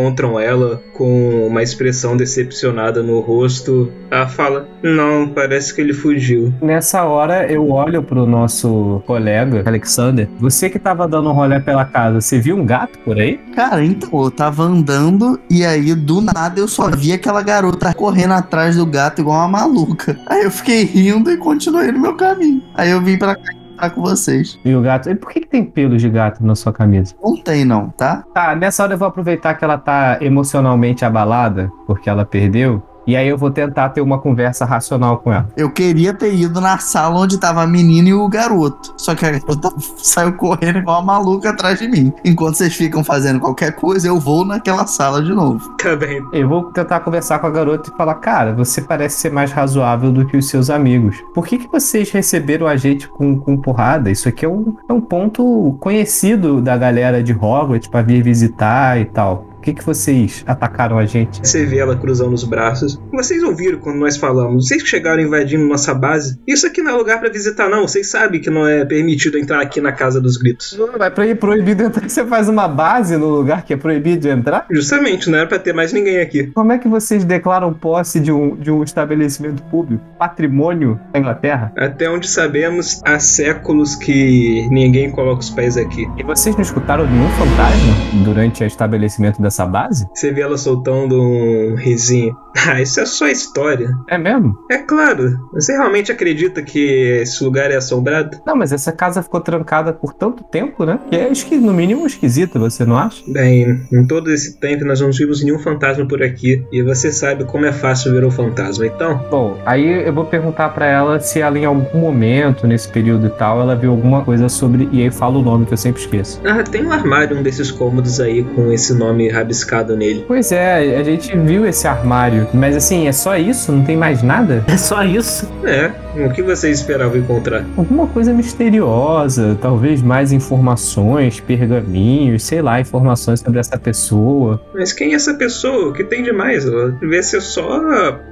encontram ela com uma expressão decepcionada no rosto. Ela fala: Não, parece que ele fugiu. Nessa hora eu olho pro nosso colega, Alexander. Você que tava dando um rolê pela casa, você viu um gato por aí? Cara, então, eu tava andando e aí do nada eu só vi aquela garota correndo atrás do gato igual uma maluca. Aí eu fiquei rindo e continuei no meu caminho. Aí eu vim pra cá encontrar com vocês. E o gato. E por que, que tem pelos de gato na sua camisa? Não tem não, tá? Tá, nessa hora eu vou aproveitar que ela tá emocionalmente abalada, porque ela perdeu. E aí eu vou tentar ter uma conversa racional com ela. Eu queria ter ido na sala onde tava a menina e o garoto. Só que a garota *laughs* saiu correndo igual uma maluca atrás de mim. Enquanto vocês ficam fazendo qualquer coisa, eu vou naquela sala de novo. Tá bem. Eu vou tentar conversar com a garota e falar: Cara, você parece ser mais razoável do que os seus amigos. Por que, que vocês receberam a gente com, com porrada? Isso aqui é um, é um ponto conhecido da galera de Hogwarts pra vir visitar e tal. Que, que vocês atacaram a gente? Você vê ela cruzando os braços. Vocês ouviram quando nós falamos? Vocês que chegaram invadindo nossa base? Isso aqui não é lugar pra visitar, não. Vocês sabem que não é permitido entrar aqui na Casa dos Gritos. Não, vai pra ir proibido entrar. Você faz uma base no lugar que é proibido de entrar? Justamente, não era pra ter mais ninguém aqui. Como é que vocês declaram posse de um, de um estabelecimento público? Patrimônio da Inglaterra? Até onde sabemos, há séculos que ninguém coloca os pés aqui. E vocês não escutaram nenhum fantasma durante o estabelecimento dessa base? Você vê ela soltando um risinho. *laughs* Ah, isso é só história. É mesmo? É claro. Você realmente acredita que esse lugar é assombrado? Não, mas essa casa ficou trancada por tanto tempo, né? Que é no mínimo esquisito, você não acha? Bem, em todo esse tempo nós não vimos nenhum fantasma por aqui. E você sabe como é fácil ver um fantasma, então? Bom, aí eu vou perguntar pra ela se ela em algum momento, nesse período e tal, ela viu alguma coisa sobre. E aí fala o nome que eu sempre esqueço. Ah, tem um armário, um desses cômodos aí com esse nome rabiscado nele. Pois é, a gente viu esse armário, mas assim, é só isso? Não tem mais nada? É só isso. É, o que vocês esperavam encontrar? Alguma coisa misteriosa, talvez mais informações, pergaminhos, sei lá, informações sobre essa pessoa. Mas quem é essa pessoa? O que tem de mais? Ela devia ser só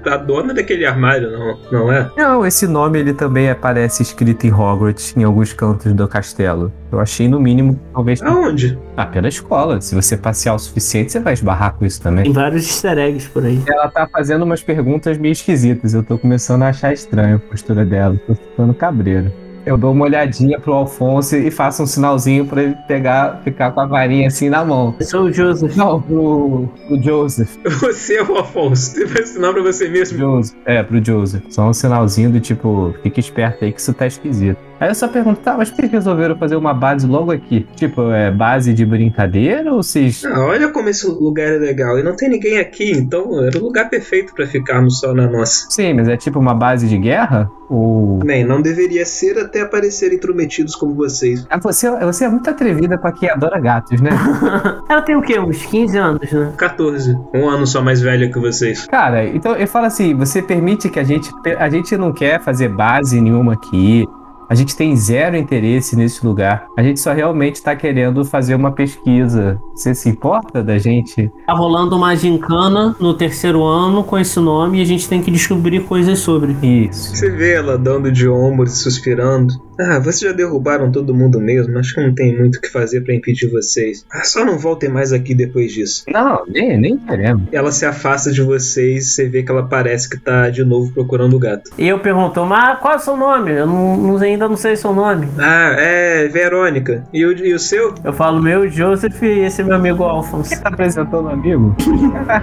a dona daquele armário, não, não é? Não, esse nome ele também aparece escrito em Hogwarts, em alguns cantos do castelo. Eu achei no mínimo, talvez. Aonde? Ah, pela escola. Se você passear o suficiente, você vai esbarrar com isso também. Tem vários easter eggs por aí. Ela tá fazendo umas perguntas meio esquisitas. Eu tô começando a achar estranho a postura dela. Tô ficando cabreiro. Eu dou uma olhadinha pro Alfonso e faço um sinalzinho pra ele pegar, ficar com a varinha assim na mão. Eu sou o Joseph. Não, pro, pro Joseph. Você é o Afonso. Você vai ensinar pra você mesmo. Joseph. É, pro Joseph. Só um sinalzinho do tipo, fica esperto aí que isso tá esquisito. Aí eu só pergunto, tá, mas por que resolveram fazer uma base logo aqui? Tipo, é base de brincadeira ou vocês. Ah, olha como esse lugar é legal. E não tem ninguém aqui, então era o lugar perfeito pra ficarmos só na nossa. Sim, mas é tipo uma base de guerra? Ou. Bem, não deveria ser até aparecer intrometidos como vocês. Ah, você, você é muito atrevida pra quem adora gatos, né? *laughs* Ela tem o quê? Uns 15 anos, né? 14. Um ano só mais velha que vocês. Cara, então eu falo assim: você permite que a gente. A gente não quer fazer base nenhuma aqui. A gente tem zero interesse nesse lugar. A gente só realmente tá querendo fazer uma pesquisa. Você se importa da gente? Tá rolando uma gincana no terceiro ano com esse nome e a gente tem que descobrir coisas sobre. Isso. Você vê ela dando de ombros, suspirando. Ah, vocês já derrubaram todo mundo mesmo. Acho que não tem muito o que fazer pra impedir vocês. Ah, só não voltem mais aqui depois disso. Não, nem, nem queremos. Ela se afasta de vocês, você vê que ela parece que tá de novo procurando o gato. E eu pergunto, mas qual é o seu nome? Eu não, não- ainda não sei seu nome. Ah, é Verônica. E o, e o seu? Eu falo meu Joseph e esse é meu amigo Alphonse. Você tá apresentando um amigo?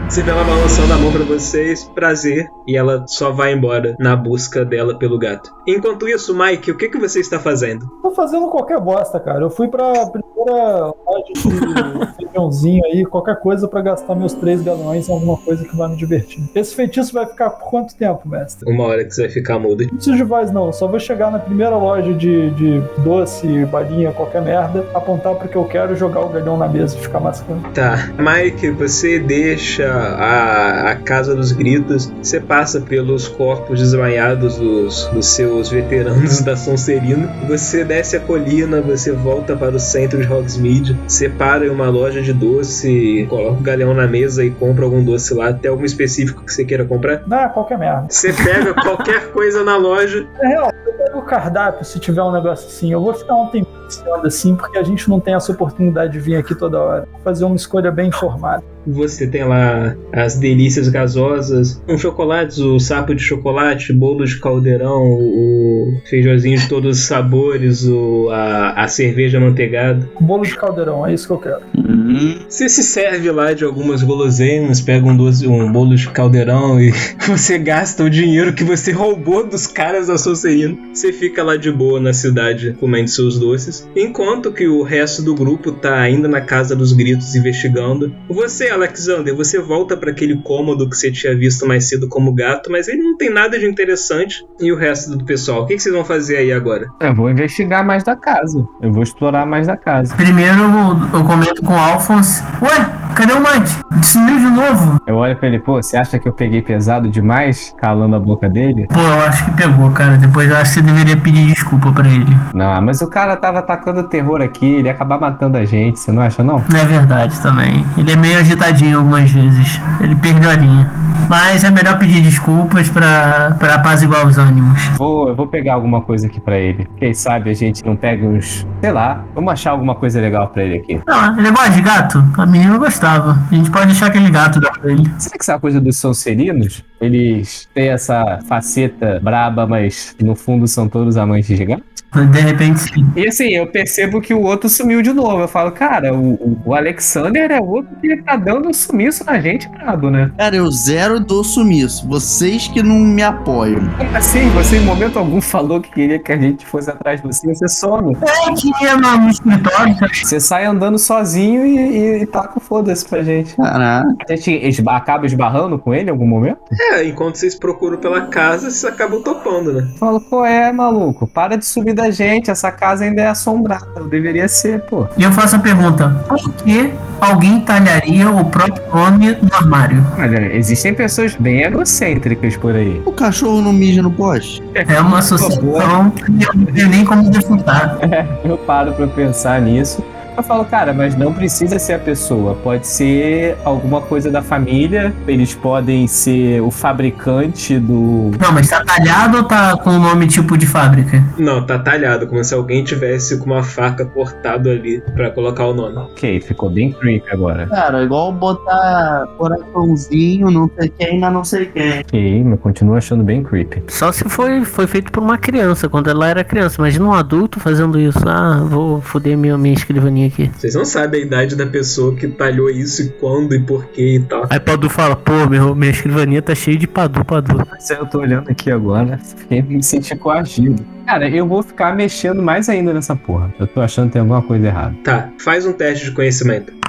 Você vê ela balançando a mão pra vocês, prazer, e ela só vai embora na busca dela pelo gato. Enquanto isso, Mike, o que, que você está fazendo? Tô fazendo qualquer bosta, cara. Eu fui pra primeira loja de *laughs* feijãozinho aí, qualquer coisa pra gastar meus três galões em alguma coisa que vai me divertir. Esse feitiço vai ficar por quanto tempo, mestre? Uma hora que você vai ficar mudo. Não preciso de voz, não. Eu Só vou chegar na primeira loja de, de doce, balinha, qualquer merda, apontar pro que eu quero, jogar o galhão na mesa e ficar mascando. Tá, Mike, você deixa a, a Casa dos Gritos, você passa pelos corpos desmaiados dos, dos seus veteranos *laughs* da Sonserina, você desce a colina, você volta para o centro de Hogsmeade, você para em uma loja de doce, coloca o galeão na mesa e compra algum doce lá, tem algum específico que você queira comprar? Não, qualquer merda. Você pega *laughs* qualquer coisa na loja, É real, eu pego o cardápio se tiver um negócio assim. Eu vou ficar um tempo passeando assim, porque a gente não tem essa oportunidade de vir aqui toda hora. Vou fazer uma escolha bem informada. Você tem lá as delícias gasosas, um chocolates, o sapo de chocolate, bolo de caldeirão, o feijãozinho de todos os sabores, o, a, a cerveja manteigada. Bolo de caldeirão, é isso que eu quero. Hum, Você se serve lá de algumas guloseimas, pega um, doce, um bolo de caldeirão e *laughs* você gasta o dinheiro que você roubou dos caras da Sonserina. Você fica lá de boa na cidade comendo seus doces, enquanto que o resto do grupo tá ainda na Casa dos Gritos investigando. Você, Alexander, você volta para aquele cômodo que você tinha visto mais cedo como gato, mas ele não tem nada de interessante. E o resto do pessoal, o que, que vocês vão fazer aí agora? Eu vou investigar mais da casa. Eu vou explorar mais da casa. Primeiro eu, eu comento com o Alphonse. Ué, cadê o Mike? Sumiu de novo? Eu olho pra ele, pô, você acha que eu peguei pesado demais, calando a boca dele? Pô, eu acho que pegou, cara. Depois eu acho que você deveria pedir desculpa pra ele. Não, mas o cara tava atacando terror aqui, ele ia acabar matando a gente, você não acha não? Não é verdade também. Ele é meio agitadinho algumas vezes. Ele perdeu a linha. Mas é melhor pedir desculpas pra, pra apaziguar os ânimos. Vou, eu vou pegar alguma coisa aqui pra ele. Quem sabe a gente não pega uns, sei lá, vamos achar alguma coisa legal pra ele aqui. Não, ele gosta de gato? A menina gostava. A gente pode deixar aquele gato pra ele. Será que essa coisa dos Sonserinos, eles têm essa faceta braba, mas no fundo são todos amantes de gato? De repente sim. E assim, eu percebo que o outro sumiu de novo. Eu falo, cara, o, o- Alexander é outro que tá dando um sumiço na gente, brabo, né? cara, eu zero dou sumiço. Vocês que não me apoiam. Como assim? Você em momento algum falou que queria que a gente fosse atrás de você, você some. É que ia no, escritório. Você sai andando sozinho e, e, e taca o foda-se pra gente. Caraca. A gente esba- acaba esbarrando com ele em algum momento? É, enquanto vocês procuram pela casa, vocês acabam topando, né? Fala, pô, é, maluco, para de subir da gente, essa casa ainda é assombrada, deveria ser, pô. E eu faço a pergunta: por que alguém talharia o próprio nome no armário? Olha, existem pessoas bem egocêntricas por aí. O cachorro não mija no poste? É uma associação que eu não tenho nem como refutar. *laughs* Eu paro pra pensar nisso. Eu falo, cara, mas não precisa ser a pessoa. Pode ser alguma coisa da família. Eles podem ser o fabricante do. Não, mas tá talhado ou tá com o nome tipo de fábrica? Não, tá talhado, como se alguém tivesse com uma faca cortado ali pra colocar o nome. Ok, ficou bem creepy agora. Cara, igual botar coraçãozinho, não sei quem, mas não sei quem. Ok, mas continuo achando bem creepy. Só se foi, foi feito por uma criança, quando ela era criança. Imagina um adulto fazendo isso. Ah, vou foder minha, minha escrivaninha aqui. Vocês não sabem a idade da pessoa que talhou isso e quando e porquê e tal. Aí Padu fala, pô, meu, minha escrivaninha tá cheia de Padu, Padu. Mas eu tô olhando aqui agora, fiquei me sentindo coagido. Cara, eu vou ficar mexendo mais ainda nessa porra. Eu tô achando que tem alguma coisa errada. Tá, faz um teste de conhecimento.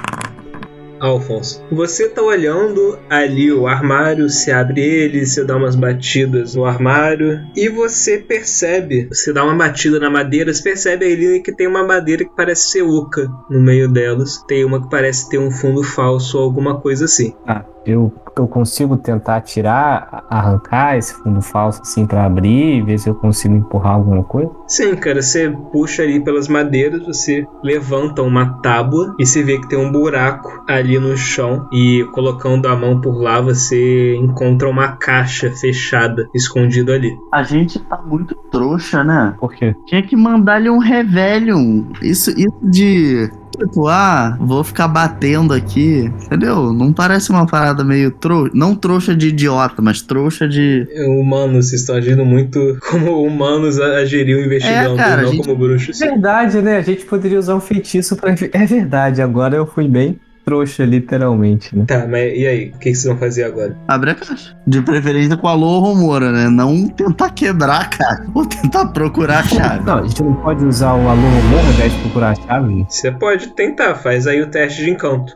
Alfonso, você tá olhando ali o armário, se abre ele, você dá umas batidas no armário e você percebe, você dá uma batida na madeira, você percebe ali que tem uma madeira que parece ser oca no meio delas, tem uma que parece ter um fundo falso ou alguma coisa assim. Tá, eu eu consigo tentar tirar, arrancar esse fundo falso assim pra abrir, ver se eu consigo empurrar alguma coisa? Sim, cara, você puxa ali pelas madeiras, você levanta uma tábua e você vê que tem um buraco ali no chão e colocando a mão por lá você encontra uma caixa fechada escondida ali. A gente tá muito trouxa, né? Por quê? Tinha que mandar-lhe um Revelium. Isso, isso de. Tipo, ah, vou ficar batendo aqui. Entendeu? Não parece uma parada meio trouxa. Não trouxa de idiota, mas trouxa de. Humanos, vocês estão agindo muito *laughs* como humanos agiriam investigando, É, cara, não gente- como bruxos. Verdade, né? A gente poderia usar um feitiço pra. *laughs* É verdade, agora eu fui bem trouxa, literalmente, né? Tá, mas e aí? O que que vocês vão fazer agora? Abre a caixa. De preferência com a Alô Romora, né? Não tentar quebrar a caixa. Ou tentar procurar a chave. Não, a gente não pode usar o aluno morro ao invés de procurar a chave? Você pode tentar, faz aí o teste de encanto.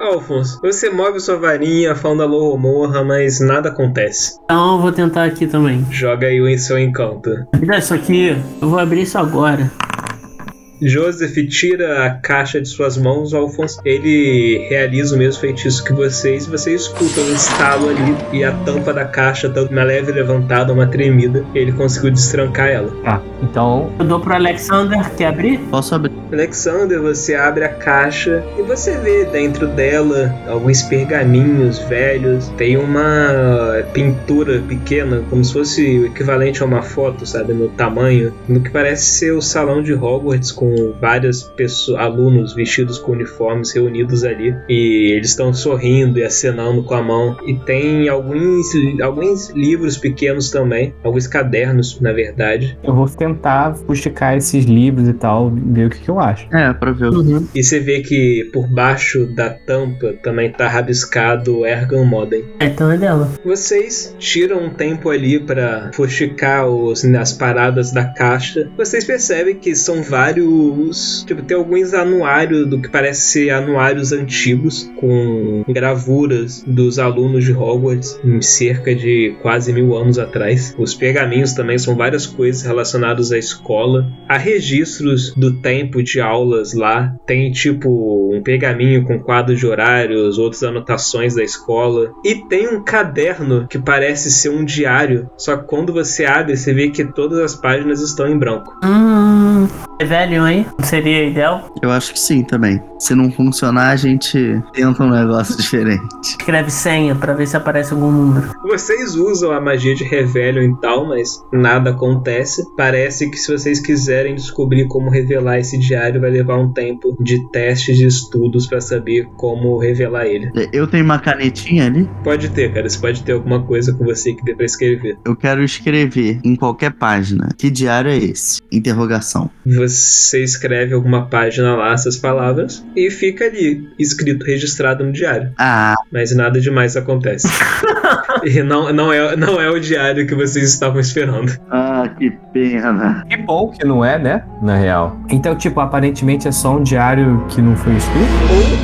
Alfonso, você move sua varinha, falando alô morra, mas nada acontece. Então eu vou tentar aqui também. Joga aí o seu encanto. Dá isso aqui, eu vou abrir isso agora. Joseph tira a caixa de suas mãos, Alphonse. Ele realiza o mesmo feitiço que vocês. Você escuta um estalo ali e a tampa da caixa tá uma leve levantada, uma tremida. Ele conseguiu destrancar ela. Tá, então. Eu dou pro Alexander, quer abrir? Posso abrir? Alexander, você abre a caixa e você vê dentro dela alguns pergaminhos velhos. Tem uma pintura pequena, como se fosse o equivalente a uma foto, sabe, no tamanho, no que parece ser o salão de Hogwarts com várias pessoas, alunos vestidos com uniformes reunidos ali e eles estão sorrindo e acenando com a mão. E tem alguns alguns livros pequenos também, alguns cadernos, na verdade. Eu vou tentar fuxicar esses livros e tal, ver o que, que eu acho. É, pra ver. Uhum. E você vê que por baixo da tampa também tá rabiscado Ergan Modem. Então é dela. Vocês tiram um tempo ali para fuxicar os, as paradas da caixa. Vocês percebem que são vários. Tipo, tem alguns anuários do que parece ser anuários antigos, com gravuras dos alunos de Hogwarts em cerca de quase mil anos atrás. Os pergaminhos também são várias coisas relacionadas à escola. Há registros do tempo de aulas lá. Tem tipo um pergaminho com quadros de horários, outras anotações da escola. E tem um caderno que parece ser um diário. Só que quando você abre, você vê que todas as páginas estão em branco. Hum. É velho, hein? Seria ideal? Eu acho que sim também. Se não funcionar, a gente tenta um negócio *laughs* diferente. Escreve senha pra ver se aparece algum número. Vocês usam a magia de Revelion e tal, mas nada acontece. Parece que se vocês quiserem descobrir como revelar esse diário, vai levar um tempo de testes de estudos para saber como revelar ele. Eu tenho uma canetinha ali. Pode ter, cara. Você pode ter alguma coisa com você que dê pra escrever. Eu quero escrever em qualquer página. Que diário é esse? Interrogação. Você escreve alguma página lá, essas palavras, e fica ali, escrito, registrado no diário. Ah, Mas nada demais acontece. *laughs* e não, não, é, não é o diário que vocês estavam esperando. ah, que pena. Que bom que não é, né? Na real. Então, tipo, aparentemente é só um diário que não foi escrito?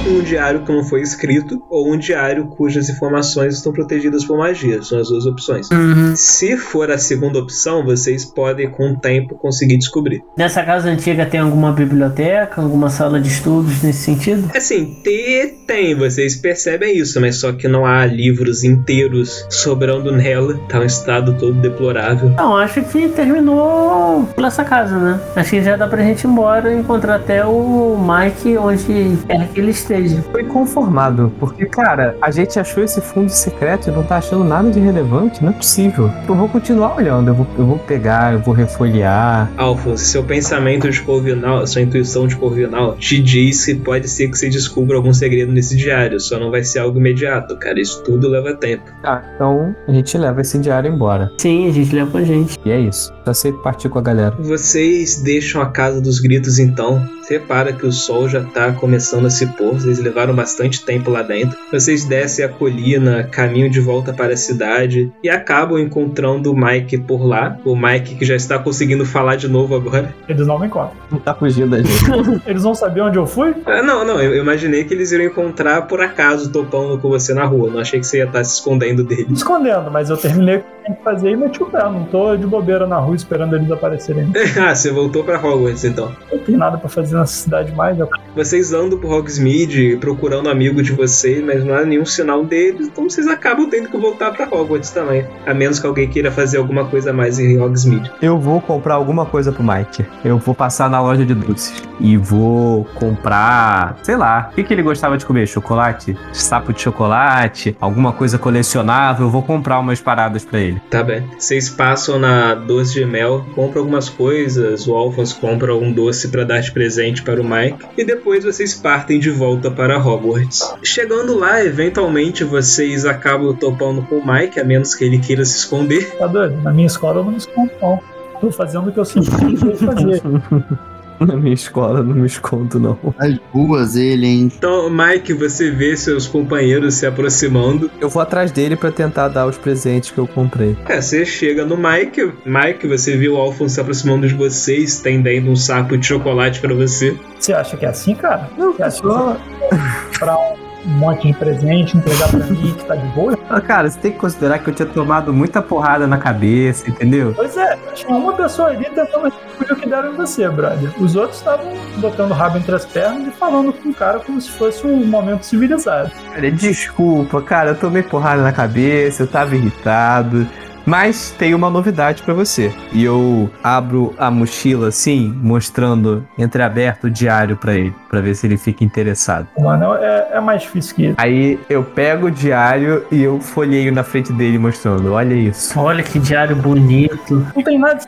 Ou um diário que não foi escrito, ou um diário cujas informações estão protegidas por magia. São as duas opções. Uhum. Se for a segunda opção, vocês podem, com o tempo, conseguir descobrir. Nessa casa antiga tem alguma biblioteca, alguma sala de estudos nesse sentido? Assim, ter tem, vocês percebem isso, mas só que não há livros inteiros sobrando nela. Tá um estado todo deplorável. Não, acho que terminou por essa casa, né? Acho que já dá pra gente ir embora e encontrar até o Mike onde quer que ele esteja. Foi conformado, porque, cara, a gente achou esse fundo secreto e não tá achando nada de relevante, não é possível. Eu vou continuar olhando, eu vou, eu vou pegar, eu vou refolhear. Alphonse, seu pensamento de Corvinal, sua intuição de Corvinal, te diz que pode ser que você descubra algum segredo nesse diário, só não vai ser algo imediato, cara. Isso tudo leva tempo. Tá, então a gente leva esse diário embora. Sim, a gente leva com a gente. E é isso. Só sei partir com a galera. Vocês deixam a casa dos gritos então. Repara que o sol já tá começando a se pôr, vocês levaram bastante tempo lá dentro. Vocês descem a colina, caminham de volta para a cidade e acabam encontrando o Mike por lá. O Mike que já está conseguindo falar de novo agora. Eles não me encontram. Não tá fugindo da gente. *laughs* Eles vão saber onde eu fui? Ah, não, não, eu imaginei que eles iriam encontrar por acaso topando com você na rua. Não achei que você ia estar se escondendo dele. Escondendo, mas eu terminei o que tinha que fazer e meti o pé. Não tô de bobeira na rua esperando eles aparecerem. *laughs* ah, você voltou pra Hogwarts então. Não tem nada pra fazer nessa cidade mais. né? Vocês andam por Hogsmeade procurando amigo de vocês, mas não há nenhum sinal deles, então vocês acabam tendo que voltar pra Hogwarts também. A menos que alguém queira fazer alguma coisa a mais em Hogsmeade. Eu vou comprar alguma coisa pro Mike. Eu vou passar na loja de doces e vou comprar, sei lá, o que, que ele gostava de comer? Chocolate? Sapo de chocolate? Alguma coisa colecionável? Eu vou comprar umas paradas pra ele. Tá bem. Vocês passam na Doce de Mel, compram algumas coisas, o Alphonse compra um doce pra dar de presente para o Mike, e depois vocês partem de volta para Hogwarts. Chegando lá, eventualmente vocês acabam topando com o Mike, a menos que ele queira se esconder. Tá doido? Na minha escola eu não me escondo, não. Tô fazendo o que eu sempre fazer. *laughs* *laughs* Na minha escola não me escondo, não. As ruas, ele, hein? Então, Mike, você vê seus companheiros se aproximando. Eu vou atrás dele pra tentar dar os presentes que eu comprei. É, você chega no Mike. Mike, você viu o Alphonse se aproximando de você, estendendo um saco de chocolate pra você. Você acha que é assim, cara? Não, Você acha que só- você comprar um monte de presente, entregar pra mim que tá de boa? Ah, Cara, você tem que considerar que eu tinha tomado muita porrada na cabeça, entendeu? Pois é, tinha uma pessoa ali tentando retribuir o que deram em você, brother. Os outros estavam botando o rabo entre as pernas e falando com o cara como se fosse um momento civilizado. Cara, desculpa, cara, eu tomei porrada na cabeça, eu tava irritado. Mas tem uma novidade pra você. E eu abro a mochila assim, mostrando entreaberto o diário pra ele, pra ver se ele fica interessado. Mano, é, é mais difícil que isso. Aí eu pego o diário e eu folheio na frente dele mostrando, olha isso. Olha que diário bonito. Não tem nada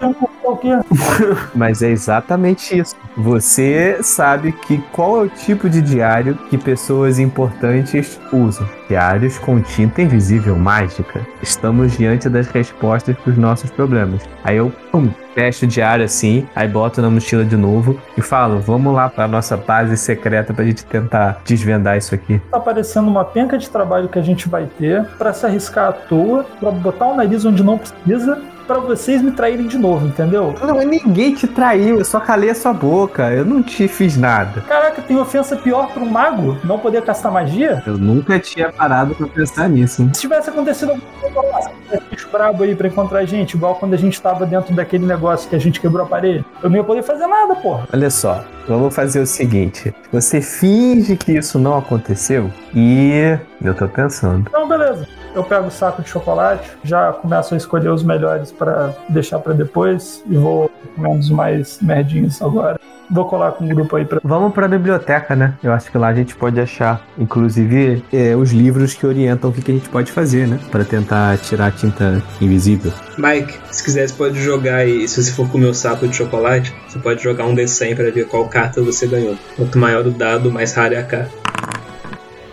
*laughs* Mas é exatamente isso. Você sabe que qual é o tipo de diário que pessoas importantes usam. Diários com tinta invisível mágica. Estamos diante das respostas para os nossos problemas. Aí eu pum, fecho o diário assim, aí boto na mochila de novo e falo: vamos lá para nossa base secreta pra gente tentar desvendar isso aqui. Tá parecendo uma penca de trabalho que a gente vai ter pra se arriscar à toa, pra botar o nariz onde não precisa, pra vocês me traírem de novo, entendeu? Não, ninguém te traiu, eu só calei a sua boca, eu não te fiz nada. Caraca, tem ofensa pior pra um mago não poder castar magia? Eu nunca tinha parado pra pensar nisso. Se tivesse acontecido alguma coisa tivesse bicho brabo aí pra encontrar a gente, igual quando a gente tava dentro daquele negócio que a gente quebrou a parede, eu não ia poder fazer nada, porra. Olha só, vamos fazer o seguinte: você finge que isso não aconteceu e eu tô pensando. Então, beleza. Eu pego o saco de chocolate, já começo a escolher os melhores pra deixar pra depois e vou comendo os mais merdinhos agora. Vou colar com o grupo aí pra. Vamos pra biblioteca, né? Eu acho que lá a gente pode achar, inclusive, é, os livros que orientam o que, que a gente pode fazer, né? Pra tentar tirar a tinta invisível. Mike, se quiser, você pode jogar aí. Se você for comer o saco de chocolate, você pode jogar um D100 pra ver qual carta você ganhou. Quanto maior o dado, mais rara é a carta.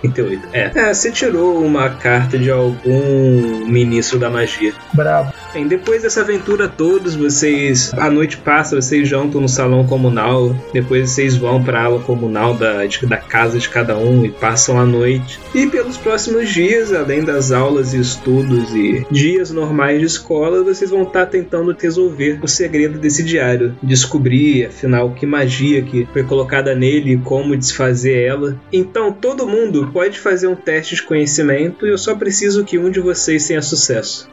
38. É. é, você tirou uma carta de algum ministro da magia. Brabo. Bem, depois dessa aventura todos, vocês a noite passa, vocês jantam no salão comunal, depois vocês vão para a aula comunal da, de- da casa de cada um e passam a noite. E pelos próximos dias, além das aulas e estudos e dias normais de escola, vocês vão estar tentando resolver o segredo desse diário, descobrir afinal que magia que foi colocada nele e como desfazer ela. Então todo mundo pode fazer um teste de conhecimento e eu só preciso que um de vocês tenha sucesso.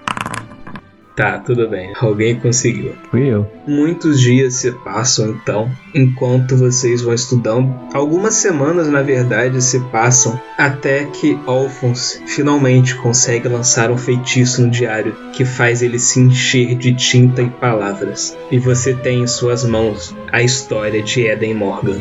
Tá, tudo bem. Alguém conseguiu. Fui eu. Muitos dias se passam então, enquanto vocês vão estudando. Algumas semanas, na verdade, se passam até que Alphonse finalmente consegue lançar um feitiço no diário que faz ele se encher de tinta e palavras. E você tem em suas mãos a história de Eden Morgan.